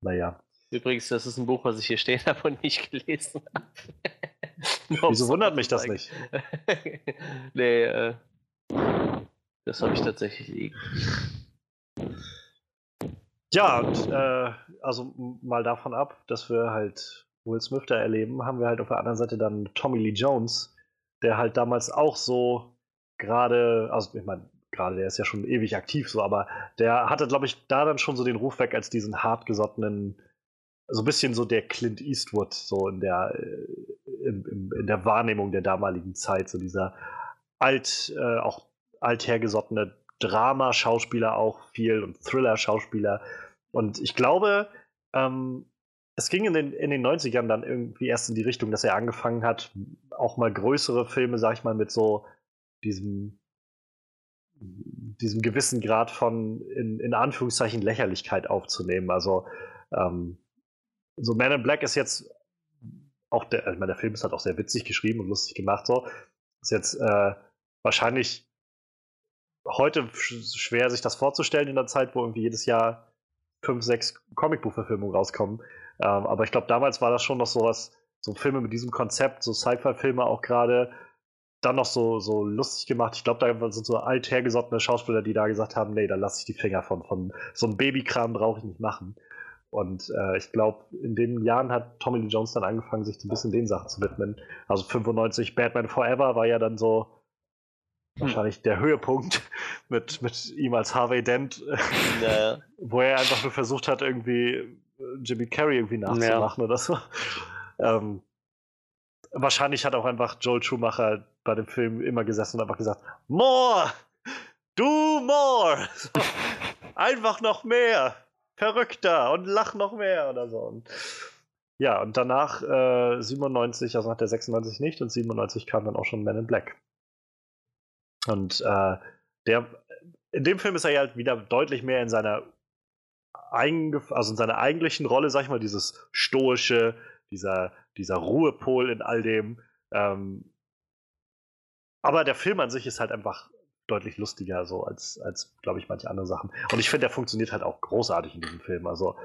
naja. Übrigens, das ist ein Buch, was ich hier stehen habe und nicht gelesen habe. Wieso wundert mich das nicht? nee, äh, das habe ich tatsächlich liegen. Ja, und äh, also mal davon ab, dass wir halt Will Smith da erleben, haben wir halt auf der anderen Seite dann Tommy Lee Jones, der halt damals auch so gerade, also ich meine, gerade der ist ja schon ewig aktiv so, aber der hatte, glaube ich, da dann schon so den Ruf weg als diesen hartgesottenen, so ein bisschen so der Clint Eastwood, so in der, äh, in, in, in der Wahrnehmung der damaligen Zeit, so dieser alt, äh, auch althergesottene Drama-Schauspieler auch viel und Thriller-Schauspieler. Und ich glaube, ähm, es ging in den, in den 90ern dann irgendwie erst in die Richtung, dass er angefangen hat, auch mal größere Filme, sag ich mal, mit so diesem, diesem gewissen Grad von in, in Anführungszeichen Lächerlichkeit aufzunehmen. Also ähm, so Man in Black ist jetzt auch der, ich meine, der Film ist halt auch sehr witzig geschrieben und lustig gemacht, so. Ist jetzt äh, wahrscheinlich heute schwer, sich das vorzustellen in der Zeit, wo irgendwie jedes Jahr fünf, sechs Comicbuchverfilmungen rauskommen. Ähm, aber ich glaube, damals war das schon noch so was, so Filme mit diesem Konzept, so Sci-Fi-Filme auch gerade, dann noch so, so lustig gemacht. Ich glaube, da sind so althergesottene Schauspieler, die da gesagt haben, nee, da lasse ich die Finger von, von so einem Babykram brauche ich nicht machen. Und äh, ich glaube, in den Jahren hat Tommy Lee Jones dann angefangen, sich so ein bisschen den Sachen zu widmen. Also 95 Batman Forever war ja dann so hm. wahrscheinlich der Höhepunkt mit, mit ihm als Harvey Dent, ja. wo er einfach nur versucht hat, irgendwie äh, Jimmy Carrey irgendwie nachzumachen ja. oder so. Ähm, wahrscheinlich hat auch einfach Joel Schumacher bei dem Film immer gesessen und einfach gesagt, More! Do more! So, einfach noch mehr! Verrückter! Und lach noch mehr oder so. Und, ja, und danach äh, 97, also nach der 96 nicht, und 97 kam dann auch schon Man in Black. Und äh, der, in dem Film ist er ja halt wieder deutlich mehr in seiner also in seiner eigentlichen Rolle, sag ich mal, dieses stoische, dieser, dieser Ruhepol in all dem. Ähm, aber der Film an sich ist halt einfach deutlich lustiger, so als, als glaube ich, manche andere Sachen. Und ich finde, der funktioniert halt auch großartig in diesem Film. Also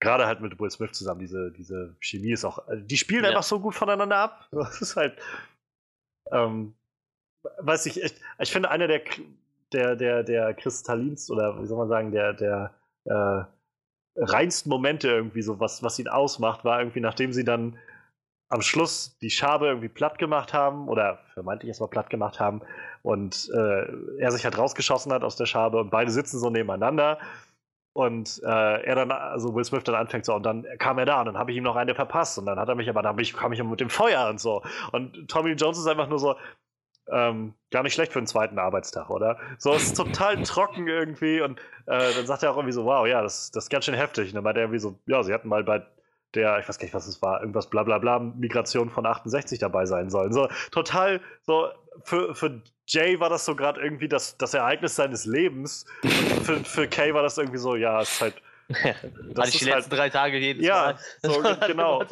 gerade halt mit Will Smith zusammen, diese, diese Chemie ist auch, also die spielen ja. einfach so gut voneinander ab. Das ist halt, ähm, weiß ich, ich, ich finde, einer der, der, der, der kristallins oder wie soll man sagen, der, der äh, reinsten Momente irgendwie so, was, was ihn ausmacht, war irgendwie, nachdem sie dann am Schluss die Schabe irgendwie platt gemacht haben oder vermeintlich erstmal platt gemacht haben und äh, er sich halt rausgeschossen hat aus der Schabe und beide sitzen so nebeneinander und äh, er dann, also Will Smith dann anfängt so und dann kam er da und dann habe ich ihm noch eine verpasst und dann hat er mich aber, dann kam ich mit dem Feuer und so und Tommy Jones ist einfach nur so, ähm, gar nicht schlecht für einen zweiten Arbeitstag, oder? So, es ist total trocken irgendwie und äh, dann sagt er auch irgendwie so, wow, ja, das, das ist ganz schön heftig. Und dann meint er irgendwie so, ja, sie hatten mal bei der, ich weiß gar nicht, was es war, irgendwas bla bla bla, Migration von 68 dabei sein sollen. So, total, so, für, für Jay war das so gerade irgendwie das, das Ereignis seines Lebens. für, für Kay war das irgendwie so, ja, es ist halt. Das Hatte ich die letzten halt, drei Tage jedes ja, Mal. Ja, so, genau.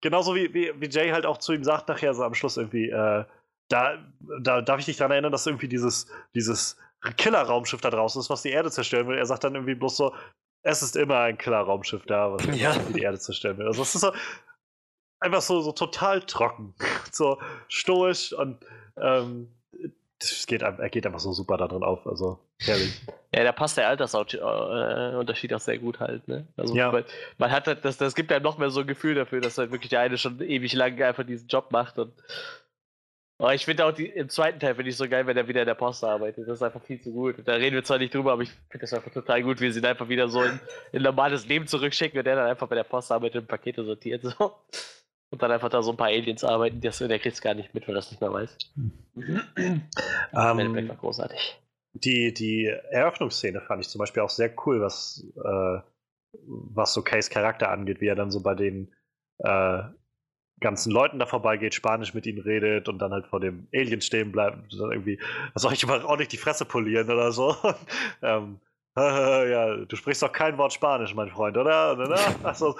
Genauso wie, wie, wie Jay halt auch zu ihm sagt, nachher so am Schluss irgendwie, äh, da, da darf ich dich daran erinnern, dass irgendwie dieses, dieses Killer-Raumschiff da draußen ist, was die Erde zerstören will. Er sagt dann irgendwie bloß so, es ist immer ein Killer-Raumschiff da, was ja. die Erde zerstören will. Also es ist so einfach so, so total trocken, so stoisch und ähm, geht, er geht einfach so super da drin auf. Also herrlich. Ja, da passt der Altersunterschied auch sehr gut halt, ne? Also ja. man, man hat halt, das, das gibt ja noch mehr so ein Gefühl dafür, dass halt wirklich der eine schon ewig lang einfach diesen Job macht und Oh, ich finde auch die, im zweiten Teil finde ich so geil, wenn er wieder in der Post arbeitet. Das ist einfach viel zu gut. Da reden wir zwar nicht drüber, aber ich finde das einfach total gut, wie sie ihn einfach wieder so in, in normales Leben zurückschicken und der dann einfach bei der Post arbeitet und Pakete sortiert. So. Und dann einfach da so ein paar Aliens arbeiten, das, der kriegt es gar nicht mit, weil er das nicht mehr weiß. ähm, war großartig. Die, die Eröffnungsszene fand ich zum Beispiel auch sehr cool, was, äh, was so Case Charakter angeht, wie er dann so bei den äh, ganzen Leuten da vorbeigeht, Spanisch mit ihnen redet und dann halt vor dem Alien stehen bleibt und dann irgendwie, was soll ich immer auch nicht die Fresse polieren oder so. ähm, ja, du sprichst doch kein Wort Spanisch, mein Freund, oder? Also,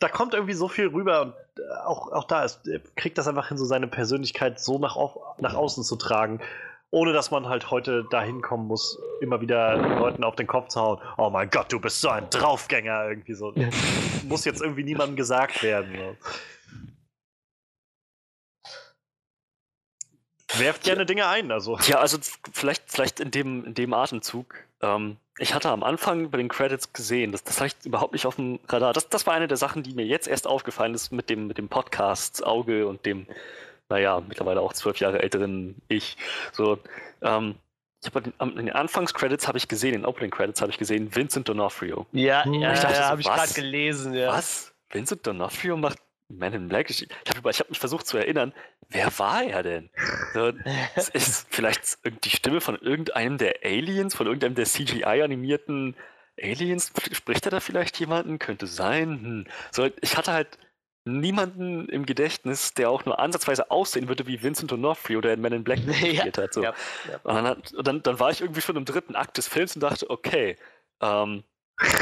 da kommt irgendwie so viel rüber und auch, auch da ist, kriegt das einfach hin, so seine Persönlichkeit so nach, auf, nach außen zu tragen ohne dass man halt heute dahin kommen muss, immer wieder Leuten auf den Kopf zu hauen. Oh mein Gott, du bist so ein Draufgänger irgendwie so. muss jetzt irgendwie niemandem gesagt werden. So. Werft gerne Dinge ein, also. Ja, also vielleicht, vielleicht in, dem, in dem Atemzug. Ähm, ich hatte am Anfang bei den Credits gesehen, das, das hatte ich überhaupt nicht auf dem Radar. Das, das war eine der Sachen, die mir jetzt erst aufgefallen ist mit dem, mit dem Podcast Auge und dem naja, mittlerweile auch zwölf Jahre älteren ich. So, ähm, ich habe in den Anfangscredits habe ich gesehen, in den Opening Credits habe ich gesehen, Vincent D'Onofrio. Ja, ja, ich dachte ja, so, habe ich gerade gelesen. Ja. Was? Vincent D'Onofrio macht Man in Black? Ich, ich habe hab mich versucht zu erinnern, wer war er denn? So, es ist vielleicht die Stimme von irgendeinem der Aliens, von irgendeinem der CGI-animierten Aliens? Spricht er da vielleicht jemanden? Könnte sein. Hm. So, ich hatte halt niemanden im Gedächtnis, der auch nur ansatzweise aussehen würde wie Vincent D'Onofrio, der in Men in Black gespielt ja, hat. So. Ja, ja. Und dann, hat, dann, dann, war ich irgendwie schon im dritten Akt des Films und dachte, okay, ähm,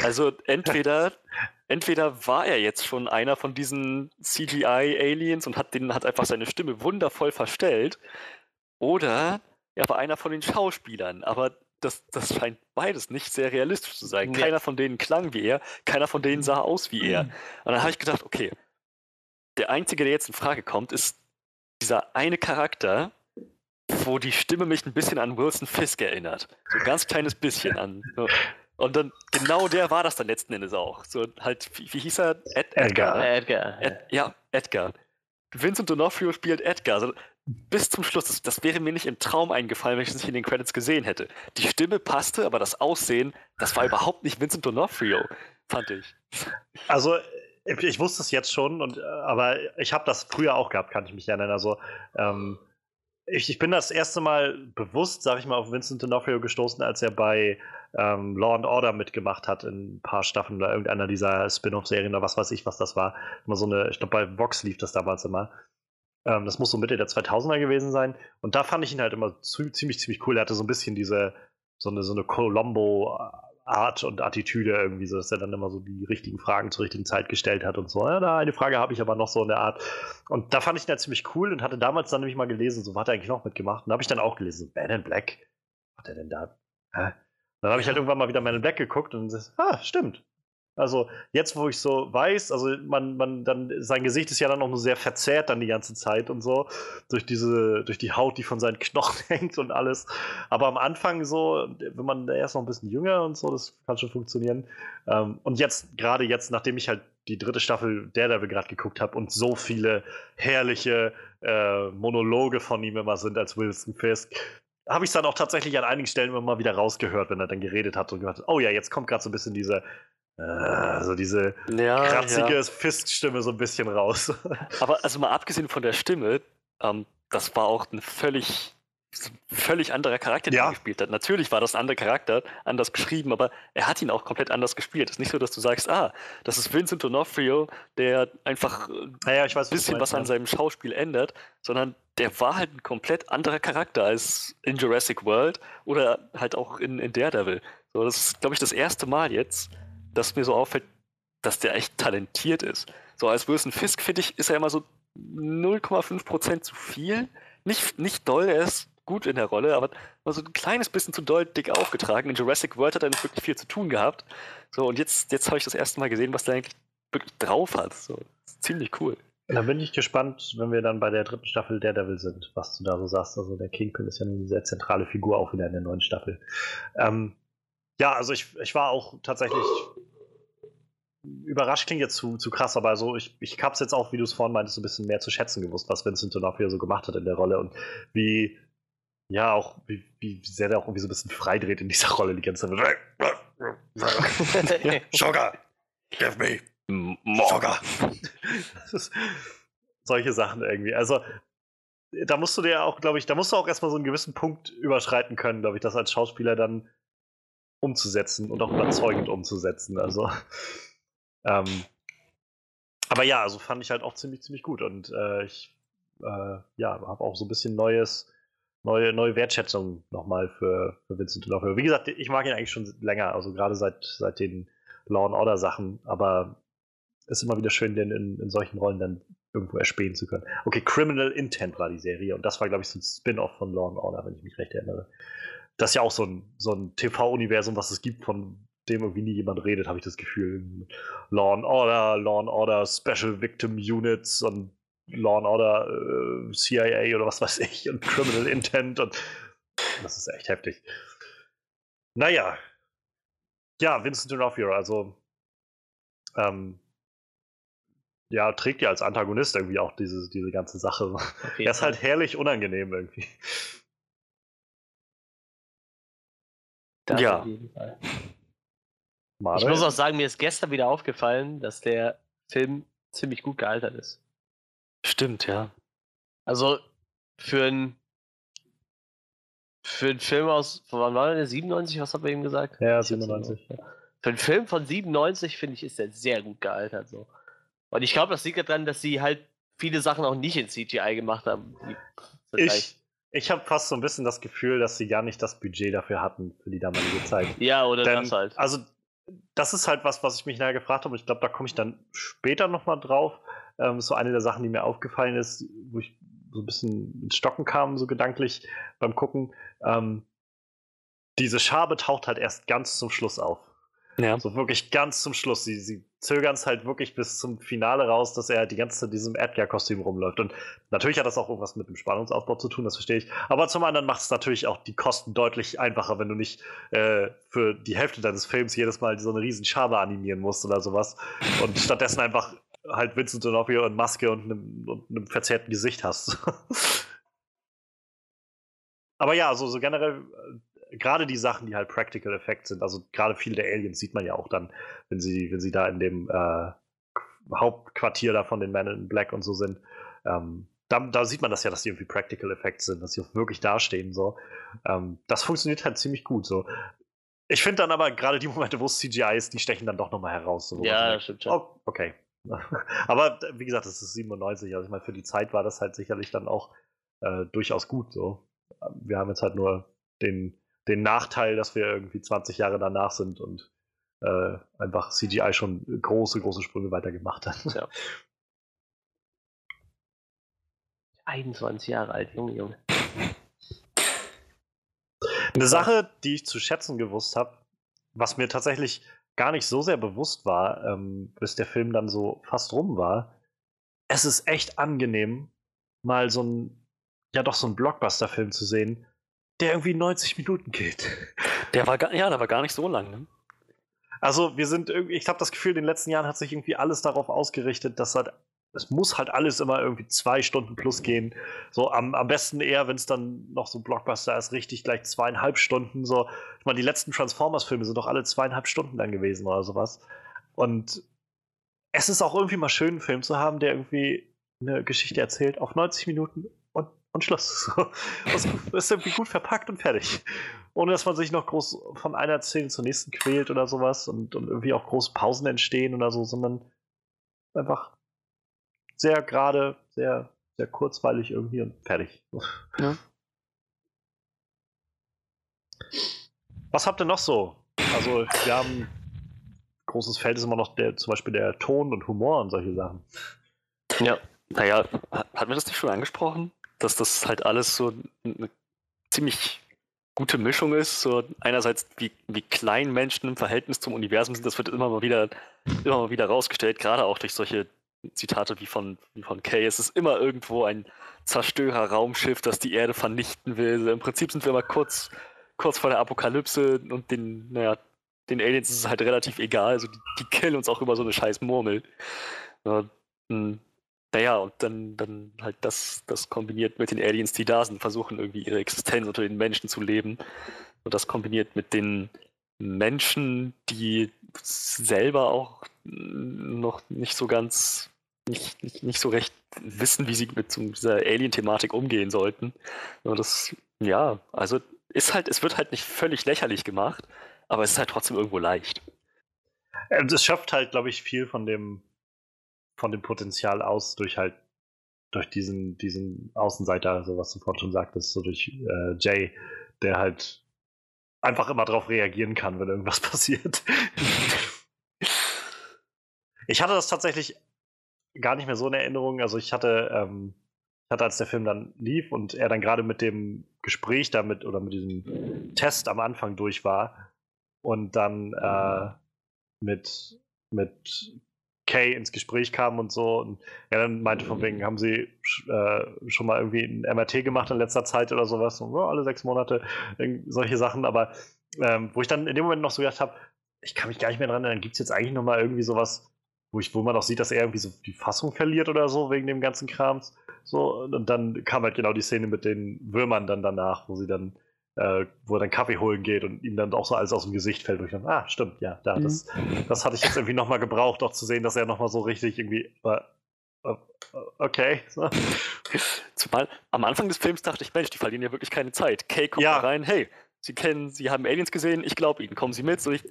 also entweder, entweder war er jetzt schon einer von diesen CGI-Aliens und hat, den, hat einfach seine Stimme wundervoll verstellt, oder er war einer von den Schauspielern, aber das, das scheint beides nicht sehr realistisch zu sein. Keiner von denen klang wie er, keiner von denen sah aus wie er. Und dann habe ich gedacht, okay, der einzige, der jetzt in Frage kommt, ist dieser eine Charakter, wo die Stimme mich ein bisschen an Wilson Fisk erinnert. So ein ganz kleines bisschen an. Und dann genau der war das dann letzten Endes auch. So halt, wie, wie hieß er? Ed, Edgar. Edgar. Ed, ja, Edgar. Vincent D'Onofrio spielt Edgar. Also, bis zum Schluss. Das, das, wäre mir nicht im Traum eingefallen, wenn ich es nicht in den Credits gesehen hätte. Die Stimme passte, aber das Aussehen, das war überhaupt nicht Vincent D'Onofrio, fand ich. Also ich wusste es jetzt schon, und, äh, aber ich habe das früher auch gehabt, kann ich mich erinnern. Also ähm, ich, ich, bin das erste Mal bewusst, sag ich mal, auf Vincent D'Onofrio gestoßen, als er bei ähm, Law and Order mitgemacht hat in ein paar Staffeln oder irgendeiner dieser Spin-off-Serien oder was weiß ich, was das war. Immer so eine, ich glaube bei Vox lief das damals immer. Ähm, das muss so Mitte der 2000er gewesen sein. Und da fand ich ihn halt immer ziemlich, ziemlich cool. Er hatte so ein bisschen diese, so eine, so eine Colombo Art und Attitüde irgendwie, so dass er dann immer so die richtigen Fragen zur richtigen Zeit gestellt hat und so. Ja, da eine Frage habe ich aber noch so in der Art. Und da fand ich ihn ja ziemlich cool und hatte damals dann nämlich mal gelesen, so hat er eigentlich noch mitgemacht. Und da habe ich dann auch gelesen, Man in Black. Was hat er denn da? Hä? Dann habe ich halt irgendwann mal wieder Man in Black geguckt und gesagt, ah, stimmt. Also jetzt, wo ich so weiß, also man, man dann, sein Gesicht ist ja dann auch nur sehr verzerrt dann die ganze Zeit und so, durch diese, durch die Haut, die von seinen Knochen hängt und alles. Aber am Anfang so, wenn man erst noch ein bisschen jünger und so, das kann schon funktionieren. Ähm, und jetzt, gerade jetzt, nachdem ich halt die dritte Staffel Daredevil gerade geguckt habe und so viele herrliche äh, Monologe von ihm immer sind als Wilson Fisk, habe ich es dann auch tatsächlich an einigen Stellen immer mal wieder rausgehört, wenn er dann geredet hat und gesagt, oh ja, jetzt kommt gerade so ein bisschen diese also diese ja, kratzige ja. Fiststimme so ein bisschen raus. Aber also mal abgesehen von der Stimme, ähm, das war auch ein völlig, völlig anderer Charakter, den ja. er gespielt hat. Natürlich war das ein anderer Charakter, anders geschrieben, aber er hat ihn auch komplett anders gespielt. Es ist nicht so, dass du sagst, ah, das ist Vincent D'Onofrio, der einfach ja, ich weiß, ein bisschen was, was an seinem Schauspiel ändert, sondern der war halt ein komplett anderer Charakter als in Jurassic World oder halt auch in, in Daredevil. So, das ist, glaube ich, das erste Mal jetzt, dass mir so auffällt, dass der echt talentiert ist. So als Wilson Fisk, finde ich, ist er immer so 0,5% zu viel. Nicht, nicht doll, er ist gut in der Rolle, aber so ein kleines bisschen zu doll dick aufgetragen. In Jurassic World hat er nicht wirklich viel zu tun gehabt. So, und jetzt, jetzt habe ich das erste Mal gesehen, was der eigentlich wirklich drauf hat. So, ziemlich cool. Da bin ich gespannt, wenn wir dann bei der dritten Staffel Daredevil sind, was du da so sagst. Also der Kingpin ist ja eine sehr zentrale Figur auch wieder in der neuen Staffel. Ähm, ja, also ich, ich war auch tatsächlich überrascht klingt jetzt zu, zu krass, aber so, ich, ich hab's jetzt auch, wie du es vorhin meintest, so ein bisschen mehr zu schätzen gewusst, was Vincent D'Onofrio so gemacht hat in der Rolle und wie, ja, auch, wie, wie sehr der auch irgendwie so ein bisschen freidreht in dieser Rolle die ganze Zeit. Sugar, give me more. Sugar. solche Sachen irgendwie. Also, da musst du dir auch, glaube ich, da musst du auch erstmal so einen gewissen Punkt überschreiten können, glaube ich, das als Schauspieler dann umzusetzen und auch überzeugend umzusetzen. Also, ähm, aber ja, also fand ich halt auch ziemlich, ziemlich gut. Und äh, ich äh, ja, habe auch so ein bisschen neues, neue, neue Wertschätzung nochmal für, für Vincent D'Onofrio. Wie gesagt, ich mag ihn eigentlich schon länger, also gerade seit, seit den Law and Order Sachen, aber ist immer wieder schön, den in, in solchen Rollen dann irgendwo erspähen zu können. Okay, Criminal Intent war die Serie und das war, glaube ich, so ein Spin-off von Law and Order, wenn ich mich recht erinnere. Das ist ja auch so ein, so ein TV-Universum, was es gibt, von dem irgendwie nie jemand redet, habe ich das Gefühl. Law and Order, Law and Order Special Victim Units und Law and Order äh, CIA oder was weiß ich und Criminal Intent und das ist echt heftig. Naja. Ja, Vincent D'Onofrio, also ähm, ja, trägt ja als Antagonist irgendwie auch diese, diese ganze Sache. Okay, er ist halt herrlich unangenehm irgendwie. Das ja. Ich muss auch sagen, mir ist gestern wieder aufgefallen, dass der Film ziemlich gut gealtert ist. Stimmt, ja. Also für einen für einen Film aus, wann war der? 97, was hat er eben gesagt? Ja, 97. Ja. für einen Film von 97, finde ich, ist der sehr gut gealtert. So. Und ich glaube, das liegt daran, dass sie halt viele Sachen auch nicht in CGI gemacht haben. Ich, ich habe fast so ein bisschen das Gefühl, dass sie gar nicht das Budget dafür hatten für die damalige Zeit. Ja, oder Denn, das halt. Also, das ist halt was, was ich mich nachher gefragt habe. Ich glaube, da komme ich dann später nochmal drauf. Ähm, so eine der Sachen, die mir aufgefallen ist, wo ich so ein bisschen ins Stocken kam, so gedanklich beim Gucken. Ähm, diese Schabe taucht halt erst ganz zum Schluss auf. Ja. So wirklich ganz zum Schluss. Sie, sie zögern es halt wirklich bis zum Finale raus, dass er die ganze Zeit in diesem Edgar-Kostüm rumläuft. Und natürlich hat das auch irgendwas mit dem Spannungsaufbau zu tun, das verstehe ich. Aber zum anderen macht es natürlich auch die Kosten deutlich einfacher, wenn du nicht äh, für die Hälfte deines Films jedes Mal so eine riesen Schabe animieren musst oder sowas. Und stattdessen einfach halt Vincent D'Onofrio und Maske und einem, und einem verzerrten Gesicht hast. Aber ja, so, so generell gerade die Sachen, die halt Practical Effects sind, also gerade viele der Aliens sieht man ja auch dann, wenn sie, wenn sie da in dem äh, Hauptquartier da von den Men in Black und so sind. Ähm, da, da, sieht man das ja, dass die irgendwie Practical Effects sind, dass sie auch wirklich dastehen. So. Ähm, das funktioniert halt ziemlich gut. So. Ich finde dann aber gerade die Momente, wo es CGI ist, die stechen dann doch nochmal heraus. So, ja, das stimmt schon. Oh, okay. aber wie gesagt, das ist 97. Also ich meine, für die Zeit war das halt sicherlich dann auch äh, durchaus gut. So. Wir haben jetzt halt nur den den Nachteil, dass wir irgendwie 20 Jahre danach sind und äh, einfach CGI schon große, große Sprünge weiter gemacht hat. Ja. 21 Jahre alt, Junge, Junge. Eine Sache, die ich zu schätzen gewusst habe, was mir tatsächlich gar nicht so sehr bewusst war, ähm, bis der Film dann so fast rum war, es ist echt angenehm, mal so ein, ja doch so ein Blockbuster-Film zu sehen, der irgendwie 90 Minuten geht. Der war gar, ja, der war gar nicht so lang, ne? Also wir sind irgendwie, ich habe das Gefühl, in den letzten Jahren hat sich irgendwie alles darauf ausgerichtet, dass halt, es muss halt alles immer irgendwie zwei Stunden plus gehen. So am, am besten eher, wenn es dann noch so Blockbuster ist, richtig gleich zweieinhalb Stunden. So, ich meine, die letzten Transformers-Filme sind doch alle zweieinhalb Stunden lang gewesen oder sowas. Und es ist auch irgendwie mal schön, einen Film zu haben, der irgendwie eine Geschichte erzählt auf 90 Minuten und Schluss. Das ist irgendwie gut verpackt und fertig. Ohne dass man sich noch groß von einer Szene zur nächsten quält oder sowas und, und irgendwie auch große Pausen entstehen oder so, sondern einfach sehr gerade, sehr, sehr kurzweilig irgendwie und fertig. Ja. Was habt ihr noch so? Also, wir haben großes Feld ist immer noch der, zum Beispiel der Ton und Humor und solche Sachen. Ja, naja, hatten wir das nicht schon angesprochen? Dass das halt alles so eine ziemlich gute Mischung ist. So einerseits, wie, wie klein Menschen im Verhältnis zum Universum sind, das wird immer mal wieder, immer mal wieder rausgestellt, gerade auch durch solche Zitate wie von, von Kay. Es ist immer irgendwo ein Zerstörer-Raumschiff, das die Erde vernichten will. Also Im Prinzip sind wir mal kurz, kurz vor der Apokalypse und den, naja, den Aliens ist es halt relativ egal. Also die, die killen uns auch über so eine scheiß Murmel. Ja, hm. Naja, und dann, dann halt das, das kombiniert mit den Aliens, die da sind, versuchen irgendwie ihre Existenz unter den Menschen zu leben. Und das kombiniert mit den Menschen, die selber auch noch nicht so ganz, nicht, nicht, nicht so recht wissen, wie sie mit so dieser Alien-Thematik umgehen sollten. Und das, ja, also ist halt, es wird halt nicht völlig lächerlich gemacht, aber es ist halt trotzdem irgendwo leicht. Es schafft halt, glaube ich, viel von dem von dem Potenzial aus durch halt durch diesen, diesen Außenseiter, so was du vorhin schon sagtest, so durch äh, Jay, der halt einfach immer darauf reagieren kann, wenn irgendwas passiert. ich hatte das tatsächlich gar nicht mehr so in Erinnerung. Also ich hatte, ähm, ich hatte, als der Film dann lief und er dann gerade mit dem Gespräch damit oder mit diesem Test am Anfang durch war und dann äh, mit, mit Kay ins Gespräch kam und so. Und er dann meinte von wegen, haben sie äh, schon mal irgendwie ein MRT gemacht in letzter Zeit oder sowas? Und, oh, alle sechs Monate, solche Sachen. Aber ähm, wo ich dann in dem Moment noch so gedacht habe, ich kann mich gar nicht mehr dran erinnern, gibt es jetzt eigentlich noch mal irgendwie sowas, wo, ich, wo man auch sieht, dass er irgendwie so die Fassung verliert oder so, wegen dem ganzen Krams. So, und dann kam halt genau die Szene mit den Würmern dann danach, wo sie dann äh, wo er dann Kaffee holen geht und ihm dann auch so alles aus dem Gesicht fällt. Und ich dann, ah, stimmt, ja, da, mhm. das, das hatte ich jetzt irgendwie nochmal gebraucht, auch zu sehen, dass er nochmal so richtig irgendwie. Äh, äh okay. Zumal am Anfang des Films dachte ich, Mensch, die verlieren ja wirklich keine Zeit. Kay kommt ja. rein, hey, Sie kennen, Sie haben Aliens gesehen, ich glaube Ihnen, kommen Sie mit. So ich,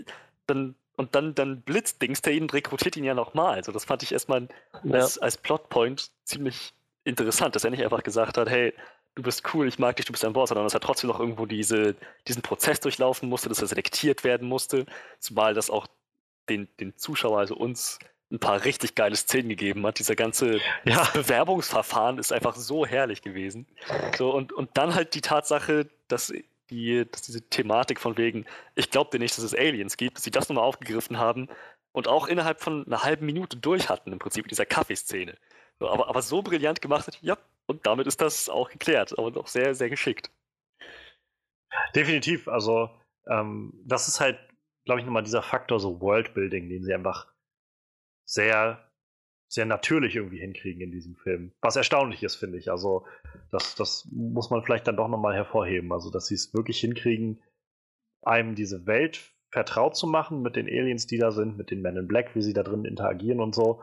dann und dann, dann blitzdings der ihn und rekrutiert ihn ja nochmal. Also das fand ich erstmal ja. als, als Plotpoint ziemlich interessant, dass er nicht einfach gesagt hat, hey, du bist cool, ich mag dich, du bist ein Boss, sondern dass er trotzdem noch irgendwo diese, diesen Prozess durchlaufen musste, dass er selektiert werden musste, zumal das auch den, den Zuschauer, also uns, ein paar richtig geile Szenen gegeben hat. Dieser ganze ja. Bewerbungsverfahren ist einfach so herrlich gewesen. So, und, und dann halt die Tatsache, dass, die, dass diese Thematik von wegen, ich glaube dir nicht, dass es Aliens gibt, dass sie das nochmal aufgegriffen haben und auch innerhalb von einer halben Minute durch hatten, im Prinzip in dieser Kaffeeszene. So, aber, aber so brillant gemacht hat, ja, und damit ist das auch geklärt, aber doch sehr, sehr geschickt. Definitiv, also ähm, das ist halt, glaube ich, nochmal dieser Faktor so Worldbuilding, den sie einfach sehr, sehr natürlich irgendwie hinkriegen in diesem Film. Was erstaunlich ist, finde ich. Also, das, das muss man vielleicht dann doch nochmal hervorheben. Also, dass sie es wirklich hinkriegen, einem diese Welt vertraut zu machen mit den Aliens, die da sind, mit den Men in Black, wie sie da drin interagieren und so.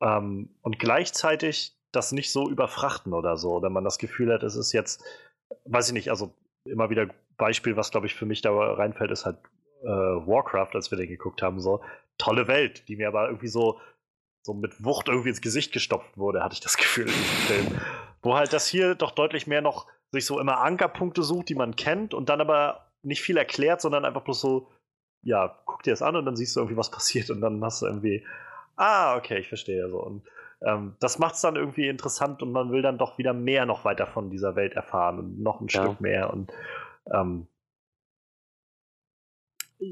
Ähm, und gleichzeitig das nicht so überfrachten oder so. Oder man das Gefühl hat, es ist jetzt, weiß ich nicht, also immer wieder Beispiel, was glaube ich für mich da reinfällt, ist halt äh, Warcraft, als wir den geguckt haben, so tolle Welt, die mir aber irgendwie so, so mit Wucht irgendwie ins Gesicht gestopft wurde, hatte ich das Gefühl in diesem Film. Wo halt das hier doch deutlich mehr noch sich so immer Ankerpunkte sucht, die man kennt und dann aber nicht viel erklärt, sondern einfach bloß so, ja, guck dir das an und dann siehst du irgendwie, was passiert und dann hast du irgendwie, ah, okay, ich verstehe so. Und ähm, das macht es dann irgendwie interessant und man will dann doch wieder mehr noch weiter von dieser Welt erfahren und noch ein ja. Stück mehr und ähm,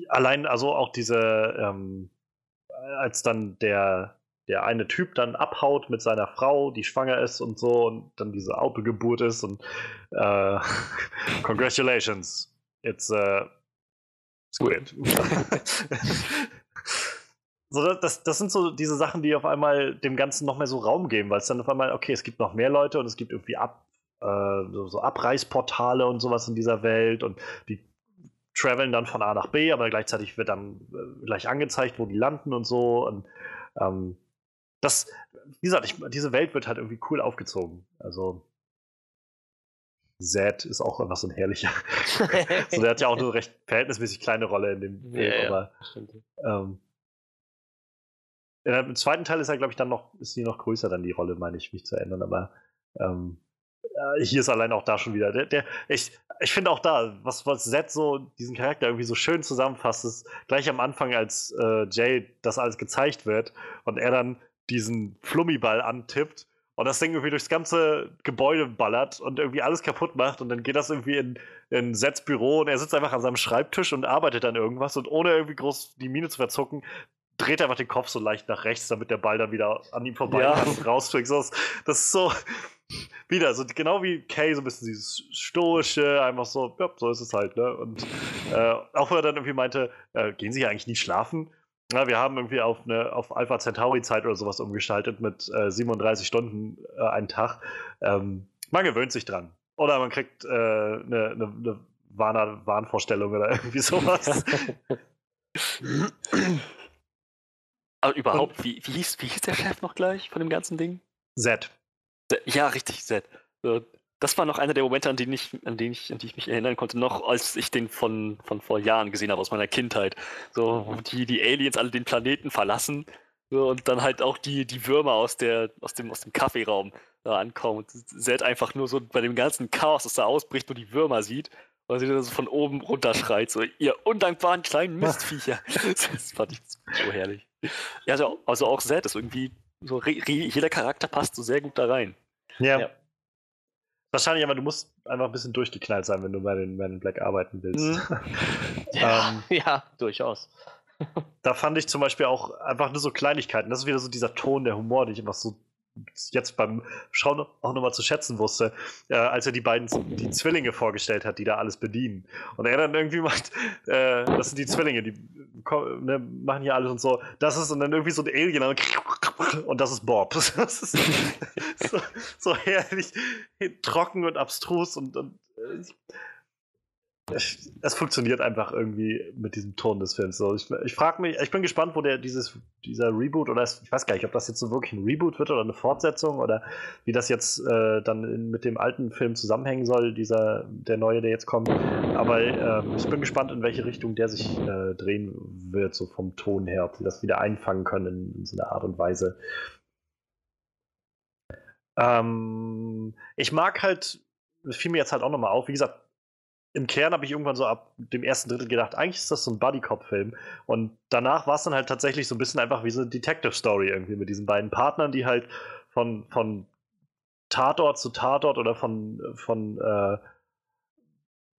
allein also auch diese ähm, als dann der, der eine Typ dann abhaut mit seiner Frau, die schwanger ist und so, und dann diese Autogeburt ist und äh, congratulations, it's, uh, it's good. so, das, das sind so diese Sachen, die auf einmal dem Ganzen noch mehr so Raum geben, weil es dann auf einmal, okay, es gibt noch mehr Leute und es gibt irgendwie ab, äh, so, so Abreißportale und sowas in dieser Welt und die traveln dann von A nach B, aber gleichzeitig wird dann äh, gleich angezeigt, wo die landen und so. Und ähm, das, wie gesagt, ich, diese Welt wird halt irgendwie cool aufgezogen. Also Zed ist auch einfach so ein herrlicher. so, der hat ja auch eine recht verhältnismäßig kleine Rolle in dem Film, ja, aber ähm, im zweiten Teil ist er, glaube ich, dann noch, ist die noch größer dann die Rolle, meine ich, mich zu ändern, aber ähm, äh, hier ist allein auch da schon wieder. Der, der, ich ich finde auch da, was, was Zed so diesen Charakter irgendwie so schön zusammenfasst, ist gleich am Anfang, als äh, Jay das alles gezeigt wird und er dann diesen Flummiball antippt und das Ding irgendwie durchs ganze Gebäude ballert und irgendwie alles kaputt macht und dann geht das irgendwie in, in Sets Büro und er sitzt einfach an seinem Schreibtisch und arbeitet dann irgendwas und ohne irgendwie groß die Miene zu verzucken, dreht er einfach den Kopf so leicht nach rechts, damit der Ball dann wieder an ihm vorbei ja. rausfliegt. Das ist so, wieder, so genau wie Kay, so ein bisschen dieses stoische, einfach so, ja, so ist es halt, ne? Und äh, auch wenn er dann irgendwie meinte, äh, gehen Sie ja eigentlich nie schlafen? Ja, wir haben irgendwie auf, eine, auf Alpha Centauri Zeit oder sowas umgestaltet mit äh, 37 Stunden äh, einen Tag. Ähm, man gewöhnt sich dran. Oder man kriegt äh, eine, eine, eine Wahnvorstellung oder irgendwie sowas. Aber überhaupt, wie, wie, hieß, wie hieß der Chef noch gleich von dem ganzen Ding? Z. Ja, richtig, Zed. Das war noch einer der Momente, an, denen ich, an, denen ich, an die ich mich erinnern konnte, noch als ich den von, von vor Jahren gesehen habe, aus meiner Kindheit. So, wo die, die Aliens alle den Planeten verlassen so, und dann halt auch die, die Würmer aus, der, aus, dem, aus dem Kaffeeraum da ankommen. Und Zed einfach nur so bei dem ganzen Chaos, das da ausbricht, nur die Würmer sieht und sie dann so von oben runterschreit, so, ihr undankbaren kleinen Mistviecher. das fand ich so herrlich. Ja, also, also auch Zed ist irgendwie so jeder Charakter passt so sehr gut da rein. Ja. ja. Wahrscheinlich, aber du musst einfach ein bisschen durchgeknallt sein, wenn du bei den Men in Black arbeiten willst. Mhm. ja, ähm, ja, durchaus. da fand ich zum Beispiel auch einfach nur so Kleinigkeiten. Das ist wieder so dieser Ton der Humor, den ich einfach so jetzt beim Schauen auch nochmal zu schätzen wusste, äh, als er die beiden die Zwillinge vorgestellt hat, die da alles bedienen. Und er dann irgendwie macht, äh, das sind die Zwillinge, die ne, machen hier alles und so. Das ist und dann irgendwie so ein Alien und das ist Bob. Das ist so, so herrlich trocken und abstrus und, und äh, es, es, funktioniert einfach irgendwie mit diesem Ton des Films. So, ich, ich frage mich, ich bin gespannt, wo der dieses, dieser Reboot oder ich weiß gar nicht, ob das jetzt so wirklich ein Reboot wird oder eine Fortsetzung oder wie das jetzt äh, dann in, mit dem alten Film zusammenhängen soll, dieser, der neue, der jetzt kommt. Aber äh, ich bin gespannt, in welche Richtung der sich äh, drehen wird, so vom Ton her, ob sie das wieder einfangen können in, in so einer Art und Weise. Ähm, ich mag halt, das fiel mir jetzt halt auch nochmal auf, wie gesagt, im Kern habe ich irgendwann so ab dem ersten Drittel gedacht, eigentlich ist das so ein Buddy-Cop-Film. Und danach war es dann halt tatsächlich so ein bisschen einfach wie so eine Detective-Story irgendwie mit diesen beiden Partnern, die halt von, von Tatort zu Tatort oder von, von äh,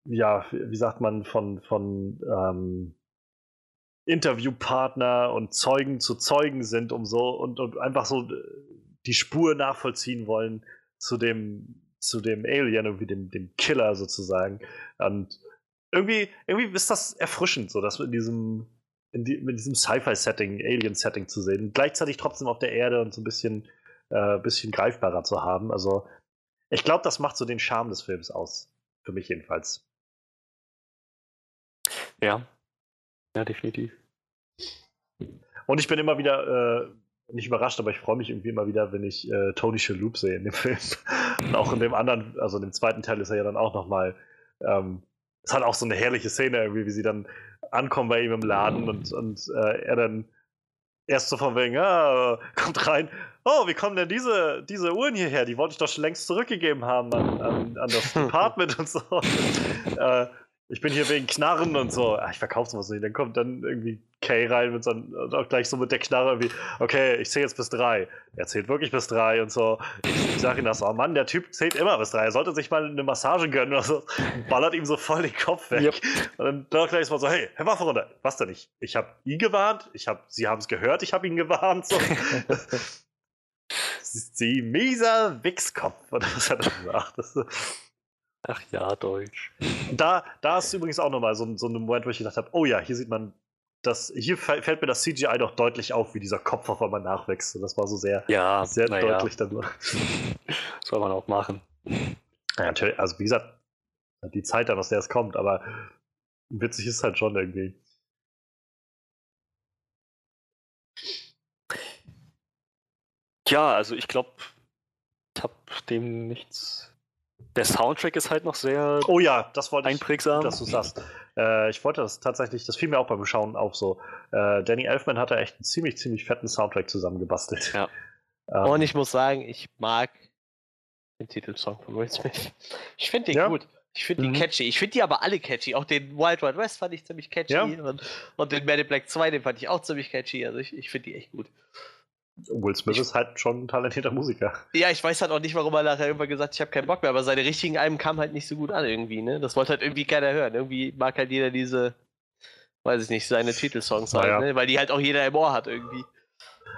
ja, wie sagt man, von, von ähm, Interviewpartner und Zeugen zu Zeugen sind, um so und, und einfach so die Spur nachvollziehen wollen zu dem zu dem Alien, irgendwie dem, dem Killer sozusagen. Und irgendwie, irgendwie ist das erfrischend, so dass wir in diesem, in, die, in diesem Sci-Fi-Setting, Alien-Setting zu sehen, gleichzeitig trotzdem auf der Erde und so ein bisschen, äh, bisschen greifbarer zu haben. Also, ich glaube, das macht so den Charme des Films aus. Für mich jedenfalls. Ja. Ja, definitiv. Und ich bin immer wieder äh, nicht überrascht, aber ich freue mich irgendwie immer wieder, wenn ich äh, Tony Shalhoub sehe in dem Film. Und auch in dem anderen, also in dem zweiten Teil ist er ja dann auch nochmal. Ähm, es hat auch so eine herrliche Szene irgendwie, wie sie dann ankommen bei ihm im Laden und, und äh, er dann erst so von wegen, ah, kommt rein, oh, wie kommen denn diese, diese Uhren hierher? Die wollte ich doch schon längst zurückgegeben haben an, an, an das Department und so. Äh, ich bin hier wegen Knarren und so. Ach, ich verkaufe sowas nicht. Dann kommt dann irgendwie Kay rein mit so und auch gleich so mit der Knarre wie, okay, ich zähle jetzt bis drei. Er zählt wirklich bis drei und so. Ich, ich sage ihm das, oh Mann, der Typ zählt immer bis drei. Er sollte sich mal eine Massage gönnen oder so. Und ballert ihm so voll den Kopf weg. Yep. Und dann doch gleich mal so, hey, Herr Waffenrunde, was denn nicht? Ich habe ihn gewarnt, ich hab, Sie haben es gehört, ich habe ihn gewarnt. So. Sie mieser Wichskopf, oder was hat er gesagt? Das, Ach ja, Deutsch. Da, da ist übrigens auch nochmal so, so ein Moment, wo ich gedacht habe, oh ja, hier sieht man das, hier fällt mir das CGI doch deutlich auf, wie dieser Kopf auf einmal nachwächst. Und das war so sehr, ja, sehr deutlich ja. dann. Soll man auch machen. Ja, natürlich, also wie gesagt, die Zeit dann, aus der es kommt, aber witzig ist halt schon irgendwie. Ja, also ich glaube, ich habe dem nichts der Soundtrack ist halt noch sehr oh ja, das wollte einprägsam. Ich, dass du sagst. Äh, ich wollte das tatsächlich, das fiel mir auch beim Schauen auf so. Äh, Danny Elfman hat da echt einen ziemlich, ziemlich fetten Soundtrack zusammengebastelt. Ja. Ähm, Und ich muss sagen, ich mag den Titelsong von Will Smith. Ich finde den ja. gut. Ich finde mhm. die catchy. Ich finde die aber alle catchy. Auch den Wild Wild West fand ich ziemlich catchy. Ja. Und, und, den Man in Black 2, den fand ich auch ziemlich catchy. Also ich, ich finde die echt gut. Will Smith ich, ist halt schon ein talentierter Musiker. Ja, ich weiß halt auch nicht, warum er nachher irgendwann gesagt hat, ich habe keinen Bock mehr, aber seine richtigen Alben kamen halt nicht so gut an irgendwie, ne? Das wollte halt irgendwie keiner hören. Irgendwie mag halt jeder diese, weiß ich nicht, seine Titelsongs halt, ja. ne? Weil die halt auch jeder im Ohr hat irgendwie.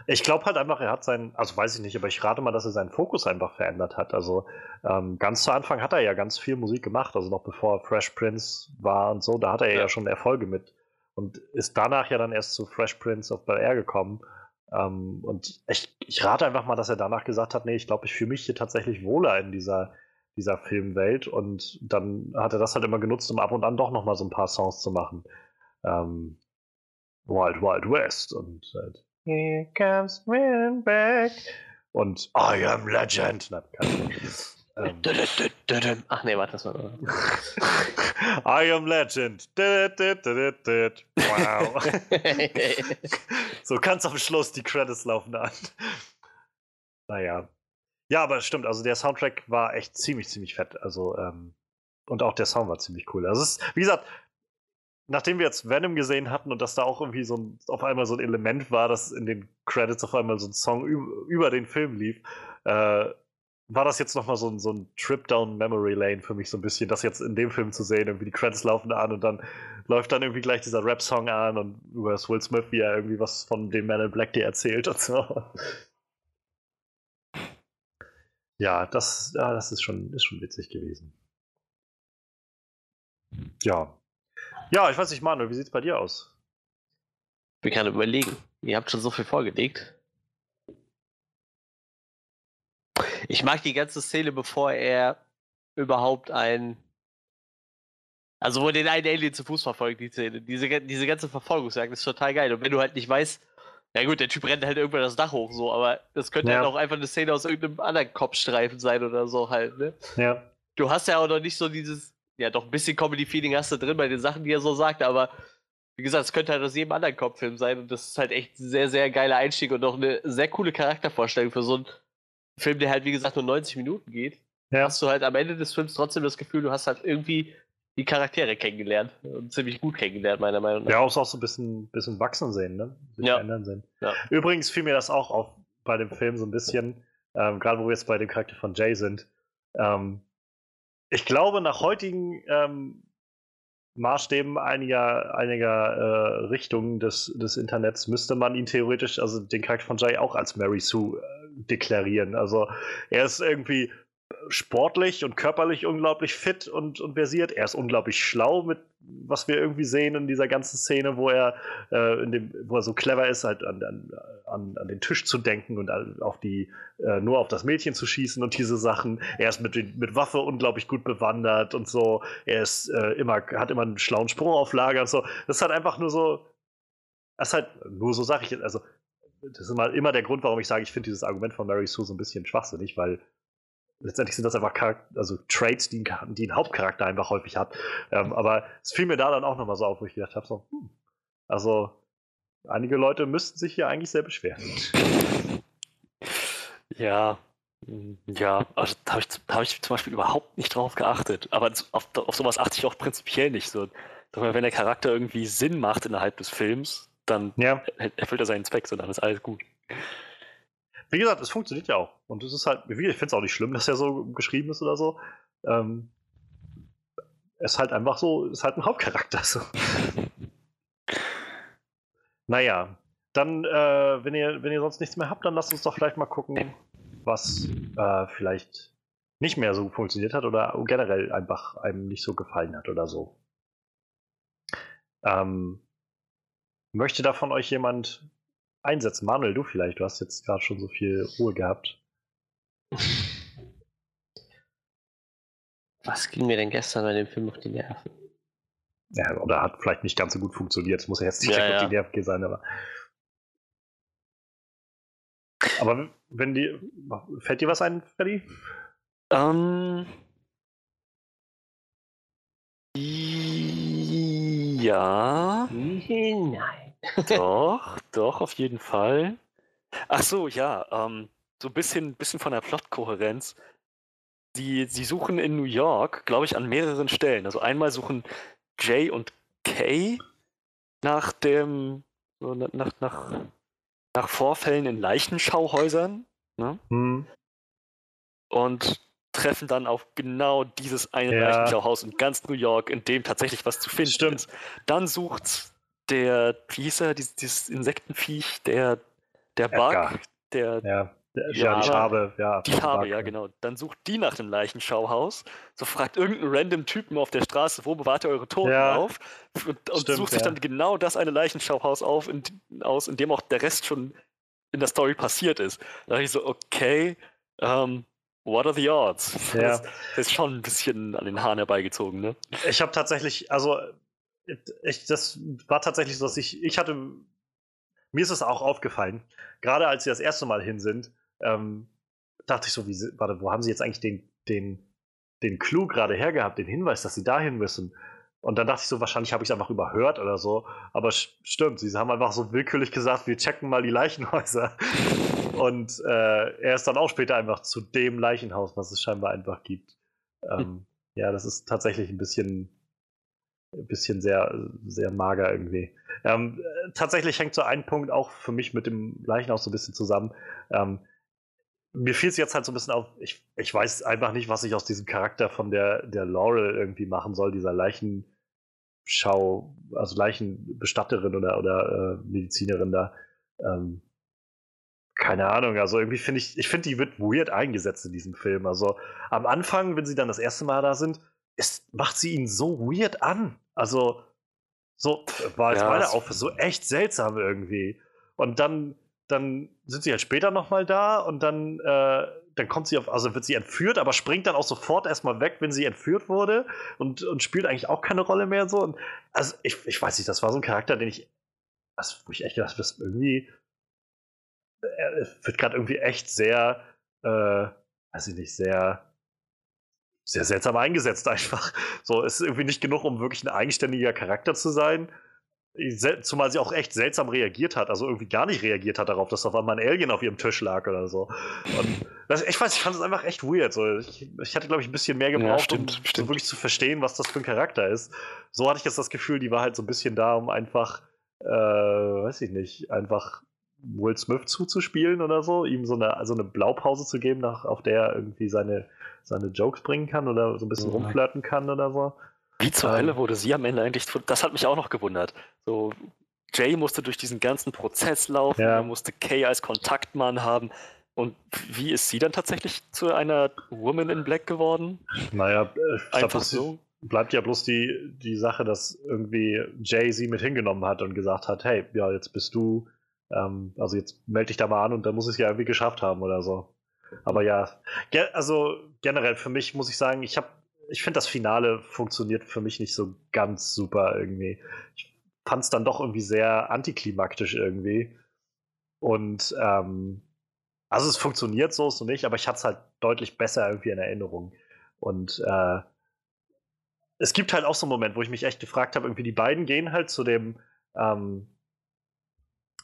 Ich glaube halt einfach, er hat seinen, also weiß ich nicht, aber ich rate mal, dass er seinen Fokus einfach verändert hat. Also ähm, ganz zu Anfang hat er ja ganz viel Musik gemacht, also noch bevor Fresh Prince war und so, da hat er ja, ja schon Erfolge mit und ist danach ja dann erst zu Fresh Prince of Bel Air gekommen. Ähm, und ich, ich rate einfach mal, dass er danach gesagt hat, nee, ich glaube, ich fühle mich hier tatsächlich wohler in dieser, dieser Filmwelt. Und dann hat er das halt immer genutzt, um ab und an doch nochmal so ein paar Songs zu machen. Ähm, Wild Wild West und halt Here comes wind back und I am Legend. Nein, ähm. Ach nee, warte, das war. I am Legend. Wow. so ganz am Schluss die Credits laufen an. Naja. Ja, aber stimmt, also der Soundtrack war echt ziemlich, ziemlich fett. Also, ähm, und auch der Sound war ziemlich cool. Also, es ist, wie gesagt, nachdem wir jetzt Venom gesehen hatten und dass da auch irgendwie so ein, auf einmal so ein Element war, dass in den Credits auf einmal so ein Song über, über den Film lief, äh, war das jetzt nochmal so ein, so ein Trip down Memory Lane für mich so ein bisschen, das jetzt in dem Film zu sehen, irgendwie die Credits laufen an und dann läuft dann irgendwie gleich dieser Rap-Song an und über Will Smith, wie er irgendwie was von dem Man in Black dir erzählt und so. Ja, das, ja, das ist schon, ist schon witzig gewesen. Ja. Ja, ich weiß nicht, Manuel, wie sieht's bei dir aus? Wir können überlegen. Ihr habt schon so viel vorgelegt. Ich mag die ganze Szene, bevor er überhaupt ein Also, wo den einen Alien zu Fuß verfolgt, die Szene. Diese, diese ganze Verfolgungsjagd ist total geil. Und wenn du halt nicht weißt, ja gut, der Typ rennt halt irgendwann das Dach hoch, so, aber das könnte ja. halt auch einfach eine Szene aus irgendeinem anderen Kopfstreifen sein oder so halt, ne? Ja. Du hast ja auch noch nicht so dieses, ja doch ein bisschen Comedy-Feeling hast du drin bei den Sachen, die er so sagt, aber wie gesagt, es könnte halt aus jedem anderen Kopffilm sein und das ist halt echt ein sehr, sehr geiler Einstieg und auch eine sehr coole Charaktervorstellung für so einen Film, der halt, wie gesagt, nur 90 Minuten geht. Ja. Hast du halt am Ende des Films trotzdem das Gefühl, du hast halt irgendwie die Charaktere kennengelernt und ziemlich gut kennengelernt, meiner Meinung nach. Ja, auch so ein bisschen, bisschen wachsen sehen, ne? Ja. verändern sehen. Ja. Übrigens fiel mir das auch auf bei dem Film so ein bisschen, ähm, gerade wo wir jetzt bei dem Charakter von Jay sind. Ähm, ich glaube, nach heutigen ähm, Maßstäben einiger, einiger äh, Richtungen des, des Internets müsste man ihn theoretisch, also den Charakter von Jay auch als Mary Sue äh, deklarieren. Also er ist irgendwie sportlich und körperlich unglaublich fit und, und versiert. Er ist unglaublich schlau mit was wir irgendwie sehen in dieser ganzen Szene, wo er, äh, in dem, wo er so clever ist, halt an, an, an den Tisch zu denken und auf die, äh, nur auf das Mädchen zu schießen und diese Sachen. Er ist mit, mit Waffe unglaublich gut bewandert und so. Er ist äh, immer, hat immer einen schlauen Sprung auf Lager und so. Das ist halt einfach nur so. Das ist halt, nur so sage ich jetzt, also das ist immer, immer der Grund, warum ich sage, ich finde dieses Argument von Mary Sue so ein bisschen schwachsinnig, weil letztendlich sind das einfach Charakter also Traits, die, die ein Hauptcharakter einfach häufig hat. Ähm, aber es fiel mir da dann auch nochmal so auf, wo ich gedacht habe, so, hm, also einige Leute müssten sich hier eigentlich sehr beschweren. Ja, ja, also da habe ich, hab ich zum Beispiel überhaupt nicht drauf geachtet. Aber auf, auf sowas achte ich auch prinzipiell nicht. So, wenn der Charakter irgendwie Sinn macht innerhalb des Films, dann ja. erfüllt er seinen Zweck, so dann ist alles gut. Wie gesagt, es funktioniert ja auch. Und es ist halt, ich finde es auch nicht schlimm, dass er so geschrieben ist oder so. Ähm, es ist halt einfach so, es ist halt ein Hauptcharakter. So. naja, dann, äh, wenn, ihr, wenn ihr sonst nichts mehr habt, dann lasst uns doch vielleicht mal gucken, was äh, vielleicht nicht mehr so funktioniert hat oder generell einfach einem nicht so gefallen hat oder so. Ähm, möchte da von euch jemand einsetzen. Manuel, du vielleicht, du hast jetzt gerade schon so viel Ruhe gehabt. Was ging mir denn gestern bei dem Film auf die Nerven? Ja, oder hat vielleicht nicht ganz so gut funktioniert. Es muss ja jetzt nicht ja, ja. auf die Nerven gehen sein, aber. Aber wenn die. Fällt dir was ein, Freddy? Ähm. Ja. Nein. Doch, doch, auf jeden Fall. Ach so, ja, ähm, so ein bisschen, bisschen von der Plotkohärenz. Die, sie suchen in New York, glaube ich, an mehreren Stellen. Also einmal suchen Jay und Kay nach dem, so nach, nach, nach Vorfällen in Leichenschauhäusern. Ne? Hm. Und treffen dann auf genau dieses eine ja. Leichenschauhaus in ganz New York, in dem tatsächlich was zu finden Stimmt. ist. Dann sucht der, wie hieß er, dieses, dieses Insektenviech, der, der Bug, Edgar. der, ja. Ja, die Schabe, ja. Die Schabe, ja, genau. Dann sucht die nach dem Leichenschauhaus. So fragt irgendein random Typen auf der Straße, wo bewahrt ihr eure Toten ja. auf? Und, und Stimmt, sucht sich ja. dann genau das eine Leichenschauhaus auf, in, aus, in dem auch der Rest schon in der Story passiert ist. Da dachte ich so, okay, um, ähm, what are the odds? Ja. Das, das ist schon ein bisschen an den Haaren herbeigezogen, ne? Ich habe tatsächlich, also ich, das war tatsächlich so, dass ich, ich hatte, mir ist es auch aufgefallen, gerade als sie das erste Mal hin sind, ähm, dachte ich so, wie, warte, wo haben sie jetzt eigentlich den, den, den Clou gerade hergehabt, den Hinweis, dass sie dahin müssen? Und dann dachte ich so, wahrscheinlich habe ich es einfach überhört oder so. Aber stimmt, sie haben einfach so willkürlich gesagt, wir checken mal die Leichenhäuser. Und äh, er ist dann auch später einfach zu dem Leichenhaus, was es scheinbar einfach gibt. Ähm, hm. Ja, das ist tatsächlich ein bisschen ein bisschen sehr, sehr mager irgendwie. Ähm, tatsächlich hängt so ein Punkt auch für mich mit dem Leichenhaus so ein bisschen zusammen. Ähm, mir fiel es jetzt halt so ein bisschen auf, ich, ich weiß einfach nicht, was ich aus diesem Charakter von der, der Laurel irgendwie machen soll, dieser Leichenschau, also Leichenbestatterin oder, oder äh, Medizinerin da. Ähm, keine Ahnung, also irgendwie finde ich, ich finde, die wird weird eingesetzt in diesem Film. Also am Anfang, wenn sie dann das erste Mal da sind, es macht sie ihn so weird an. Also, so war jetzt ja, meine Auffassung, so echt seltsam irgendwie. Und dann, dann sind sie halt später nochmal da und dann, äh, dann kommt sie auf, also wird sie entführt, aber springt dann auch sofort erstmal weg, wenn sie entführt wurde und, und spielt eigentlich auch keine Rolle mehr so. Und, also ich, ich weiß nicht, das war so ein Charakter, den ich, also, wo ich echt gedacht habe, das irgendwie, er wird gerade irgendwie echt sehr, äh, weiß ich nicht, sehr, sehr seltsam eingesetzt einfach. So, es ist irgendwie nicht genug, um wirklich ein eigenständiger Charakter zu sein. Zumal sie auch echt seltsam reagiert hat, also irgendwie gar nicht reagiert hat darauf, dass auf einmal ein Alien auf ihrem Tisch lag oder so. Und das, ich weiß, ich fand es einfach echt weird. So. Ich, ich hatte, glaube ich, ein bisschen mehr gebraucht, ja, stimmt, um stimmt. So wirklich zu verstehen, was das für ein Charakter ist. So hatte ich jetzt das Gefühl, die war halt so ein bisschen da, um einfach, äh, weiß ich nicht, einfach Will Smith zuzuspielen oder so, ihm so eine, also eine Blaupause zu geben, nach, auf der er irgendwie seine, seine Jokes bringen kann oder so ein bisschen mhm. rumflirten kann oder so. Wie zur ähm, Hölle wurde sie am Ende eigentlich, das hat mich auch noch gewundert. So, Jay musste durch diesen ganzen Prozess laufen, ja. er musste Kay als Kontaktmann haben. Und wie ist sie dann tatsächlich zu einer Woman in Black geworden? Naja, äh, ich einfach glaub, so. Bleibt ja bloß die, die Sache, dass irgendwie Jay sie mit hingenommen hat und gesagt hat, hey, ja, jetzt bist du, ähm, also jetzt melde dich da mal an und dann muss ich es ja irgendwie geschafft haben oder so. Aber ja, ge also generell für mich muss ich sagen, ich habe ich finde, das Finale funktioniert für mich nicht so ganz super irgendwie. Ich fand es dann doch irgendwie sehr antiklimaktisch irgendwie. Und ähm, also es funktioniert so, so nicht, aber ich hatte es halt deutlich besser irgendwie in Erinnerung. Und äh, es gibt halt auch so einen Moment, wo ich mich echt gefragt habe, irgendwie die beiden gehen halt zu dem ähm,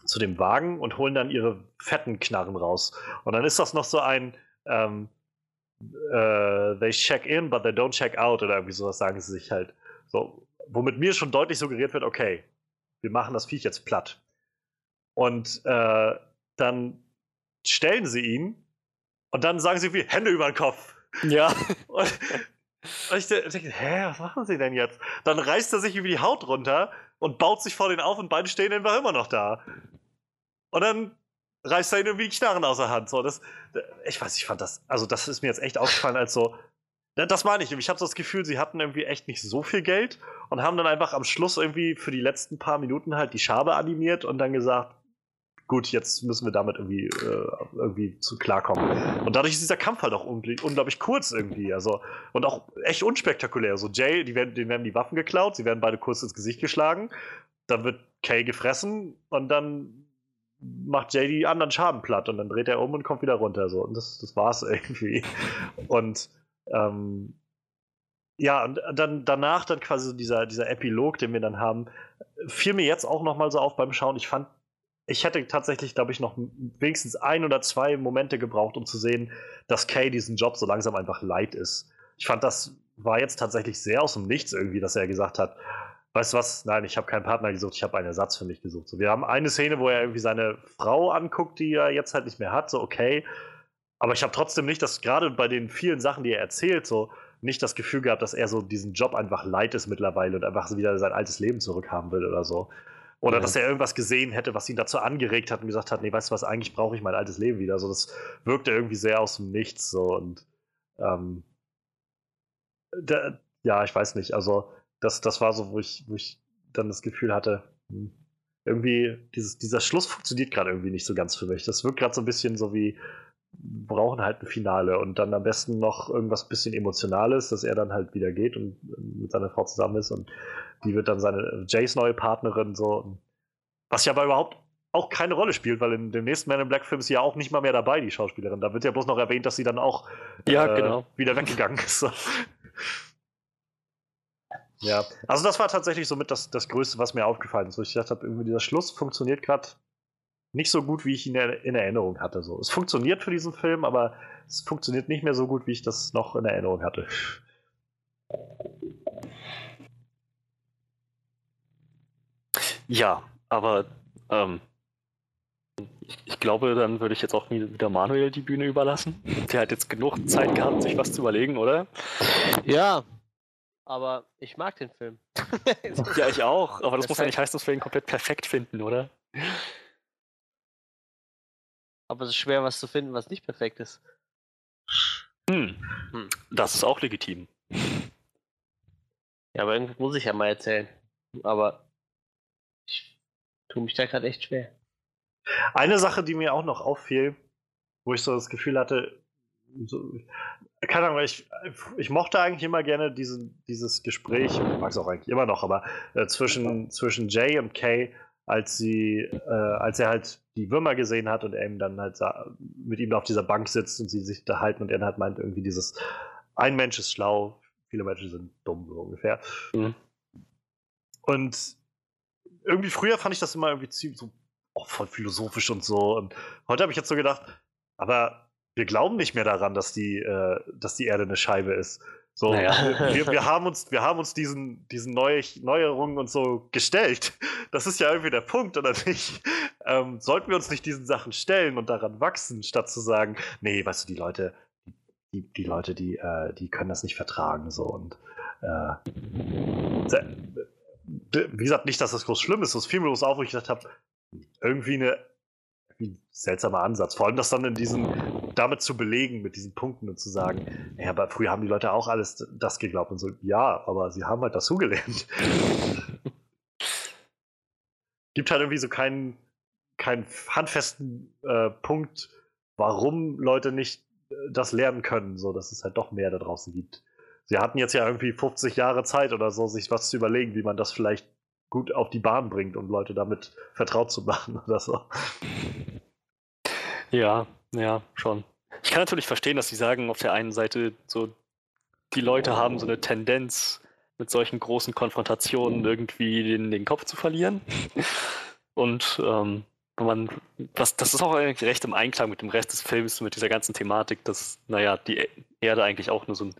zu dem Wagen und holen dann ihre fetten Knarren raus. Und dann ist das noch so ein ähm, äh, they check in, but they don't check out oder irgendwie sowas sagen sie sich halt. So, womit mir schon deutlich suggeriert wird, okay, wir machen das Viech jetzt platt. Und äh, dann stellen sie ihn und dann sagen sie wie Hände über den Kopf. Ja. Und, und ich denke, hä, was machen sie denn jetzt? Dann reißt er sich über die Haut runter und baut sich vor den auf und beide stehen einfach immer noch da. Und dann reißt er ihn irgendwie Knarren aus der Hand. So, das, ich weiß, ich fand das, also das ist mir jetzt echt aufgefallen als so, das meine ich. Ich habe so das Gefühl, sie hatten irgendwie echt nicht so viel Geld und haben dann einfach am Schluss irgendwie für die letzten paar Minuten halt die Schabe animiert und dann gesagt, gut, jetzt müssen wir damit irgendwie, äh, irgendwie zu klarkommen. Und dadurch ist dieser Kampf halt auch unglaublich, unglaublich kurz irgendwie. Also, und auch echt unspektakulär. So, Jay, die werden, denen werden die Waffen geklaut, sie werden beide kurz ins Gesicht geschlagen, dann wird Kay gefressen und dann macht Jay die anderen Schaden platt und dann dreht er um und kommt wieder runter. So. Und das, das war's irgendwie. Und ähm, ja, und dann danach dann quasi dieser, dieser Epilog, den wir dann haben, fiel mir jetzt auch nochmal so auf beim Schauen. Ich fand, ich hätte tatsächlich, glaube ich, noch wenigstens ein oder zwei Momente gebraucht, um zu sehen, dass Kay diesen Job so langsam einfach leid ist. Ich fand, das war jetzt tatsächlich sehr aus dem Nichts irgendwie, dass er gesagt hat, weißt du was, nein, ich habe keinen Partner gesucht, ich habe einen Ersatz für mich gesucht. So, wir haben eine Szene, wo er irgendwie seine Frau anguckt, die er jetzt halt nicht mehr hat, so okay. Aber ich habe trotzdem nicht das, gerade bei den vielen Sachen, die er erzählt, so nicht das Gefühl gehabt, dass er so diesen Job einfach leid ist mittlerweile und einfach wieder sein altes Leben zurückhaben will oder so. Oder ja. dass er irgendwas gesehen hätte, was ihn dazu angeregt hat und gesagt hat, nee, weißt du was, eigentlich brauche ich mein altes Leben wieder. So, das wirkte irgendwie sehr aus dem Nichts so und ähm, da, ja, ich weiß nicht. Also das, das war so, wo ich, wo ich dann das Gefühl hatte, hm, irgendwie, dieses, dieser Schluss funktioniert gerade irgendwie nicht so ganz für mich. Das wirkt gerade so ein bisschen so wie, wir brauchen halt ein Finale und dann am besten noch irgendwas bisschen Emotionales, dass er dann halt wieder geht und mit seiner Frau zusammen ist und die wird dann seine Jays neue Partnerin so. Was ja aber überhaupt auch keine Rolle spielt, weil in dem nächsten Man in Black Film ist sie ja auch nicht mal mehr dabei, die Schauspielerin. Da wird ja bloß noch erwähnt, dass sie dann auch ja, äh, genau. wieder weggegangen ist. Ja, also das war tatsächlich somit das, das Größte, was mir aufgefallen ist. Wo ich gedacht habe, irgendwie dieser Schluss funktioniert gerade nicht so gut, wie ich ihn in Erinnerung hatte. So. Es funktioniert für diesen Film, aber es funktioniert nicht mehr so gut, wie ich das noch in Erinnerung hatte. Ja, aber ähm, ich, ich, glaube, dann würde ich jetzt auch wieder Manuel die Bühne überlassen. Der hat jetzt genug Zeit gehabt, sich was zu überlegen, oder? Ja, aber ich mag den Film. ja, ich auch. Aber das, das muss ja nicht heißen, dass wir ihn komplett perfekt finden, oder? Aber es ist schwer, was zu finden, was nicht perfekt ist. Hm. hm. Das ist auch legitim. Ja, aber irgendwie muss ich ja mal erzählen. Aber ich tue mich da gerade echt schwer. Eine Sache, die mir auch noch auffiel, wo ich so das Gefühl hatte, so, keine Ahnung, ich, ich mochte eigentlich immer gerne diesen, dieses Gespräch, ich mag es auch eigentlich immer noch, aber äh, zwischen, zwischen Jay und Kay, als sie, äh, als er halt die Würmer gesehen hat und er ihm dann halt mit ihm auf dieser Bank sitzt und sie sich unterhalten und er dann halt meint irgendwie dieses, ein Mensch ist schlau, viele Menschen sind dumm, so ungefähr. Mhm. Und irgendwie früher fand ich das immer irgendwie ziemlich so oh, voll philosophisch und so. Und heute habe ich jetzt so gedacht, aber wir glauben nicht mehr daran, dass die, äh, dass die Erde eine Scheibe ist. So, naja. wir, wir, haben uns, wir haben uns diesen, diesen Neu Neuerungen und so gestellt. Das ist ja irgendwie der Punkt, oder nicht? Ähm, sollten wir uns nicht diesen Sachen stellen und daran wachsen, statt zu sagen, nee, weißt du, die Leute, die, die Leute, die, äh, die können das nicht vertragen. So und äh, wie gesagt, nicht, dass das groß schlimm ist. Das fiel mir bloß auf, wo ich gedacht habe, irgendwie eine ein seltsamer Ansatz. Vor allem das dann in diesen, damit zu belegen, mit diesen Punkten und zu sagen, ja, aber früher haben die Leute auch alles das geglaubt und so, ja, aber sie haben halt dazugelernt. Gibt halt irgendwie so keinen, keinen handfesten äh, Punkt, warum Leute nicht äh, das lernen können, so dass es halt doch mehr da draußen gibt. Sie hatten jetzt ja irgendwie 50 Jahre Zeit oder so, sich was zu überlegen, wie man das vielleicht gut auf die Bahn bringt und Leute damit vertraut zu machen oder so. Ja, ja, schon. Ich kann natürlich verstehen, dass sie sagen, auf der einen Seite so, die Leute haben so eine Tendenz, mit solchen großen Konfrontationen irgendwie den, den Kopf zu verlieren. Und ähm, man, das, das ist auch eigentlich recht im Einklang mit dem Rest des Films, mit dieser ganzen Thematik, dass, naja, die Erde eigentlich auch nur so ein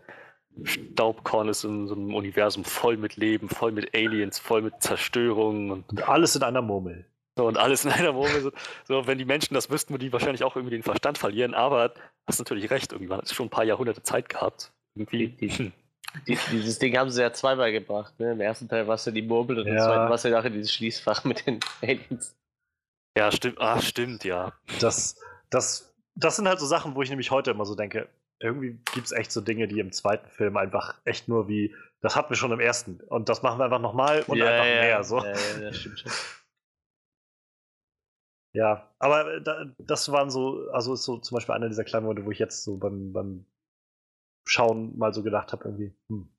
Staubkorn ist in so einem Universum voll mit Leben, voll mit Aliens, voll mit Zerstörung. Und, und alles in einer Murmel. So, und alles in einer Murmel. So, so, wenn die Menschen das wüssten, würden die wahrscheinlich auch irgendwie den Verstand verlieren. Aber hast natürlich recht, irgendwie man hat schon ein paar Jahrhunderte Zeit gehabt. Irgendwie. Die, die, die, dieses Ding haben sie ja zweimal gebracht. Ne? Im ersten Teil war es ja die Murmel und ja. im zweiten war es ja nachher dieses Schließfach mit den Aliens. Ja, stimmt. Ah, stimmt, ja. Das, das, das sind halt so Sachen, wo ich nämlich heute immer so denke, irgendwie gibt es echt so Dinge, die im zweiten Film einfach echt nur wie, das hatten wir schon im ersten und das machen wir einfach nochmal und ja, einfach ja, mehr. So. Ja, ja, das stimmt schon. Ja, aber äh, das waren so, also ist so zum Beispiel einer dieser kleinen Momente, wo ich jetzt so beim, beim Schauen mal so gedacht habe, irgendwie, hm,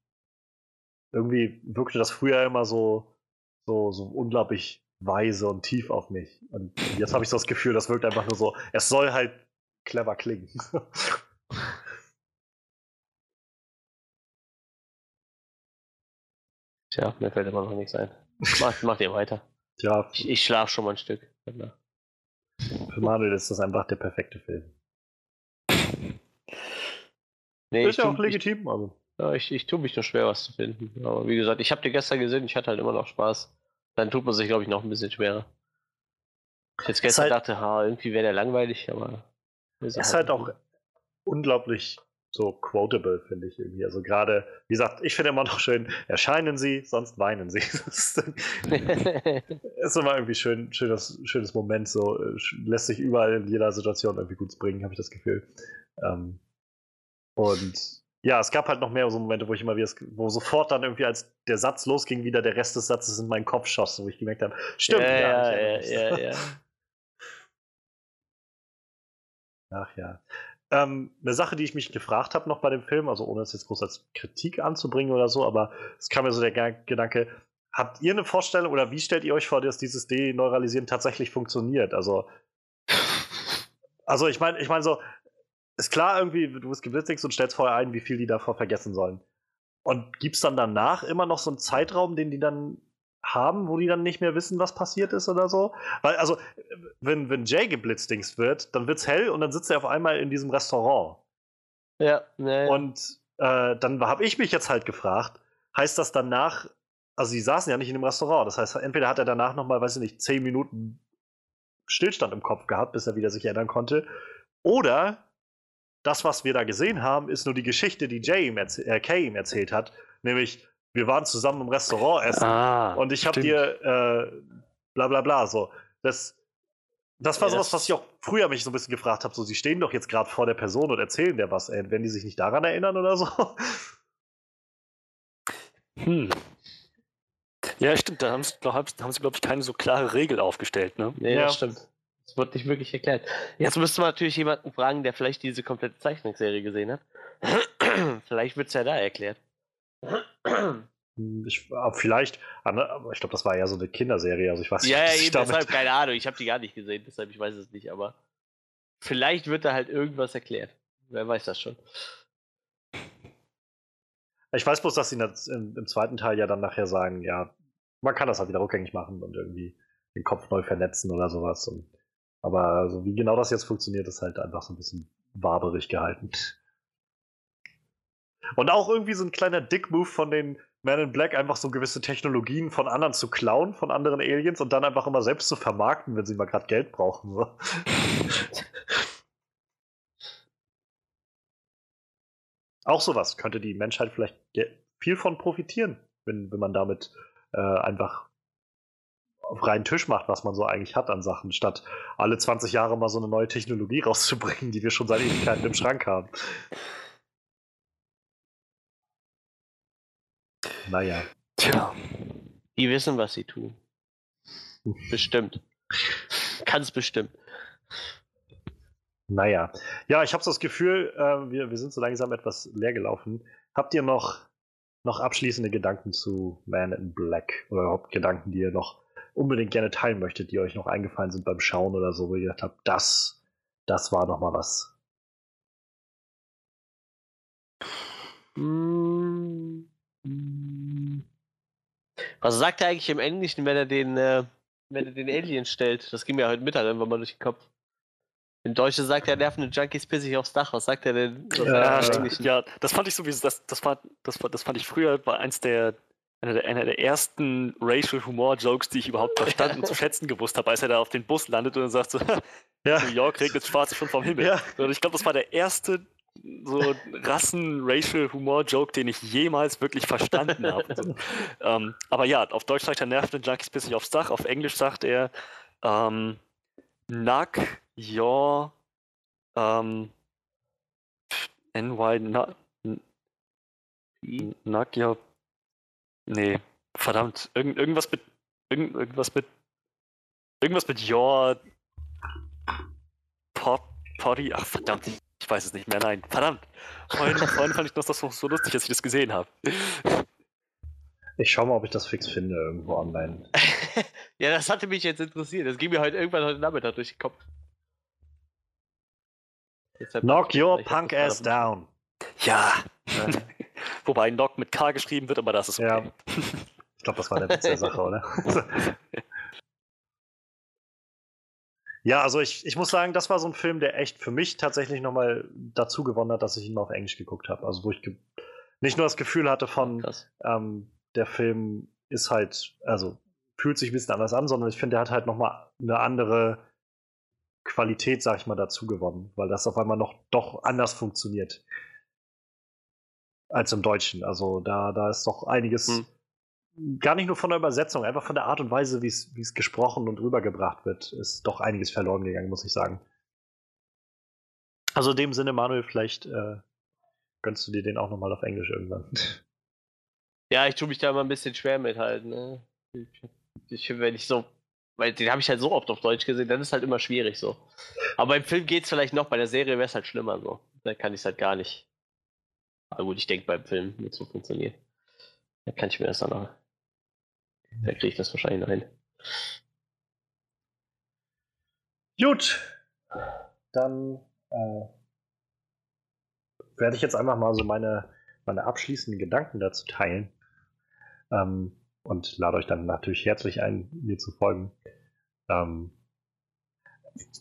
irgendwie wirkte das früher immer so, so, so unglaublich weise und tief auf mich. Und jetzt habe ich so das Gefühl, das wirkt einfach nur so, es soll halt clever klingen. Tja, mir fällt immer noch nichts ein. Macht, macht ihr weiter. Ja. Ich, ich schlafe schon mal ein Stück. Für Manuel ist das einfach der perfekte Film. Nee, ist ja auch legitim, ich, also. Ja, ich, ich tue mich nur schwer, was zu finden. Aber wie gesagt, ich habe dir gestern gesehen, ich hatte halt immer noch Spaß. Dann tut man sich, glaube ich, noch ein bisschen schwerer. Ich jetzt gestern halt, dachte, ha, irgendwie wäre der langweilig, aber. Ist, ist halt, halt auch unglaublich so quotable, finde ich irgendwie. Also gerade, wie gesagt, ich finde immer noch schön, erscheinen sie, sonst weinen sie. das ist immer irgendwie schön, schönes, schönes Moment, so äh, lässt sich überall in jeder Situation irgendwie gut bringen, habe ich das Gefühl. Ähm, und ja, es gab halt noch mehr so Momente, wo ich immer wieder, wo sofort dann irgendwie, als der Satz losging, wieder der Rest des Satzes in meinen Kopf schoss, wo ich gemerkt habe, stimmt, ja, ja, ja, ja, ja. Ach ja. Ähm, eine Sache, die ich mich gefragt habe noch bei dem Film, also ohne es jetzt groß als Kritik anzubringen oder so, aber es kam mir so der Gedanke, habt ihr eine Vorstellung oder wie stellt ihr euch vor, dass dieses Deneuralisieren tatsächlich funktioniert? Also, also ich meine, ich meine so, ist klar irgendwie, du bist geblitzigt und stellst vorher ein, wie viel die davor vergessen sollen. Und gibt es dann danach immer noch so einen Zeitraum, den die dann haben, wo die dann nicht mehr wissen, was passiert ist oder so. Weil, also, wenn, wenn Jay geblitzdings wird, dann wird's hell und dann sitzt er auf einmal in diesem Restaurant. Ja, nee. Und äh, dann habe ich mich jetzt halt gefragt, heißt das danach, also sie saßen ja nicht in dem Restaurant, das heißt, entweder hat er danach nochmal, weiß ich nicht, zehn Minuten Stillstand im Kopf gehabt, bis er wieder sich erinnern konnte, oder das, was wir da gesehen haben, ist nur die Geschichte, die Jay ihm äh, Kay ihm erzählt hat, nämlich wir waren zusammen im Restaurant essen ah, und ich habe dir äh, bla bla bla so. Das, das war ja, sowas, was ich auch früher mich so ein bisschen gefragt habe. So, sie stehen doch jetzt gerade vor der Person und erzählen der was, ey. Wenn die sich nicht daran erinnern oder so. Hm. Ja, stimmt. Da haben sie, glaub, glaube ich, keine so klare Regel aufgestellt, ne? Ja, ja. stimmt. Das wird nicht wirklich erklärt. Jetzt müsste man natürlich jemanden fragen, der vielleicht diese komplette Zeichnungsserie gesehen hat. vielleicht wird es ja da erklärt. Ich, vielleicht, aber ich glaube, das war ja so eine Kinderserie, also ich weiß ja, nicht. Ja, eben, deshalb keine Ahnung, ich habe die gar nicht gesehen, deshalb ich weiß es nicht, aber vielleicht wird da halt irgendwas erklärt. Wer weiß das schon. Ich weiß bloß, dass sie im, im, zweiten Teil ja dann nachher sagen, ja, man kann das halt wieder rückgängig machen und irgendwie den Kopf neu vernetzen oder sowas. Und, aber also, wie genau das jetzt funktioniert, ist halt einfach so ein bisschen waberig gehalten. Und auch irgendwie so ein kleiner Dick-Move von den Man in Black, einfach so gewisse Technologien von anderen zu klauen, von anderen Aliens und dann einfach immer selbst zu vermarkten, wenn sie mal gerade Geld brauchen. So. auch sowas könnte die Menschheit vielleicht viel von profitieren, wenn, wenn man damit äh, einfach auf reinen Tisch macht, was man so eigentlich hat an Sachen, statt alle 20 Jahre mal so eine neue Technologie rauszubringen, die wir schon seit Ewigkeiten im Schrank haben. Naja. Tja. Die wissen, was sie tun. Bestimmt. Ganz bestimmt. Naja. Ja, ich habe das Gefühl, äh, wir, wir sind so langsam etwas leer gelaufen. Habt ihr noch, noch abschließende Gedanken zu Man in Black? Oder überhaupt Gedanken, die ihr noch unbedingt gerne teilen möchtet, die euch noch eingefallen sind beim Schauen oder so, wo ihr gedacht habt, das, das war noch mal was? Mm. Was sagt er eigentlich im Englischen, wenn er den, äh, wenn er den Alien stellt? Das ging mir heute Mittag irgendwann mal durch den Kopf. Im Deutschen sagt er, nervende Junkies pissig aufs Dach. Was sagt er denn? Ja, ja, das fand ich sowieso, das, das, war, das, war, das fand ich früher bei eins der, einer der, einer der ersten Racial Humor Jokes, die ich überhaupt verstanden und zu schätzen gewusst habe, als er da auf den Bus landet und dann sagt so, ja. New York regnet schwarz schon vom Himmel. Ja. Und ich glaube, das war der erste so Rassen-Racial-Humor-Joke, den ich jemals wirklich verstanden habe. So. ähm, aber ja, auf Deutsch sagt er nervende Junkies bis ich aufs Dach, auf Englisch sagt er ähm, Knock your ähm, NY Knock your Nee, verdammt, irgend, irgendwas mit irgend, irgendwas mit irgendwas mit your Pop Potty, ach verdammt, ich weiß es nicht mehr, nein. Verdammt. Vorhin, vorhin fand ich das so lustig, als ich das gesehen habe. Ich schau mal, ob ich das fix finde irgendwo online. ja, das hatte mich jetzt interessiert. Das ging mir heute irgendwann heute Nachmittag durch den Kopf. Knock your punk ass down. Ja. Wobei Knock mit K geschrieben wird, aber das ist okay. Ja. Ich glaube, das war der Witz der Sache, oder? Ja, also ich, ich muss sagen, das war so ein Film, der echt für mich tatsächlich nochmal dazu gewonnen hat, dass ich ihn mal auf Englisch geguckt habe. Also wo ich nicht nur das Gefühl hatte von, ähm, der Film ist halt, also fühlt sich ein bisschen anders an, sondern ich finde, der hat halt nochmal eine andere Qualität, sag ich mal, dazu gewonnen, weil das auf einmal noch doch anders funktioniert als im Deutschen. Also da, da ist doch einiges hm gar nicht nur von der Übersetzung, einfach von der Art und Weise, wie es gesprochen und rübergebracht wird, ist doch einiges verloren gegangen, muss ich sagen. Also in dem Sinne, Manuel, vielleicht äh, gönnst du dir den auch nochmal auf Englisch irgendwann. Ja, ich tue mich da immer ein bisschen schwer mit halt, ne? Ich, wenn ich so, weil den habe ich halt so oft auf Deutsch gesehen, dann ist halt immer schwierig so. Aber im Film geht es vielleicht noch, bei der Serie wäre es halt schlimmer so. Da kann ich es halt gar nicht. Aber gut, ich denke beim Film wird es so funktionieren. Da kann ich mir das dann auch da kriege ich das wahrscheinlich noch hin. Gut. Dann äh, werde ich jetzt einfach mal so meine, meine abschließenden Gedanken dazu teilen. Ähm, und lade euch dann natürlich herzlich ein, mir zu folgen. Ähm,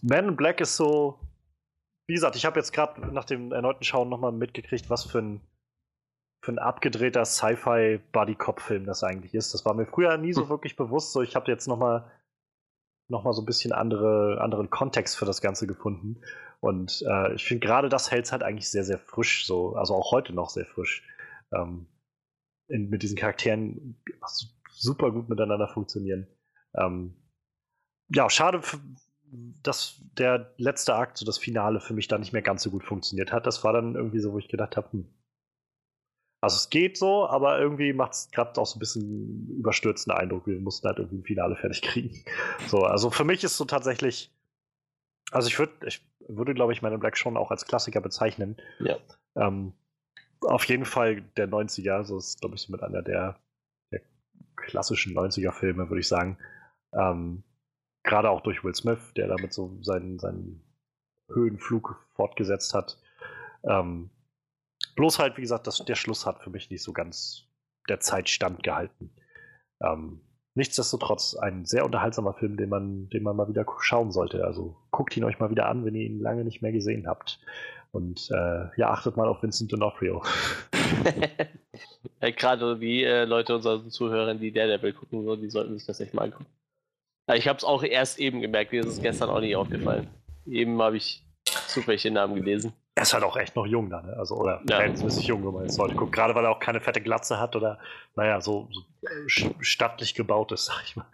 Man in Black ist so, wie gesagt, ich habe jetzt gerade nach dem erneuten Schauen nochmal mitgekriegt, was für ein für ein abgedrehter Sci-Fi-Buddy-Cop-Film das eigentlich ist. Das war mir früher nie so hm. wirklich bewusst. So, ich habe jetzt nochmal noch mal so ein bisschen andere, anderen Kontext für das Ganze gefunden. Und äh, ich finde gerade das hält es halt eigentlich sehr, sehr frisch, so, also auch heute noch sehr frisch. Ähm, in, mit diesen Charakteren super gut miteinander funktionieren. Ähm, ja, schade, dass der letzte Akt, so das Finale, für mich da nicht mehr ganz so gut funktioniert hat. Das war dann irgendwie so, wo ich gedacht habe, hm, also es geht so, aber irgendwie macht es gerade auch so ein bisschen überstürzenden Eindruck. Wir mussten halt irgendwie ein Finale fertig kriegen. So, also für mich ist so tatsächlich Also ich würde, ich würde, glaube ich, meine Black schon auch als Klassiker bezeichnen. Ja. Ähm, auf jeden Fall der 90er, so ist, glaube ich, mit einer der, der klassischen 90er-Filme, würde ich sagen. Ähm, Gerade auch durch Will Smith, der damit so seinen, seinen Höhenflug fortgesetzt hat. Ähm, bloß halt, wie gesagt, das, der Schluss hat für mich nicht so ganz der Zeit standgehalten. Ähm, nichtsdestotrotz ein sehr unterhaltsamer Film, den man, den man mal wieder schauen sollte. Also guckt ihn euch mal wieder an, wenn ihr ihn lange nicht mehr gesehen habt. Und äh, ja, achtet mal auf Vincent D'Onofrio. ja, Gerade die äh, Leute unseren Zuhörern, die Daredevil gucken, so, die sollten sich das echt mal angucken. Ich habe es auch erst eben gemerkt, mir ist es gestern auch nicht aufgefallen. Eben habe ich zufällig den Namen gelesen. Er ist halt auch echt noch jung da, ne? Also, oder ja. verhältnismäßig jung, wenn man jetzt heute guckt. Gerade weil er auch keine fette Glatze hat oder, naja, so, so stattlich gebaut ist, sag ich mal.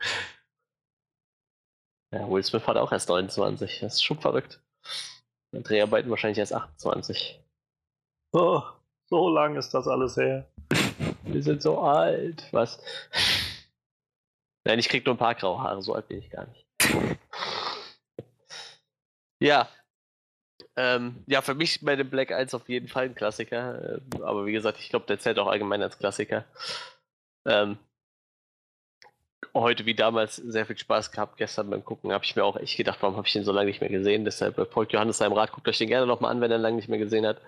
Ja, Will Smith hat auch erst 29. Das ist schon verrückt. Dreharbeiten wahrscheinlich erst 28. Oh, so lang ist das alles her. Wir sind so alt. Was? Nein, ich krieg nur ein paar graue Haare, so alt bin ich gar nicht. ja, ähm, ja, für mich bei dem Black 1 auf jeden Fall ein Klassiker. Äh, aber wie gesagt, ich glaube, der zählt auch allgemein als Klassiker. Ähm, heute wie damals sehr viel Spaß gehabt. Gestern beim Gucken habe ich mir auch echt gedacht, warum habe ich den so lange nicht mehr gesehen. Deshalb folgt Johannes seinem Rat, guckt euch den gerne nochmal an, wenn er lange nicht mehr gesehen hat.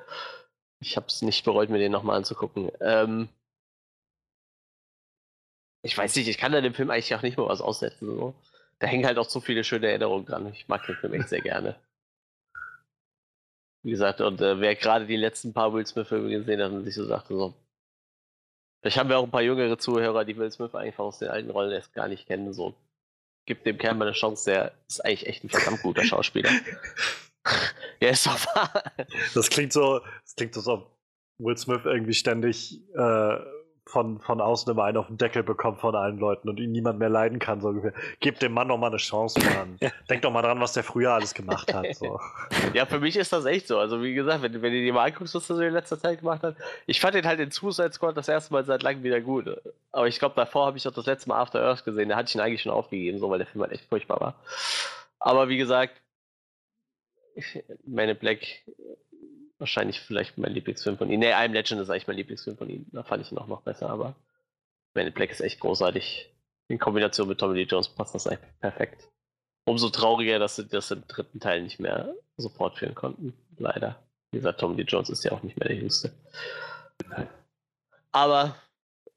Ich habe es nicht bereut, mir den nochmal anzugucken. Ähm, ich weiß nicht, ich kann an dem Film eigentlich auch nicht mehr was aussetzen. So. Da hängen halt auch so viele schöne Erinnerungen dran. Ich mag den Film echt sehr gerne. Wie gesagt, und äh, wer gerade die letzten paar Will Smith-Filme gesehen hat und sich so sagte, so. Vielleicht haben wir auch ein paar jüngere Zuhörer, die Will Smith einfach aus den alten Rollen erst gar nicht kennen. So, gibt dem Kerl mal eine Chance, der ist eigentlich echt ein verdammt guter Schauspieler. ja, ist doch wahr. Das klingt so, das klingt so, so Will Smith irgendwie ständig äh, von, von außen immer einen auf den Deckel bekommt von allen Leuten und ihn niemand mehr leiden kann. So ungefähr. Gib dem Mann doch mal eine Chance, Mann. Denk doch mal dran, was der früher alles gemacht hat. So. Ja, für mich ist das echt so. Also, wie gesagt, wenn, wenn du dir mal anguckst, was er so in letzter Zeit gemacht hat, ich fand ihn halt in Suicide Squad das erste Mal seit langem wieder gut. Aber ich glaube, davor habe ich auch das letzte Mal After Earth gesehen. Da hatte ich ihn eigentlich schon aufgegeben, so, weil der Film halt echt furchtbar war. Aber wie gesagt, meine Black wahrscheinlich vielleicht mein Lieblingsfilm von ihm. Ne, I'm Legend ist eigentlich mein Lieblingsfilm von ihm. Da fand ich ihn auch noch besser, aber Man in Black ist echt großartig. In Kombination mit Tommy Lee Jones passt das eigentlich perfekt. Umso trauriger, dass sie das im dritten Teil nicht mehr so fortführen konnten. Leider. Wie gesagt, Tommy Lee Jones ist ja auch nicht mehr der Jüngste. Aber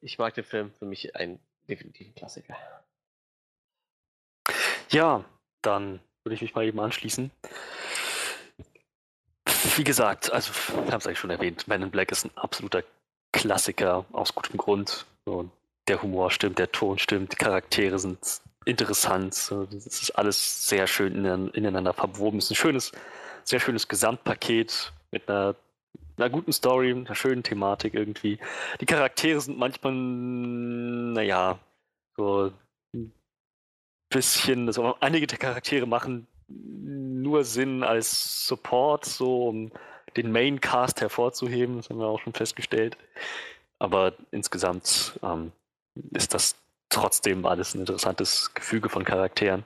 ich mag den Film. Für mich ein definitiver Klassiker. Ja, dann würde ich mich mal eben anschließen wie gesagt, also wir haben es eigentlich schon erwähnt, Man in Black ist ein absoluter Klassiker aus gutem Grund. Und der Humor stimmt, der Ton stimmt, die Charaktere sind interessant. Das ist alles sehr schön ineinander verwoben. Es ist ein schönes, sehr schönes Gesamtpaket mit einer, einer guten Story, einer schönen Thematik irgendwie. Die Charaktere sind manchmal, naja, so ein bisschen, also einige der Charaktere machen nur Sinn als Support, so um den Main-Cast hervorzuheben. Das haben wir auch schon festgestellt. Aber insgesamt ähm, ist das trotzdem alles ein interessantes Gefüge von Charakteren.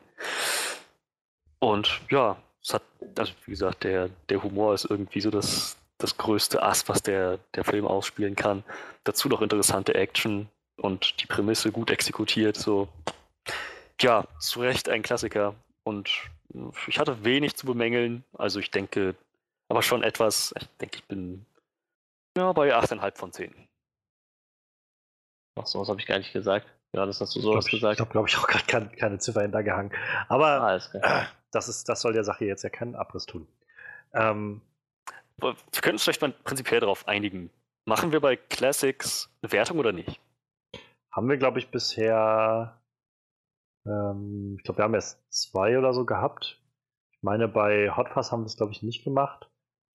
Und ja, es hat, also wie gesagt, der, der Humor ist irgendwie so das, das größte Ass, was der, der Film ausspielen kann. Dazu noch interessante Action und die Prämisse gut exekutiert. So, ja, zu Recht ein Klassiker. Und ich hatte wenig zu bemängeln. Also ich denke, aber schon etwas. Ich denke, ich bin ja, bei 8,5 von 10. Ach, sowas habe ich gar nicht gesagt. Ja, das hast du sowas ich gesagt. Ich habe, glaube ich, auch gerade keine, keine Ziffer hintergehangen. Aber ah, das, ist, das soll der Sache jetzt ja keinen Abriss tun. Ähm, wir können uns vielleicht mal prinzipiell darauf einigen. Machen wir bei Classics eine Wertung oder nicht? Haben wir, glaube ich, bisher ähm, ich glaube, wir haben erst zwei oder so gehabt. Ich meine, bei Hotfuzz haben wir es, glaube ich, nicht gemacht.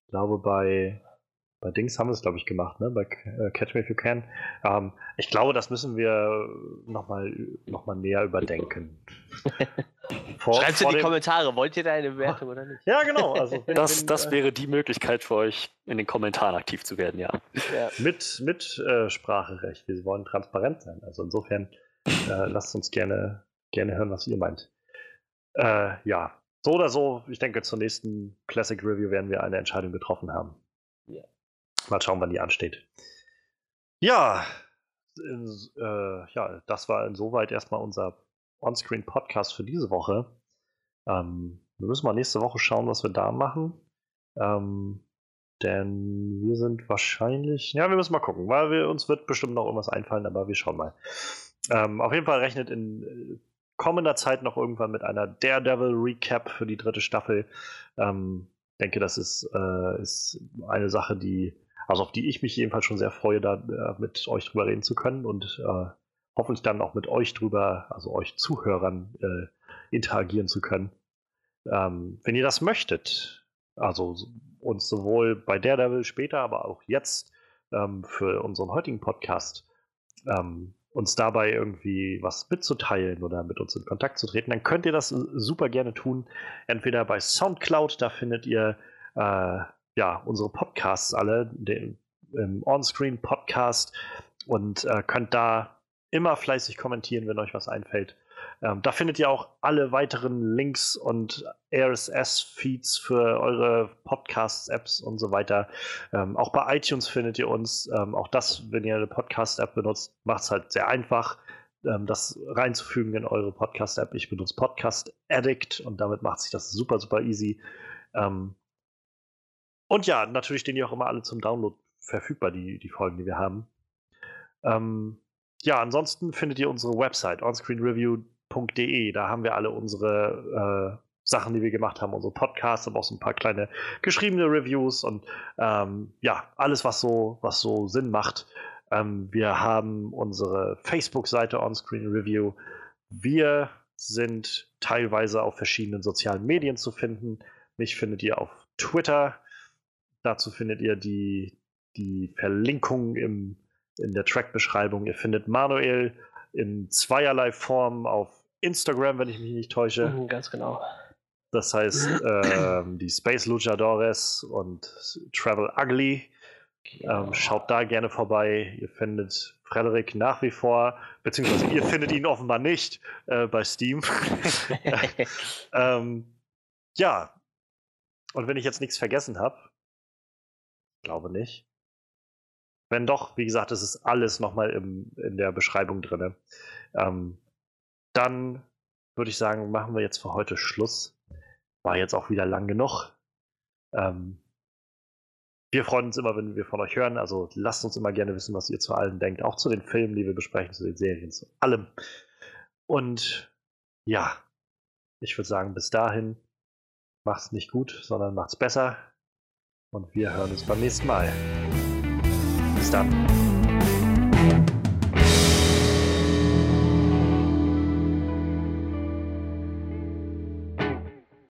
Ich glaube, bei, bei Dings haben wir es, glaube ich, gemacht, ne? Bei äh, Catch Me If You Can. Ähm, ich glaube, das müssen wir nochmal noch mal näher überdenken. Schreibt in die Kommentare, wollt ihr da eine Bewertung oder nicht? Ja, genau. Also, wenn, das wenn, das äh, wäre die Möglichkeit für euch, in den Kommentaren aktiv zu werden, ja. ja. Mit, mit äh, Spracherecht. Wir wollen transparent sein. Also insofern äh, lasst uns gerne gerne hören, was ihr meint. Äh, ja, so oder so, ich denke, zur nächsten Classic Review werden wir eine Entscheidung getroffen haben. Ja. Mal schauen, wann die ansteht. Ja, äh, ja, das war insoweit erstmal unser On-Screen-Podcast für diese Woche. Ähm, wir müssen mal nächste Woche schauen, was wir da machen. Ähm, denn wir sind wahrscheinlich, ja, wir müssen mal gucken, weil wir, uns wird bestimmt noch irgendwas einfallen, aber wir schauen mal. Ähm, auf jeden Fall rechnet in äh, kommender Zeit noch irgendwann mit einer Daredevil Recap für die dritte Staffel. Ähm, denke, das ist, äh, ist eine Sache, die, also auf die ich mich jedenfalls schon sehr freue, da äh, mit euch drüber reden zu können und äh, hoffentlich dann auch mit euch drüber, also euch Zuhörern äh, interagieren zu können. Ähm, wenn ihr das möchtet, also uns sowohl bei Daredevil später, aber auch jetzt ähm, für unseren heutigen Podcast ähm, uns dabei irgendwie was mitzuteilen oder mit uns in Kontakt zu treten, dann könnt ihr das super gerne tun. Entweder bei Soundcloud, da findet ihr äh, ja unsere Podcasts alle, den im On-Screen Podcast und äh, könnt da immer fleißig kommentieren, wenn euch was einfällt. Ähm, da findet ihr auch alle weiteren Links und RSS-Feeds für eure Podcasts-Apps und so weiter. Ähm, auch bei iTunes findet ihr uns. Ähm, auch das, wenn ihr eine Podcast-App benutzt, macht es halt sehr einfach, ähm, das reinzufügen in eure Podcast-App. Ich benutze Podcast Addict und damit macht sich das super, super easy. Ähm, und ja, natürlich stehen die auch immer alle zum Download verfügbar, die, die Folgen, die wir haben. Ähm, ja, ansonsten findet ihr unsere Website onscreenreview.de. Da haben wir alle unsere äh, Sachen, die wir gemacht haben, unsere Podcasts, aber auch so ein paar kleine geschriebene Reviews und ähm, ja, alles, was so, was so Sinn macht. Ähm, wir haben unsere Facebook-Seite Onscreen Review. Wir sind teilweise auf verschiedenen sozialen Medien zu finden. Mich findet ihr auf Twitter. Dazu findet ihr die, die Verlinkung im in der Track-Beschreibung. Ihr findet Manuel in zweierlei Form auf Instagram, wenn ich mich nicht täusche. Mhm, ganz genau. Das heißt, ähm, die Space Luchadores und Travel Ugly. Genau. Ähm, schaut da gerne vorbei. Ihr findet Frederik nach wie vor, beziehungsweise ihr findet ihn offenbar nicht äh, bei Steam. ähm, ja. Und wenn ich jetzt nichts vergessen habe, glaube nicht, wenn doch, wie gesagt, es ist alles nochmal in der Beschreibung drin. Ähm, dann würde ich sagen, machen wir jetzt für heute Schluss. War jetzt auch wieder lang genug. Ähm, wir freuen uns immer, wenn wir von euch hören. Also lasst uns immer gerne wissen, was ihr zu allem denkt. Auch zu den Filmen, die wir besprechen, zu den Serien, zu allem. Und ja, ich würde sagen, bis dahin macht's nicht gut, sondern macht's besser. Und wir hören uns beim nächsten Mal. Stop.